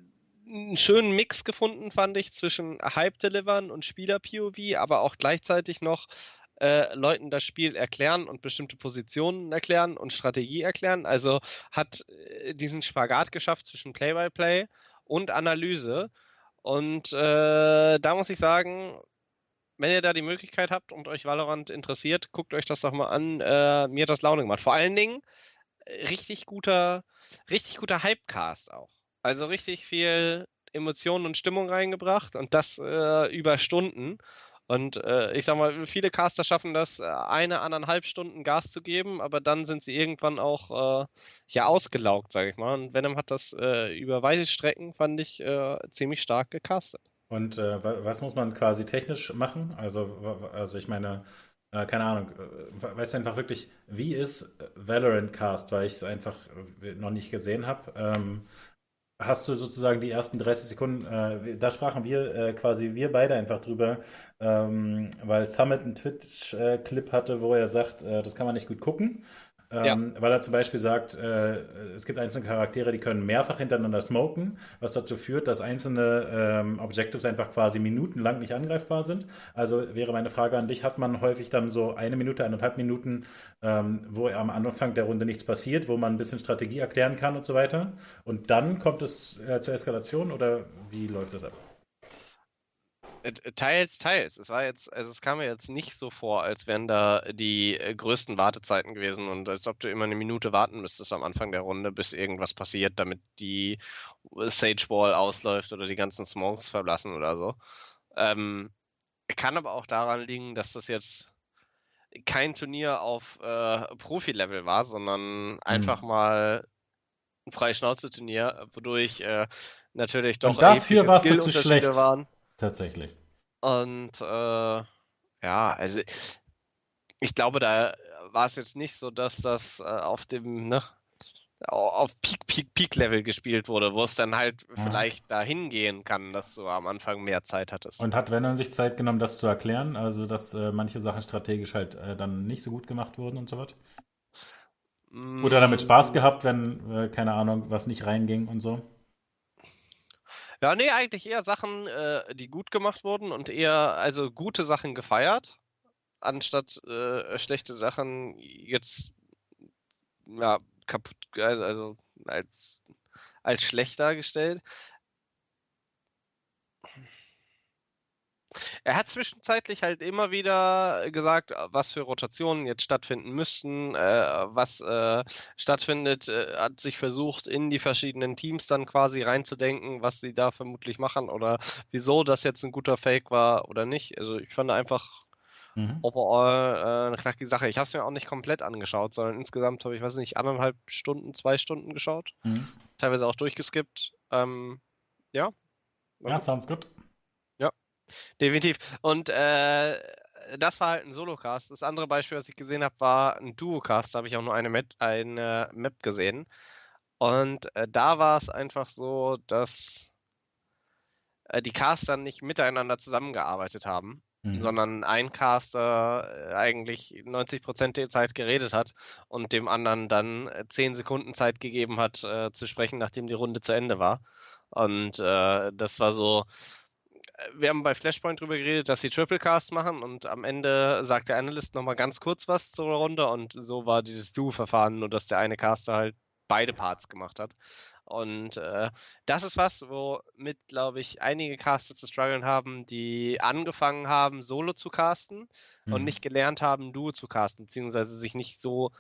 D: einen schönen Mix gefunden, fand ich, zwischen Hype-Delivern und Spieler-POV, aber auch gleichzeitig noch äh, Leuten das Spiel erklären und bestimmte Positionen erklären und Strategie erklären. Also hat äh, diesen Spagat geschafft zwischen Play-by-Play und Analyse. Und äh, da muss ich sagen, wenn ihr da die Möglichkeit habt und euch Valorant interessiert, guckt euch das doch mal an. Äh, mir hat das Laune gemacht. Vor allen Dingen äh, richtig guter, richtig guter Hypecast auch. Also richtig viel Emotionen und Stimmung reingebracht und das äh, über Stunden. Und äh, ich sag mal, viele Caster schaffen das, äh, eine, anderthalb Stunden Gas zu geben, aber dann sind sie irgendwann auch äh, ja ausgelaugt, sag ich mal. Und Venom hat das äh, über weite Strecken, fand ich, äh, ziemlich stark gecastet.
A: Und äh, wa- was muss man quasi technisch machen? Also, also ich meine, keine Ahnung, weißt du einfach wirklich, wie ist Valorant Cast, weil ich es einfach noch nicht gesehen habe. Ähm, hast du sozusagen die ersten 30 Sekunden, äh, da sprachen wir äh, quasi, wir beide einfach drüber, ähm, weil Summit einen Twitch-Clip hatte, wo er sagt, äh, das kann man nicht gut gucken. Ähm, Weil er zum Beispiel sagt, äh, es gibt einzelne Charaktere, die können mehrfach hintereinander smoken, was dazu führt, dass einzelne ähm, Objectives einfach quasi minutenlang nicht angreifbar sind. Also wäre meine Frage an dich, hat man häufig dann so eine Minute, eineinhalb Minuten, ähm, wo am Anfang der Runde nichts passiert, wo man ein bisschen Strategie erklären kann und so weiter. Und dann kommt es äh, zur Eskalation oder wie läuft das ab?
D: Äh, Teils, teils. Es war jetzt, also es kam mir jetzt nicht so vor, als wären da die äh, größten Wartezeiten gewesen und als ob du immer eine Minute warten müsstest am Anfang der Runde, bis irgendwas passiert, damit die Sage Wall ausläuft oder die ganzen Smokes verblassen oder so. Ähm, kann aber auch daran liegen, dass das jetzt kein Turnier auf äh, Profi-Level war, sondern einfach mal ein Freischnauze-Turnier, wodurch äh, natürlich doch
A: Und dafür warst du zu schlecht.
D: waren.
A: Tatsächlich.
D: Und äh, ja, also ich glaube, da war es jetzt nicht so, dass das äh, auf dem, ne, au- auf Peak, Peak, Peak-Level gespielt wurde, wo es dann halt
A: Ja.
D: vielleicht dahin gehen kann, dass du am Anfang mehr Zeit hattest.
A: Und hat Venom sich Zeit genommen, das zu erklären? Also, dass äh, manche Sachen strategisch halt äh, dann nicht so gut gemacht wurden und so was? Oder damit Spaß
D: Mm,
A: gehabt, wenn, äh, keine Ahnung, was nicht reinging und so?
D: Ja, nee, eigentlich eher Sachen, äh, die gut gemacht wurden und eher, also gute Sachen gefeiert, anstatt äh, schlechte Sachen jetzt ja, kaputt, also als, als schlecht dargestellt. Er hat zwischenzeitlich halt immer wieder gesagt, was für Rotationen jetzt stattfinden müssten, äh, was äh, stattfindet, äh, hat sich versucht, in die verschiedenen Teams dann quasi reinzudenken, was sie da vermutlich machen oder wieso das jetzt ein guter Fake war oder nicht. Also ich fand einfach
A: Mhm.
D: overall äh, eine knackige Sache. Ich habe es mir auch nicht komplett angeschaut, sondern insgesamt habe ich, weiß nicht, anderthalb Stunden, zwei Stunden geschaut,
A: Mhm.
D: teilweise auch durchgeskippt. Ähm, ja.
A: Ja, sounds good.
D: Definitiv. Und äh, das war halt ein Solocast. Das andere Beispiel, was ich gesehen habe, war ein Duocast. Da habe ich auch nur eine Map, eine Map gesehen. Und äh, da war es einfach so, dass äh, die Caster nicht miteinander zusammengearbeitet haben,
A: Mhm.
D: sondern ein Caster äh, eigentlich 90% der Zeit geredet hat und dem anderen dann äh, 10 Sekunden Zeit gegeben hat, äh, zu sprechen, nachdem die Runde zu Ende war. Und äh, das war so. Wir haben bei Flashpoint drüber geredet, dass sie Triplecast machen und am Ende sagt der Analyst nochmal ganz kurz was zur Runde und so war dieses Duo-Verfahren, nur dass der eine Caster halt beide Parts gemacht hat. Und äh, das ist was, womit, glaube ich, einige Caster zu strugglen haben, die angefangen haben, Solo zu casten und
A: Mhm.
D: nicht gelernt haben, Duo zu casten, beziehungsweise sich nicht so,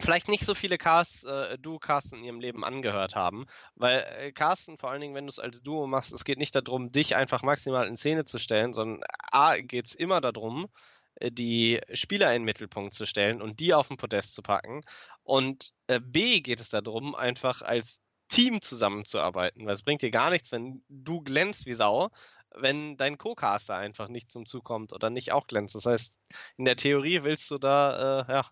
D: vielleicht nicht so viele Casts, äh, Duo-Casts in ihrem Leben angehört haben. Weil äh, Casten, vor allen Dingen, wenn du es als Duo machst, es geht nicht darum, dich einfach maximal in Szene zu stellen, sondern A, geht es immer darum, äh, die Spieler in den Mittelpunkt zu stellen und die auf den Podest zu packen. Und äh, B geht es darum, einfach als Team zusammenzuarbeiten. Weil es bringt dir gar nichts, wenn du glänzt wie Sau, wenn dein Co-Caster einfach nicht zum Zug kommt oder nicht auch glänzt. Das heißt, in der Theorie willst du da, äh, ja,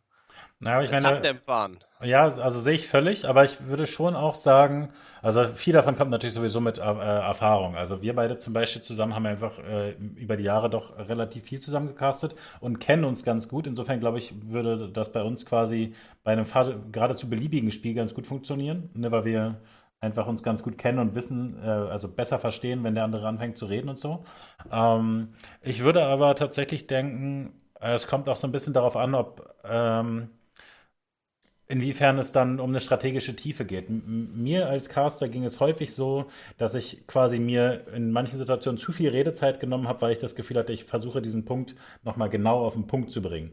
A: Na, aber ich meine,
D: Tandem fahren.
A: Ja, also sehe ich völlig, aber ich würde schon auch sagen, also viel davon kommt natürlich sowieso mit äh, Erfahrung. Also wir beide zum Beispiel zusammen haben einfach äh, über die Jahre doch relativ viel zusammen gecastet und kennen uns ganz gut. Insofern glaube ich, würde das bei uns quasi bei einem geradezu beliebigen Spiel ganz gut funktionieren, ne, weil wir einfach uns ganz gut kennen und wissen, äh, also besser verstehen, wenn der andere anfängt zu reden und so. Ähm, ich würde aber tatsächlich denken, es kommt auch so ein bisschen darauf an, ob ähm, inwiefern es dann um eine strategische Tiefe geht. M mir als Caster ging es häufig so, dass ich quasi mir in manchen Situationen zu viel Redezeit genommen habe, weil ich das Gefühl hatte, ich versuche diesen Punkt nochmal genau auf den Punkt zu bringen.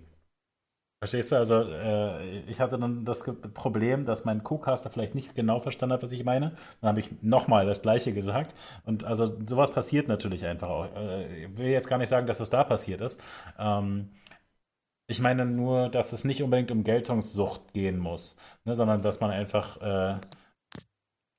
A: Verstehst du? Also äh, ich hatte dann das Problem, dass mein Co-Caster vielleicht nicht genau verstanden hat, was ich meine. Dann habe ich nochmal das Gleiche gesagt. Und also sowas passiert natürlich einfach auch. Äh, ich will jetzt gar nicht sagen, dass es da passiert ist. Ähm, ich meine nur, dass es nicht unbedingt um Geltungssucht gehen muss, ne, sondern dass man einfach, äh,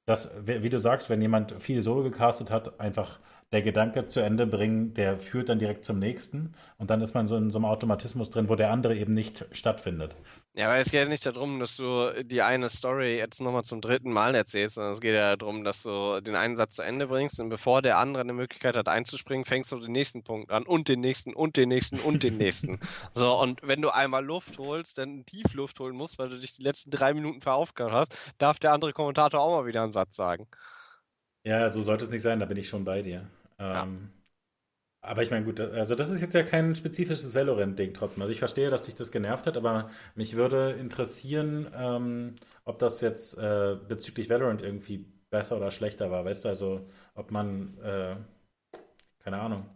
A: dass, wie du sagst, wenn jemand viel Solo gecastet hat, einfach der Gedanke zu Ende bringen, der führt dann direkt zum nächsten und dann ist man so in so einem Automatismus drin, wo der andere eben nicht stattfindet.
D: Ja, aber es geht ja nicht darum, dass du die eine Story jetzt nochmal zum dritten Mal erzählst, sondern es geht ja darum, dass du den einen Satz zu Ende bringst und bevor der andere eine Möglichkeit hat einzuspringen, fängst du den nächsten Punkt an und den nächsten und den nächsten und den nächsten. So, und wenn du einmal Luft holst, dann tief Luft holen musst, weil du dich die letzten drei Minuten veraufgehört hast, darf der andere Kommentator auch mal wieder einen Satz sagen.
A: Ja, so sollte es nicht sein, da bin ich schon bei dir. Ähm, aber ich meine, gut, also das ist jetzt ja kein spezifisches Valorant-Ding trotzdem. Also ich verstehe, dass dich das genervt hat, aber mich würde interessieren, ähm, ob das jetzt äh, bezüglich Valorant irgendwie besser oder schlechter war. Weißt du, also ob man, äh, keine Ahnung.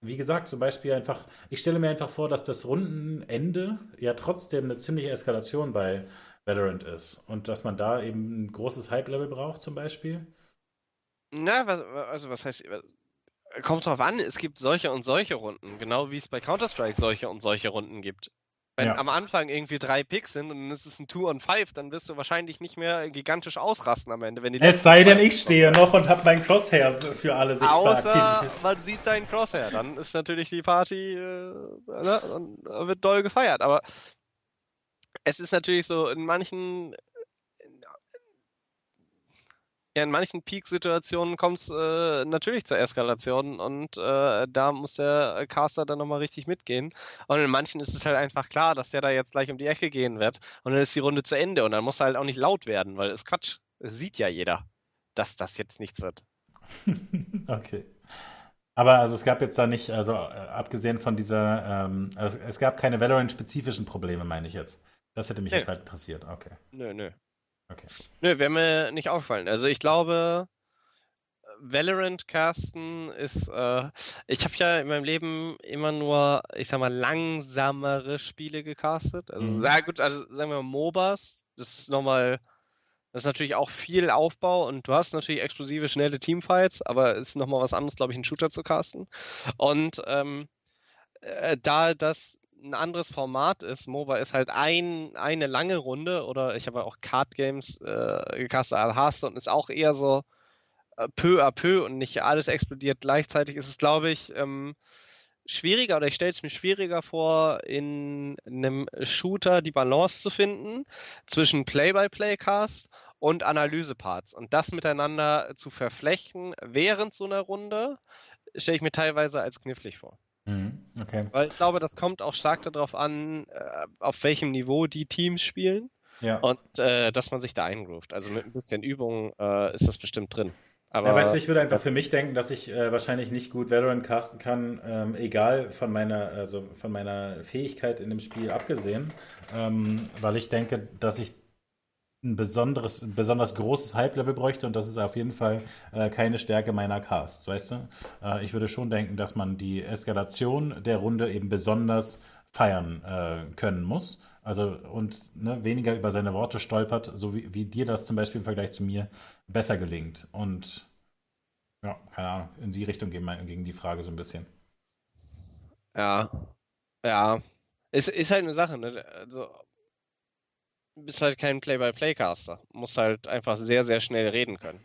A: Wie gesagt, zum Beispiel einfach, ich stelle mir einfach vor, dass das Rundenende ja trotzdem eine ziemliche Eskalation bei Valorant ist und dass man da eben ein großes Hype-Level braucht, zum Beispiel.
D: Na, was, also was heißt, kommt drauf an, es gibt solche und solche Runden, genau wie es bei Counter-Strike solche und solche Runden gibt. Wenn
A: Ja.
D: am Anfang irgendwie drei Picks sind und dann ist es ein Two on Five, dann wirst du wahrscheinlich nicht mehr gigantisch ausrasten am Ende, wenn die
A: Es sei denn, ich stehe noch und habe mein Crosshair für alle sichtbar
D: Außer
A: aktiviert.
D: man sieht deinen Crosshair, dann ist natürlich die Party, äh, ne, und wird doll gefeiert. Aber es ist natürlich so, in manchen, ja, in manchen Peak-Situationen kommt es äh, natürlich zur Eskalation und äh, da muss der Caster dann nochmal richtig mitgehen. Und in manchen ist es halt einfach klar, dass der da jetzt gleich um die Ecke gehen wird und dann ist die Runde zu Ende und dann muss er halt auch nicht laut werden, weil es Quatsch. Es sieht ja jeder, dass das jetzt nichts wird.
A: Okay. Aber also es gab jetzt da nicht, also äh, abgesehen von dieser, ähm, also es gab keine Valorant-spezifischen Probleme, meine ich jetzt. Das hätte mich
D: Nee.
A: jetzt halt interessiert. Okay.
D: Nö, nö.
A: Okay.
D: Nö, wäre mir nicht aufgefallen. Also ich glaube, Valorant Casten ist, äh, ich habe ja in meinem Leben immer nur, ich sag mal, langsamere Spiele gecastet. Also
A: Mhm.
D: sehr gut, also sagen wir mal MOBAs, das ist nochmal, das ist natürlich auch viel Aufbau und du hast natürlich explosive, schnelle Teamfights, aber es ist nochmal was anderes, glaube ich, einen Shooter zu casten. Und ähm, äh, da das ein anderes Format ist, MOBA ist halt ein, eine lange Runde oder ich habe auch Card Games äh, gecastet, also Hearthstone ist auch eher so äh, peu à peu und nicht alles explodiert gleichzeitig, ist es glaube ich ähm, schwieriger oder ich stelle es mir schwieriger vor, in einem Shooter die Balance zu finden zwischen Play-by-Play-Cast und Analyseparts und das miteinander zu verflechten während so einer Runde, stelle ich mir teilweise als knifflig vor.
A: Mhm, Okay.
D: Weil ich glaube, das kommt auch stark darauf an, äh, auf welchem Niveau die Teams spielen
A: Ja.
D: und äh, dass man sich da eingroovt. Also mit ein bisschen Übung äh, ist das bestimmt drin. Aber
A: Ja, weißt du, ich würde einfach für mich denken, dass ich äh, wahrscheinlich nicht gut Valorant casten kann, ähm, egal von meiner, also von meiner Fähigkeit in dem Spiel abgesehen, ähm, weil ich denke, dass ich ein besonderes, ein besonders großes Hype-Level bräuchte und das ist auf jeden Fall äh, keine Stärke meiner Casts, weißt du? Äh, ich würde schon denken, dass man die Eskalation der Runde eben besonders feiern äh, können muss. Also und ne, weniger über seine Worte stolpert, so wie, wie dir das zum Beispiel im Vergleich zu mir besser gelingt. Und ja, keine Ahnung, in die Richtung ging, die Frage so ein bisschen.
D: ja, ja, es ist halt eine Sache, ne? Also bist halt kein Play-by-Play-Caster, musst halt einfach sehr, sehr schnell reden können.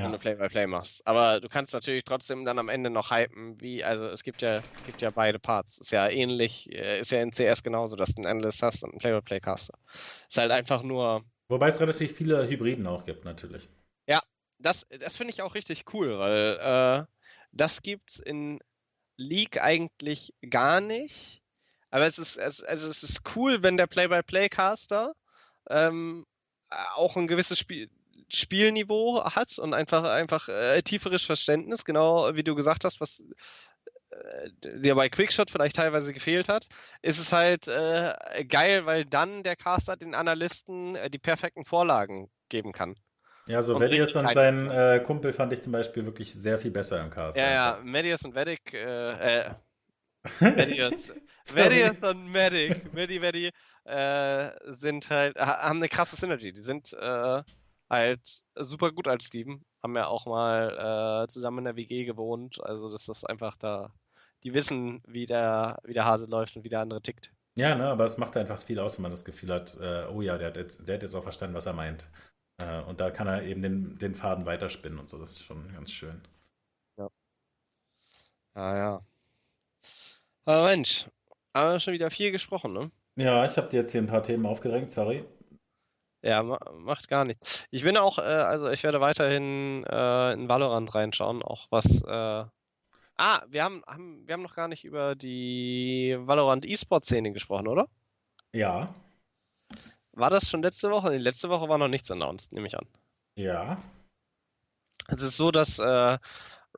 D: wenn
A: Ja,
D: du Play-by-Play machst. Aber du kannst natürlich trotzdem dann am Ende noch hypen, wie, also es gibt ja, gibt ja beide Parts. Ist ja ähnlich, äh, ist ja in CS genauso, dass du einen Analyst hast und einen Play-by-Play-Caster. Ist halt einfach nur,
A: wobei es relativ viele Hybriden auch gibt, natürlich.
D: das, das finde ich auch richtig cool, weil äh, das gibt's in League eigentlich gar nicht. Aber es ist, es, also es ist cool, wenn der Play-by-Play-Caster ähm, auch ein gewisses Spiel, Spielniveau hat und einfach, einfach äh, tieferes Verständnis, genau wie du gesagt hast, was äh, dir bei Quickshot vielleicht teilweise gefehlt hat, ist es halt äh, geil, weil dann der Caster den Analysten äh, die perfekten Vorlagen geben kann.
A: Ja, so
D: Und
A: Vedius und
D: richtig
A: sein äh, Kumpel fand ich zum Beispiel wirklich sehr viel besser im Cast.
D: Ja, ja. Medius und Vedic, äh, äh, Medius, Medius und Medic, Medi Medi, äh, sind halt, ha- haben eine krasse Synergy. Die sind äh, halt super gut als Team. Haben ja auch mal äh, zusammen in der WG gewohnt. Also das ist einfach da, die wissen, wie der, wie der Hase läuft und wie der andere tickt.
A: Ja, ne, aber es macht einfach viel aus, wenn man das Gefühl hat, äh, oh ja, der hat, jetzt, der hat jetzt auch verstanden, was er meint. Äh, und da kann er eben den, den Faden weiterspinnen und so. Das ist schon ganz schön.
D: Ah ja. Aber Mensch, haben wir schon wieder viel gesprochen, ne?
A: Ja, ich habe dir jetzt hier ein paar Themen aufgedrängt, sorry.
D: Ja, ma macht gar nichts. Ich bin auch, äh, also ich werde weiterhin äh, in Valorant reinschauen, auch was. Äh... Ah, wir haben, haben, wir haben noch gar nicht über die Valorant E-Sport-Szene gesprochen, oder?
A: Ja,
D: War das schon letzte Woche? Nee, letzte Woche war noch nichts announced, nehme ich an.
A: ja.
D: Es ist so, dass äh,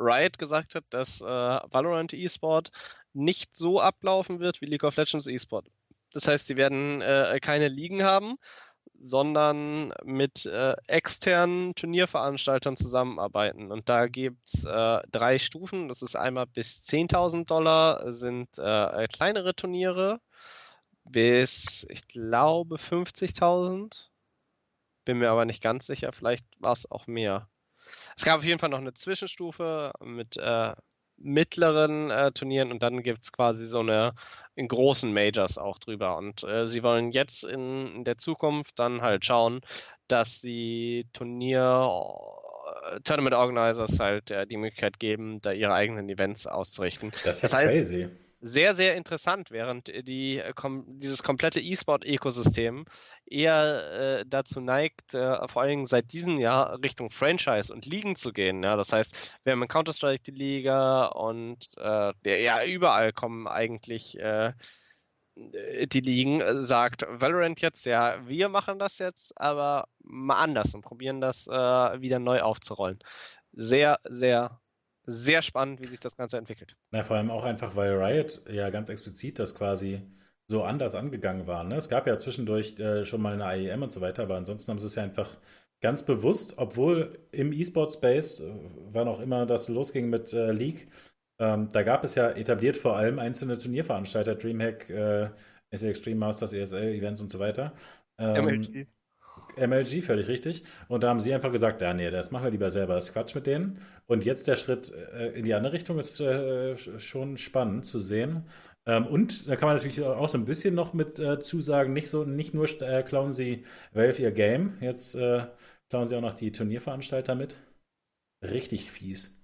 D: Riot gesagt hat, dass äh, Valorant E-Sport nicht so ablaufen wird wie League of Legends E-Sport. Das heißt, sie werden äh, keine Ligen haben, sondern mit äh, externen Turnierveranstaltern zusammenarbeiten. Und da gibt's äh, drei Stufen. Das ist einmal bis 10.000 Dollar sind äh, kleinere Turniere, bis, ich glaube, 50.000. Bin mir aber nicht ganz sicher, vielleicht war es auch mehr. Es gab auf jeden Fall noch eine Zwischenstufe mit äh, mittleren äh, Turnieren und dann gibt es quasi so eine in großen Majors auch drüber. Und äh, sie wollen jetzt in, in der Zukunft dann halt schauen, dass sie Turnier äh, Tournament Organizers halt äh, die Möglichkeit geben, da ihre eigenen Events auszurichten.
A: Das ist ja
D: Das heißt-
A: crazy.
D: Sehr, sehr interessant, während die, äh, kom dieses komplette E-Sport-Ökosystem eher äh, dazu neigt, äh, vor Dingen seit diesem Jahr Richtung Franchise und Ligen zu gehen. Ja? Das heißt, wir haben in Counter-Strike die Liga und äh, ja, überall kommen eigentlich äh, die Ligen, äh, sagt Valorant jetzt, ja, wir machen das jetzt, aber mal anders und probieren das wieder neu aufzurollen. Sehr, sehr, sehr spannend, wie sich das Ganze entwickelt.
A: Na, vor allem auch einfach, weil Riot ja ganz explizit das quasi so anders angegangen war. Ne? Es gab ja zwischendurch äh, schon mal eine IEM und so weiter, aber ansonsten haben sie es ja einfach ganz bewusst, obwohl im E-Sport-Space, äh, wann auch immer das losging mit äh, League, ähm, da gab es ja etabliert vor allem einzelne Turnierveranstalter, Dreamhack, äh, Extreme Masters, ESL, Events und so weiter. Ähm,
D: MLG.
A: MLG, völlig richtig. Und da haben sie einfach gesagt, ja, nee, das machen wir lieber selber, das ist Quatsch mit denen. Und jetzt der Schritt äh, in die andere Richtung ist äh, schon spannend zu sehen. Ähm, und da kann man natürlich auch so ein bisschen noch mit äh, zusagen, nicht so, nicht nur äh, klauen sie Valve ihr Game, jetzt äh, klauen sie auch noch die Turnierveranstalter mit. Richtig fies.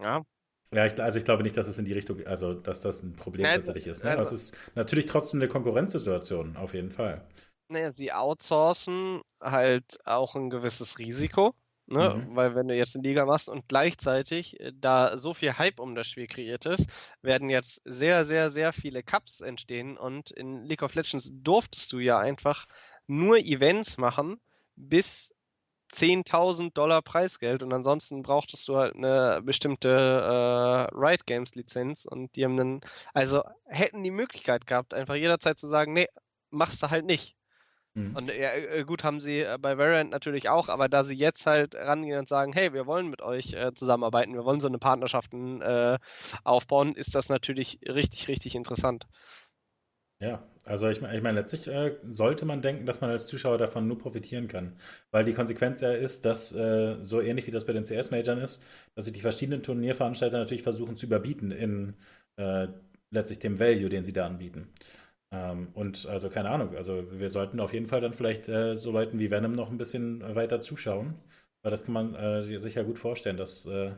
D: Ja,
A: Ja, ich, also ich glaube nicht, dass es in die Richtung, also dass das ein Problem
D: Ja,
A: tatsächlich ist. Ne?
D: also-
A: es ist natürlich trotzdem eine Konkurrenzsituation, auf jeden Fall.
D: Naja, sie outsourcen halt auch ein gewisses Risiko, ne?
A: Mhm.
D: Weil wenn du jetzt eine Liga machst und gleichzeitig, äh, da so viel Hype um das Spiel kreiert ist, werden jetzt sehr, sehr, sehr viele Cups entstehen und in League of Legends durftest du ja einfach nur Events machen bis 10.000 Dollar Preisgeld und ansonsten brauchtest du halt eine bestimmte äh, Riot Games Lizenz und die haben dann, also hätten die Möglichkeit gehabt, einfach jederzeit zu sagen, nee, machst du halt nicht.
A: Mhm.
D: Und ja, äh, gut haben sie äh, bei Variant natürlich auch, aber da sie jetzt halt rangehen und sagen, hey, wir wollen mit euch äh, zusammenarbeiten, wir wollen so eine Partnerschaften äh, aufbauen, ist das natürlich richtig, richtig interessant.
A: Ja, also ich, ich meine, letztlich äh, sollte man denken, dass man als Zuschauer davon nur profitieren kann. Weil die Konsequenz ja ist, dass äh, so ähnlich wie das bei den CS-Majors ist, dass sich die verschiedenen Turnierveranstalter natürlich versuchen zu überbieten in äh, letztlich dem Value, den sie da anbieten. Ähm, und also keine Ahnung, also wir sollten auf jeden Fall dann vielleicht äh, so Leuten wie Venom noch ein bisschen weiter zuschauen. Weil das kann man äh, sich ja gut vorstellen, dass, äh,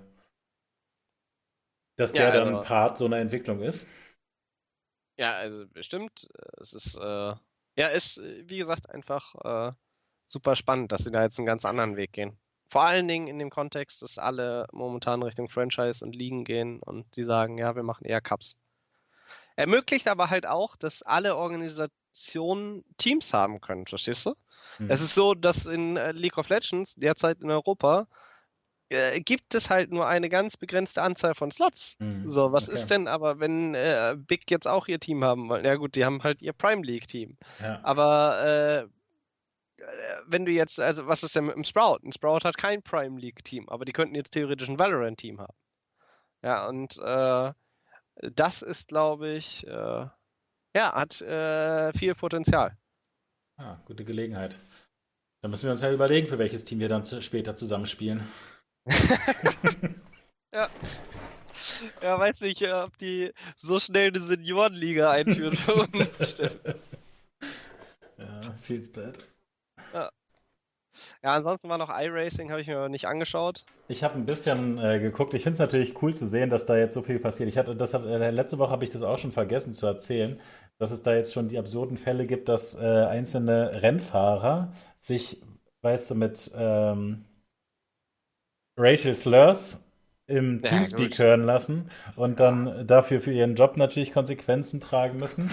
A: dass
D: Ja,
A: der dann
D: also-
A: Part so einer Entwicklung ist.
D: Ja, also bestimmt. äh, Es ist, äh, ja, ist, äh, wie gesagt, einfach super spannend, dass sie da jetzt einen ganz anderen Weg gehen. Vor allen Dingen in dem Kontext, dass alle momentan Richtung Franchise und Ligen gehen und die sagen, ja, wir machen eher Cups. Ermöglicht aber halt auch, dass alle Organisationen Teams haben können, verstehst du?
A: Mhm.
D: Es ist so, dass in äh, League of Legends derzeit in Europa äh, gibt es halt nur eine ganz begrenzte Anzahl von Slots.
A: Mhm.
D: So, was
A: Okay.
D: ist denn aber, wenn äh, Big jetzt auch ihr Team haben wollen? Ja gut, die haben halt ihr Prime League Team.
A: Ja.
D: Aber äh, äh, wenn du jetzt, also was ist denn mit dem Sprout? Ein Sprout hat kein Prime League Team, aber die könnten jetzt theoretisch ein Valorant Team haben. Ja, und äh, das ist, glaube ich, äh, ja, hat äh, viel Potenzial.
A: Ah, gute Gelegenheit. Dann müssen wir uns ja überlegen, für welches Team wir dann später zusammenspielen.
D: Ja, weiß nicht, äh, ob die so schnell eine Seniorenliga einführen für uns.
A: Ja, feels bad.
D: Ja, ansonsten war noch iRacing, habe ich mir aber nicht angeschaut.
A: Ich habe ein bisschen äh, geguckt. Ich finde es natürlich cool zu sehen, dass da jetzt so viel passiert. Ich hatte das hat, äh, letzte Woche habe ich das auch schon vergessen zu erzählen, dass es da jetzt schon die absurden Fälle gibt, dass äh, einzelne Rennfahrer sich, weißt du, mit ähm, Racial Slurs im
D: Ja,
A: Teamspeak
D: gut.
A: hören lassen und dann dafür für ihren Job natürlich Konsequenzen tragen müssen.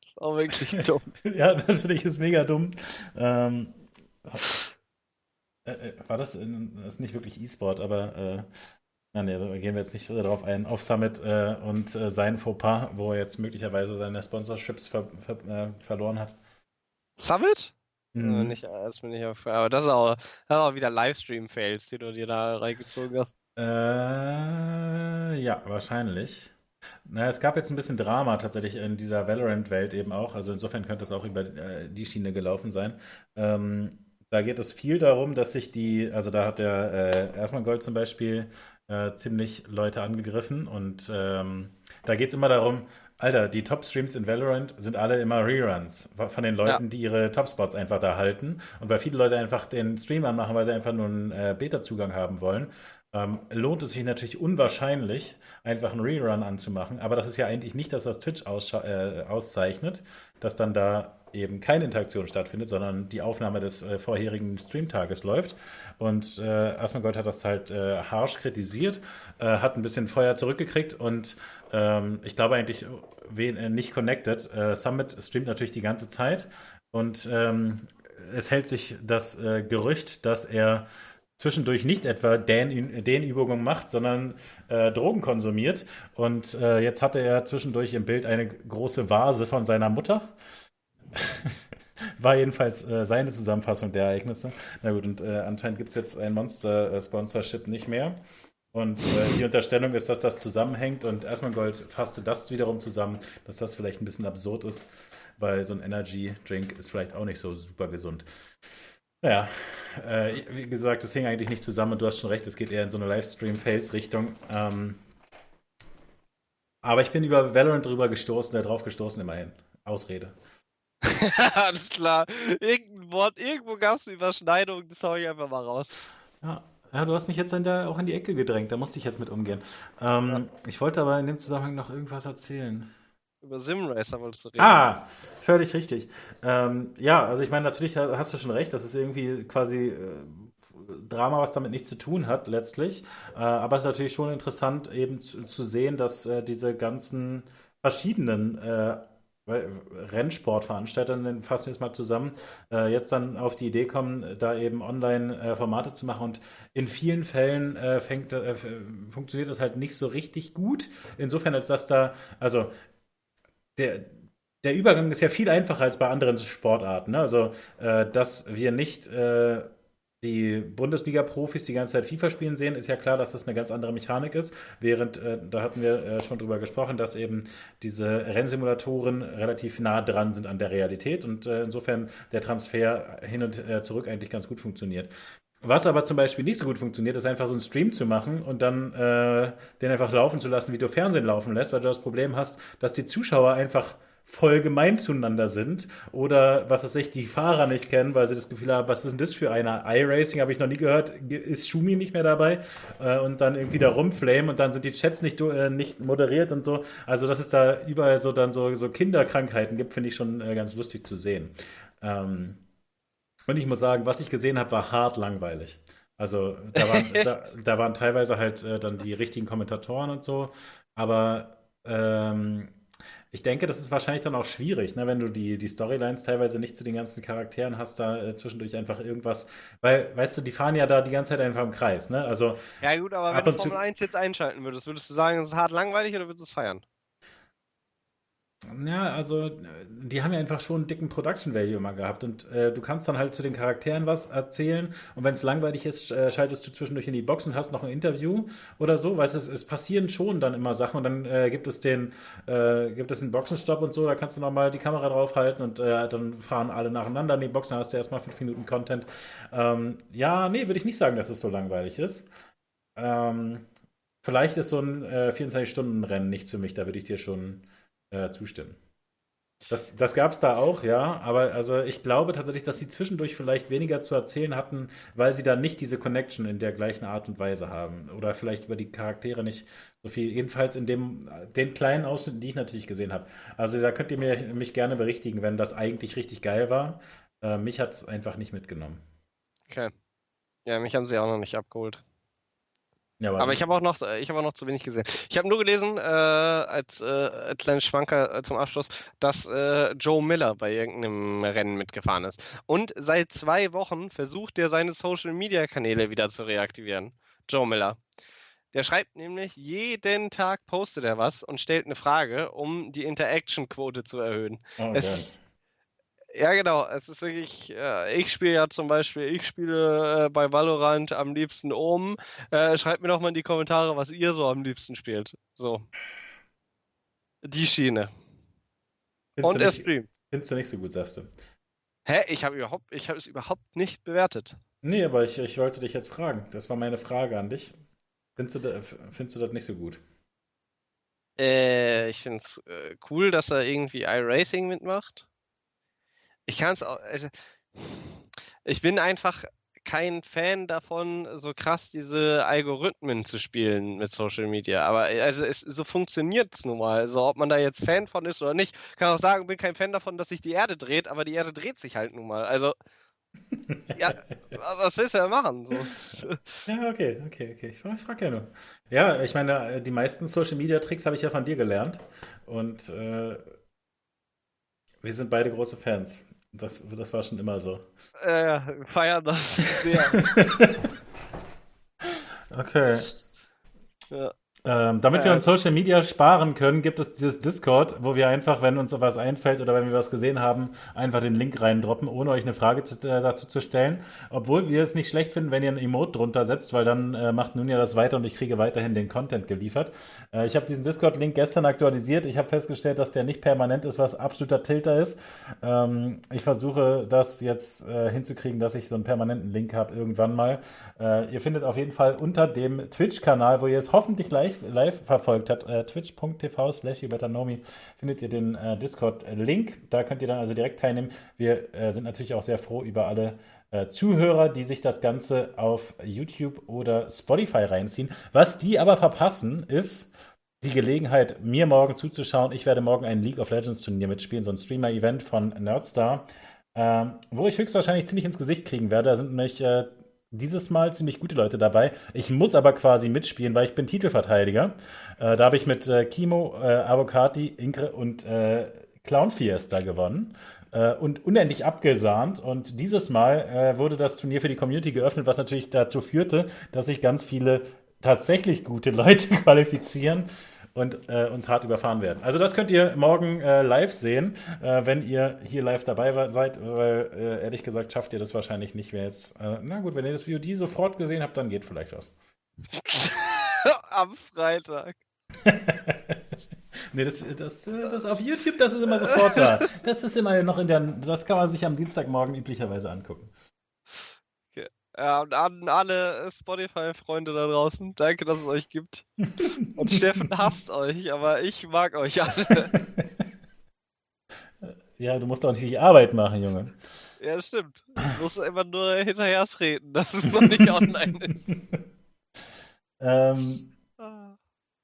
D: Das ist auch wirklich dumm.
A: Ja, natürlich ist mega dumm. Ähm, äh, äh, war das, in, das ist nicht wirklich E-Sport, aber äh, nee, da gehen wir jetzt nicht darauf ein. Auf Summit äh, und äh, sein Fauxpas, wo er jetzt möglicherweise seine Sponsorships ver, ver, äh, verloren hat.
D: Summit? Äh,
A: Mhm.
D: nicht, äh, das bin ich auf, aber das ist auch, das ist auch wieder Livestream-Fails, die du dir da reingezogen hast.
A: Äh, ja, wahrscheinlich. Na, es gab jetzt ein bisschen Drama tatsächlich in dieser Valorant-Welt eben auch. Also insofern könnte es auch über äh, die Schiene gelaufen sein. Ähm, da geht es viel darum, dass sich die, also da hat der äh, Erstmal Gold zum Beispiel äh, ziemlich Leute angegriffen und ähm, da geht es immer darum, Alter, die Top-Streams in Valorant sind alle immer Reruns von den Leuten, die ihre Top-Spots einfach da halten. Und weil viele Leute einfach den Stream anmachen, weil sie einfach nur einen äh, Beta-Zugang haben wollen, ähm, lohnt es sich natürlich unwahrscheinlich, einfach einen Rerun anzumachen. Aber das ist ja eigentlich nicht das, was Twitch äh, auszeichnet, dass dann da eben keine Interaktion stattfindet, sondern die Aufnahme des äh, vorherigen Streamtages läuft. Und äh, Asmongold Gold hat das halt äh, harsch kritisiert, äh, hat ein bisschen Feuer zurückgekriegt und ähm, ich glaube eigentlich wen, äh, nicht connected. Äh, Summit streamt natürlich die ganze Zeit und ähm, es hält sich das äh, Gerücht, dass er zwischendurch nicht etwa den, den Übungen macht, sondern äh, Drogen konsumiert. Und äh, jetzt hatte er zwischendurch im Bild eine große Vase von seiner Mutter. War jedenfalls äh, seine Zusammenfassung der Ereignisse. Na gut, und äh, anscheinend gibt es jetzt ein Monster-Sponsorship nicht mehr. Und äh, die Unterstellung ist, dass das zusammenhängt und Erstmal fasste das wiederum zusammen, dass das vielleicht ein bisschen absurd ist, weil so ein Energy-Drink ist vielleicht auch nicht so super gesund. Naja, äh, wie gesagt, das hing eigentlich nicht zusammen und du hast schon recht, es geht eher in so eine Livestream-Fails-Richtung. Ähm, aber ich bin über Valorant drüber gestoßen, da drauf gestoßen immerhin. Ausrede.
D: Alles klar. Irgendein Wort, irgendwo gab es eine Überschneidung, das hau ich einfach mal raus.
A: Ja, Ja, du hast mich jetzt in der, auch in die Ecke gedrängt, da musste ich jetzt mit umgehen. Ähm,
D: Ja.
A: Ich wollte aber in dem Zusammenhang noch irgendwas erzählen.
D: Über Simracer wolltest du reden.
A: Ah, völlig richtig. Ähm, ja, also ich meine, natürlich ha- hast du schon recht, das ist irgendwie quasi äh, Drama, was damit nichts zu tun hat, letztlich. Äh, aber es ist natürlich schon interessant, eben zu, zu sehen, dass äh, diese ganzen verschiedenen äh, Rennsportveranstalter, dann fassen wir es mal zusammen, äh, jetzt dann auf die Idee kommen, da eben Online-Formate zu machen. Und in vielen Fällen äh, fängt, äh, funktioniert das halt nicht so richtig gut. Insofern, als dass da, also der, der Übergang ist ja viel einfacher als bei anderen Sportarten. Ne? Also, äh, dass wir nicht äh, die Bundesliga-Profis die ganze Zeit FIFA spielen sehen, ist ja klar, dass das eine ganz andere Mechanik ist. Während, äh, da hatten wir äh, schon drüber gesprochen, dass eben diese Rennsimulatoren relativ nah dran sind an der Realität und äh, insofern der Transfer hin und äh, zurück eigentlich ganz gut funktioniert. Was aber zum Beispiel nicht so gut funktioniert, ist einfach so einen Stream zu machen und dann äh, den einfach laufen zu lassen, wie du Fernsehen laufen lässt, weil du das Problem hast, dass die Zuschauer einfach voll gemein zueinander sind oder was weiß ich, die Fahrer nicht kennen, weil sie das Gefühl haben, was ist denn das für einer? iRacing habe ich noch nie gehört, ist Schumi nicht mehr dabei äh, und dann irgendwie da rumflamen und dann sind die Chats nicht, du- äh, nicht moderiert und so. Also dass es da überall so dann so, so Kinderkrankheiten gibt, finde ich schon äh, ganz lustig zu sehen. Ähm, und ich muss sagen, was ich gesehen habe, war hart langweilig. Also da waren, da, da waren teilweise halt äh, dann die richtigen Kommentatoren und so, aber ähm, ich denke, das ist wahrscheinlich dann auch schwierig, ne, wenn du die, die Storylines teilweise nicht zu den ganzen Charakteren hast, da äh, zwischendurch einfach irgendwas, weil, weißt du, die fahren ja da die ganze Zeit einfach im Kreis, ne? Also,
D: Ja gut, aber
A: Ab
D: wenn du Formel 1 jetzt einschalten würdest, würdest du sagen, es ist hart langweilig oder würdest du es feiern?
A: Ja, also äh, die haben ja einfach schon einen dicken Production Value immer gehabt und äh, du kannst dann halt zu den Charakteren was erzählen und wenn es langweilig ist, äh, schaltest du zwischendurch in die Box und hast noch ein Interview oder so, weißt du, es, es passieren schon dann immer Sachen und dann äh, gibt es den, äh, gibt es einen Boxenstopp und so, da kannst du nochmal die Kamera draufhalten und äh, dann fahren alle nacheinander in die Box, dann hast du erstmal fünf Minuten Content. Ähm, ja, nee, würde ich nicht sagen, dass es so langweilig ist. Ähm, vielleicht ist so ein äh, 24-Stunden-Rennen nichts für mich, da würde ich dir schon äh, zustimmen. Das, das gab es da auch, ja, aber also ich glaube tatsächlich, dass sie zwischendurch vielleicht weniger zu erzählen hatten, weil sie da nicht diese Connection in der gleichen Art und Weise haben. Oder vielleicht über die Charaktere nicht so viel. Jedenfalls in dem, den kleinen Ausschnitten, die ich natürlich gesehen habe. Also da könnt ihr mir, mich gerne berichtigen, wenn das eigentlich richtig geil war. Äh, mich hat es einfach nicht mitgenommen.
D: Okay. Ja, mich haben sie auch noch nicht abgeholt.
A: Ja,
D: Aber ich habe auch noch, ich habe auch noch zu wenig gesehen. Ich habe nur gelesen, äh, als äh, kleinen Schwanker äh, zum Abschluss, dass äh, Joe Miller bei irgendeinem Rennen mitgefahren ist. Und seit zwei Wochen versucht er seine Social Media Kanäle wieder zu reaktivieren. Joe Miller. Der schreibt nämlich, jeden Tag postet er was und stellt eine Frage, um die Interaction-Quote zu erhöhen.
A: oh,
D: Es,
A: geil.
D: Ja, genau. Es ist wirklich, äh, ich spiele ja zum Beispiel, ich spiele äh, bei Valorant am liebsten oben. Äh, schreibt mir doch mal in die Kommentare, was ihr so am liebsten spielt. So. Die Schiene.
A: Findest
D: Und er streamt.
A: findest du nicht so gut, sagst du.
D: Hä? Ich habe überhaupt, ich habe es überhaupt nicht bewertet.
A: Nee, aber ich, ich wollte dich jetzt fragen. Das war meine Frage an dich. Findest du, da, findest du das nicht so gut?
D: Äh, ich finde es äh, cool, dass er irgendwie iRacing mitmacht. Ich kann es auch. Also, ich bin einfach kein Fan davon, so krass diese Algorithmen zu spielen mit Social Media. Aber äh, also es, so funktioniert es nun mal. Also ob man da jetzt Fan von ist oder nicht, kann auch sagen, bin kein Fan davon, dass sich die Erde dreht, aber die Erde dreht sich halt nun mal. Also ja, was willst du denn machen? So,
A: Ja, okay, okay, okay. Ich frage frag ja nur. Ja, ich meine, äh, die meisten Social Media Tricks habe ich ja von dir gelernt. Und äh, wir sind beide große Fans. Das, das war schon immer so.
D: äh, feiern das sehr.
A: Okay.
D: Ja.
A: Ähm, damit wir uns Social Media sparen können, gibt es dieses Discord, wo wir einfach, wenn uns was einfällt oder wenn wir was gesehen haben, einfach den Link reindroppen, ohne euch eine Frage zu, äh, dazu zu stellen. Obwohl wir es nicht schlecht finden, wenn ihr ein Emote drunter setzt, weil dann äh, macht nun ja das weiter und ich kriege weiterhin den Content geliefert. Äh, ich habe diesen Discord-Link gestern aktualisiert. Ich habe festgestellt, dass der nicht permanent ist, was absoluter Tilter ist. Ähm, ich versuche das jetzt äh, hinzukriegen, dass ich so einen permanenten Link habe irgendwann mal. Äh, ihr findet auf jeden Fall unter dem Twitch-Kanal, wo ihr es hoffentlich live live, live verfolgt hat, äh, twitch.tv slash findet ihr den äh, Discord-Link. Da könnt ihr dann also direkt teilnehmen. Wir äh, sind natürlich auch sehr froh über alle äh, Zuhörer, die sich das Ganze auf YouTube oder Spotify reinziehen. Was die aber verpassen, ist die Gelegenheit, mir morgen zuzuschauen. Ich werde morgen ein League of Legends Turnier mitspielen, so ein Streamer-Event von Nerdstar, ähm, wo ich höchstwahrscheinlich ziemlich ins Gesicht kriegen werde. Da sind nämlich äh, dieses Mal ziemlich gute Leute dabei. Ich muss aber quasi mitspielen, weil ich bin Titelverteidiger. Äh, da habe ich mit äh, Kimo, äh, Avocati, Inkre und äh, Clown Fiesta gewonnen äh, und unendlich abgesahnt. Und dieses Mal äh, wurde das Turnier für die Community geöffnet, was natürlich dazu führte, dass sich ganz viele tatsächlich gute Leute qualifizieren und äh, uns hart überfahren werden. Also das könnt ihr morgen äh, live sehen, äh, wenn ihr hier live dabei seid, weil äh, ehrlich gesagt schafft ihr das wahrscheinlich nicht. Wer jetzt, äh, na gut, wenn ihr das Video die sofort gesehen habt, dann geht vielleicht was.
D: Am Freitag.
A: nee, das, das, das auf YouTube, das ist immer sofort da. Das ist immer noch in der, das kann man sich am Dienstagmorgen üblicherweise angucken.
D: Ja, und an alle Spotify-Freunde da draußen, danke, dass es euch gibt. Und Steffen hasst euch, aber ich mag euch alle.
A: Ja, du musst auch nicht die Arbeit machen, Junge.
D: Ja, das stimmt. Du musst immer nur hinterher treten, dass es noch nicht online ist.
A: ähm, ah.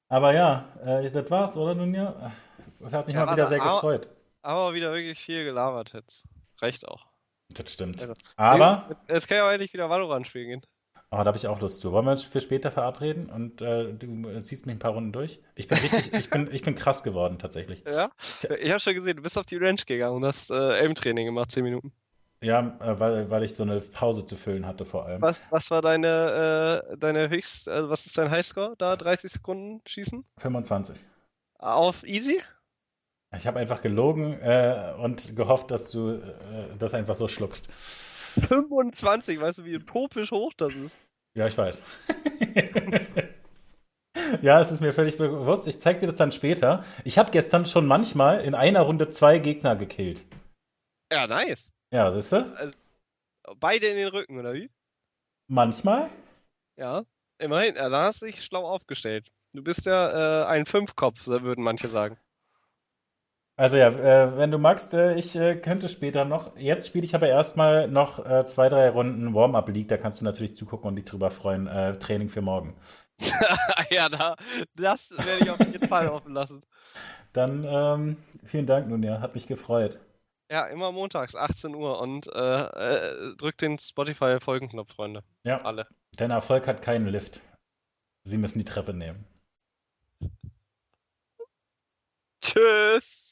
A: aber ja, äh, das war's, oder nun ja? Es hat mich ja, mal wieder sehr gefreut.
D: Aber wieder wirklich viel gelabert jetzt. Reicht auch.
A: Das stimmt. Ja, aber.
D: Jetzt kann ja auch endlich wieder Valorant spielen gehen.
A: Oh, da habe ich auch Lust zu. Wollen wir uns für später verabreden und äh, du ziehst mich ein paar Runden durch? Ich bin richtig, ich bin, ich bin krass geworden tatsächlich.
D: Ja? Ich habe schon gesehen, du bist auf die Range gegangen und hast äh, Aim-Training gemacht, 10 Minuten.
A: Ja, äh, weil, weil ich so eine Pause zu füllen hatte vor allem.
D: Was, was war deine, äh, deine höchst, also was ist dein Highscore da? 30 Sekunden schießen?
A: 25.
D: Auf easy?
A: Ich habe einfach gelogen äh, und gehofft, dass du äh, das einfach so schluckst.
D: 25, weißt du, wie utopisch hoch das ist?
A: Ja, ich weiß. ja, es ist mir völlig bewusst. Ich zeig dir das dann später. Ich habe gestern schon manchmal in einer Runde zwei Gegner gekillt.
D: Ja, nice.
A: Ja, siehst du? Also,
D: beide in den Rücken, oder wie?
A: Manchmal.
D: Ja, immerhin. Da hast du dich schlau aufgestellt. Du bist ja äh, ein Fünfkopf, würden manche sagen.
A: Also ja, äh, wenn du magst, äh, ich äh, könnte später noch. Jetzt spiele ich aber erstmal noch äh, zwei, drei Runden Warm-Up League. Da kannst du natürlich zugucken und dich drüber freuen. Äh, Training für morgen.
D: ja, da, das werde ich auf jeden Fall offen lassen.
A: Dann ähm, vielen Dank, nun ja, hat mich gefreut.
D: Ja, immer montags, 18 Uhr und äh, drückt den Spotify-Folgenknopf, Freunde.
A: Ja. Alle. Dein Erfolg hat keinen Lift. Sie müssen die Treppe nehmen.
D: Tschüss.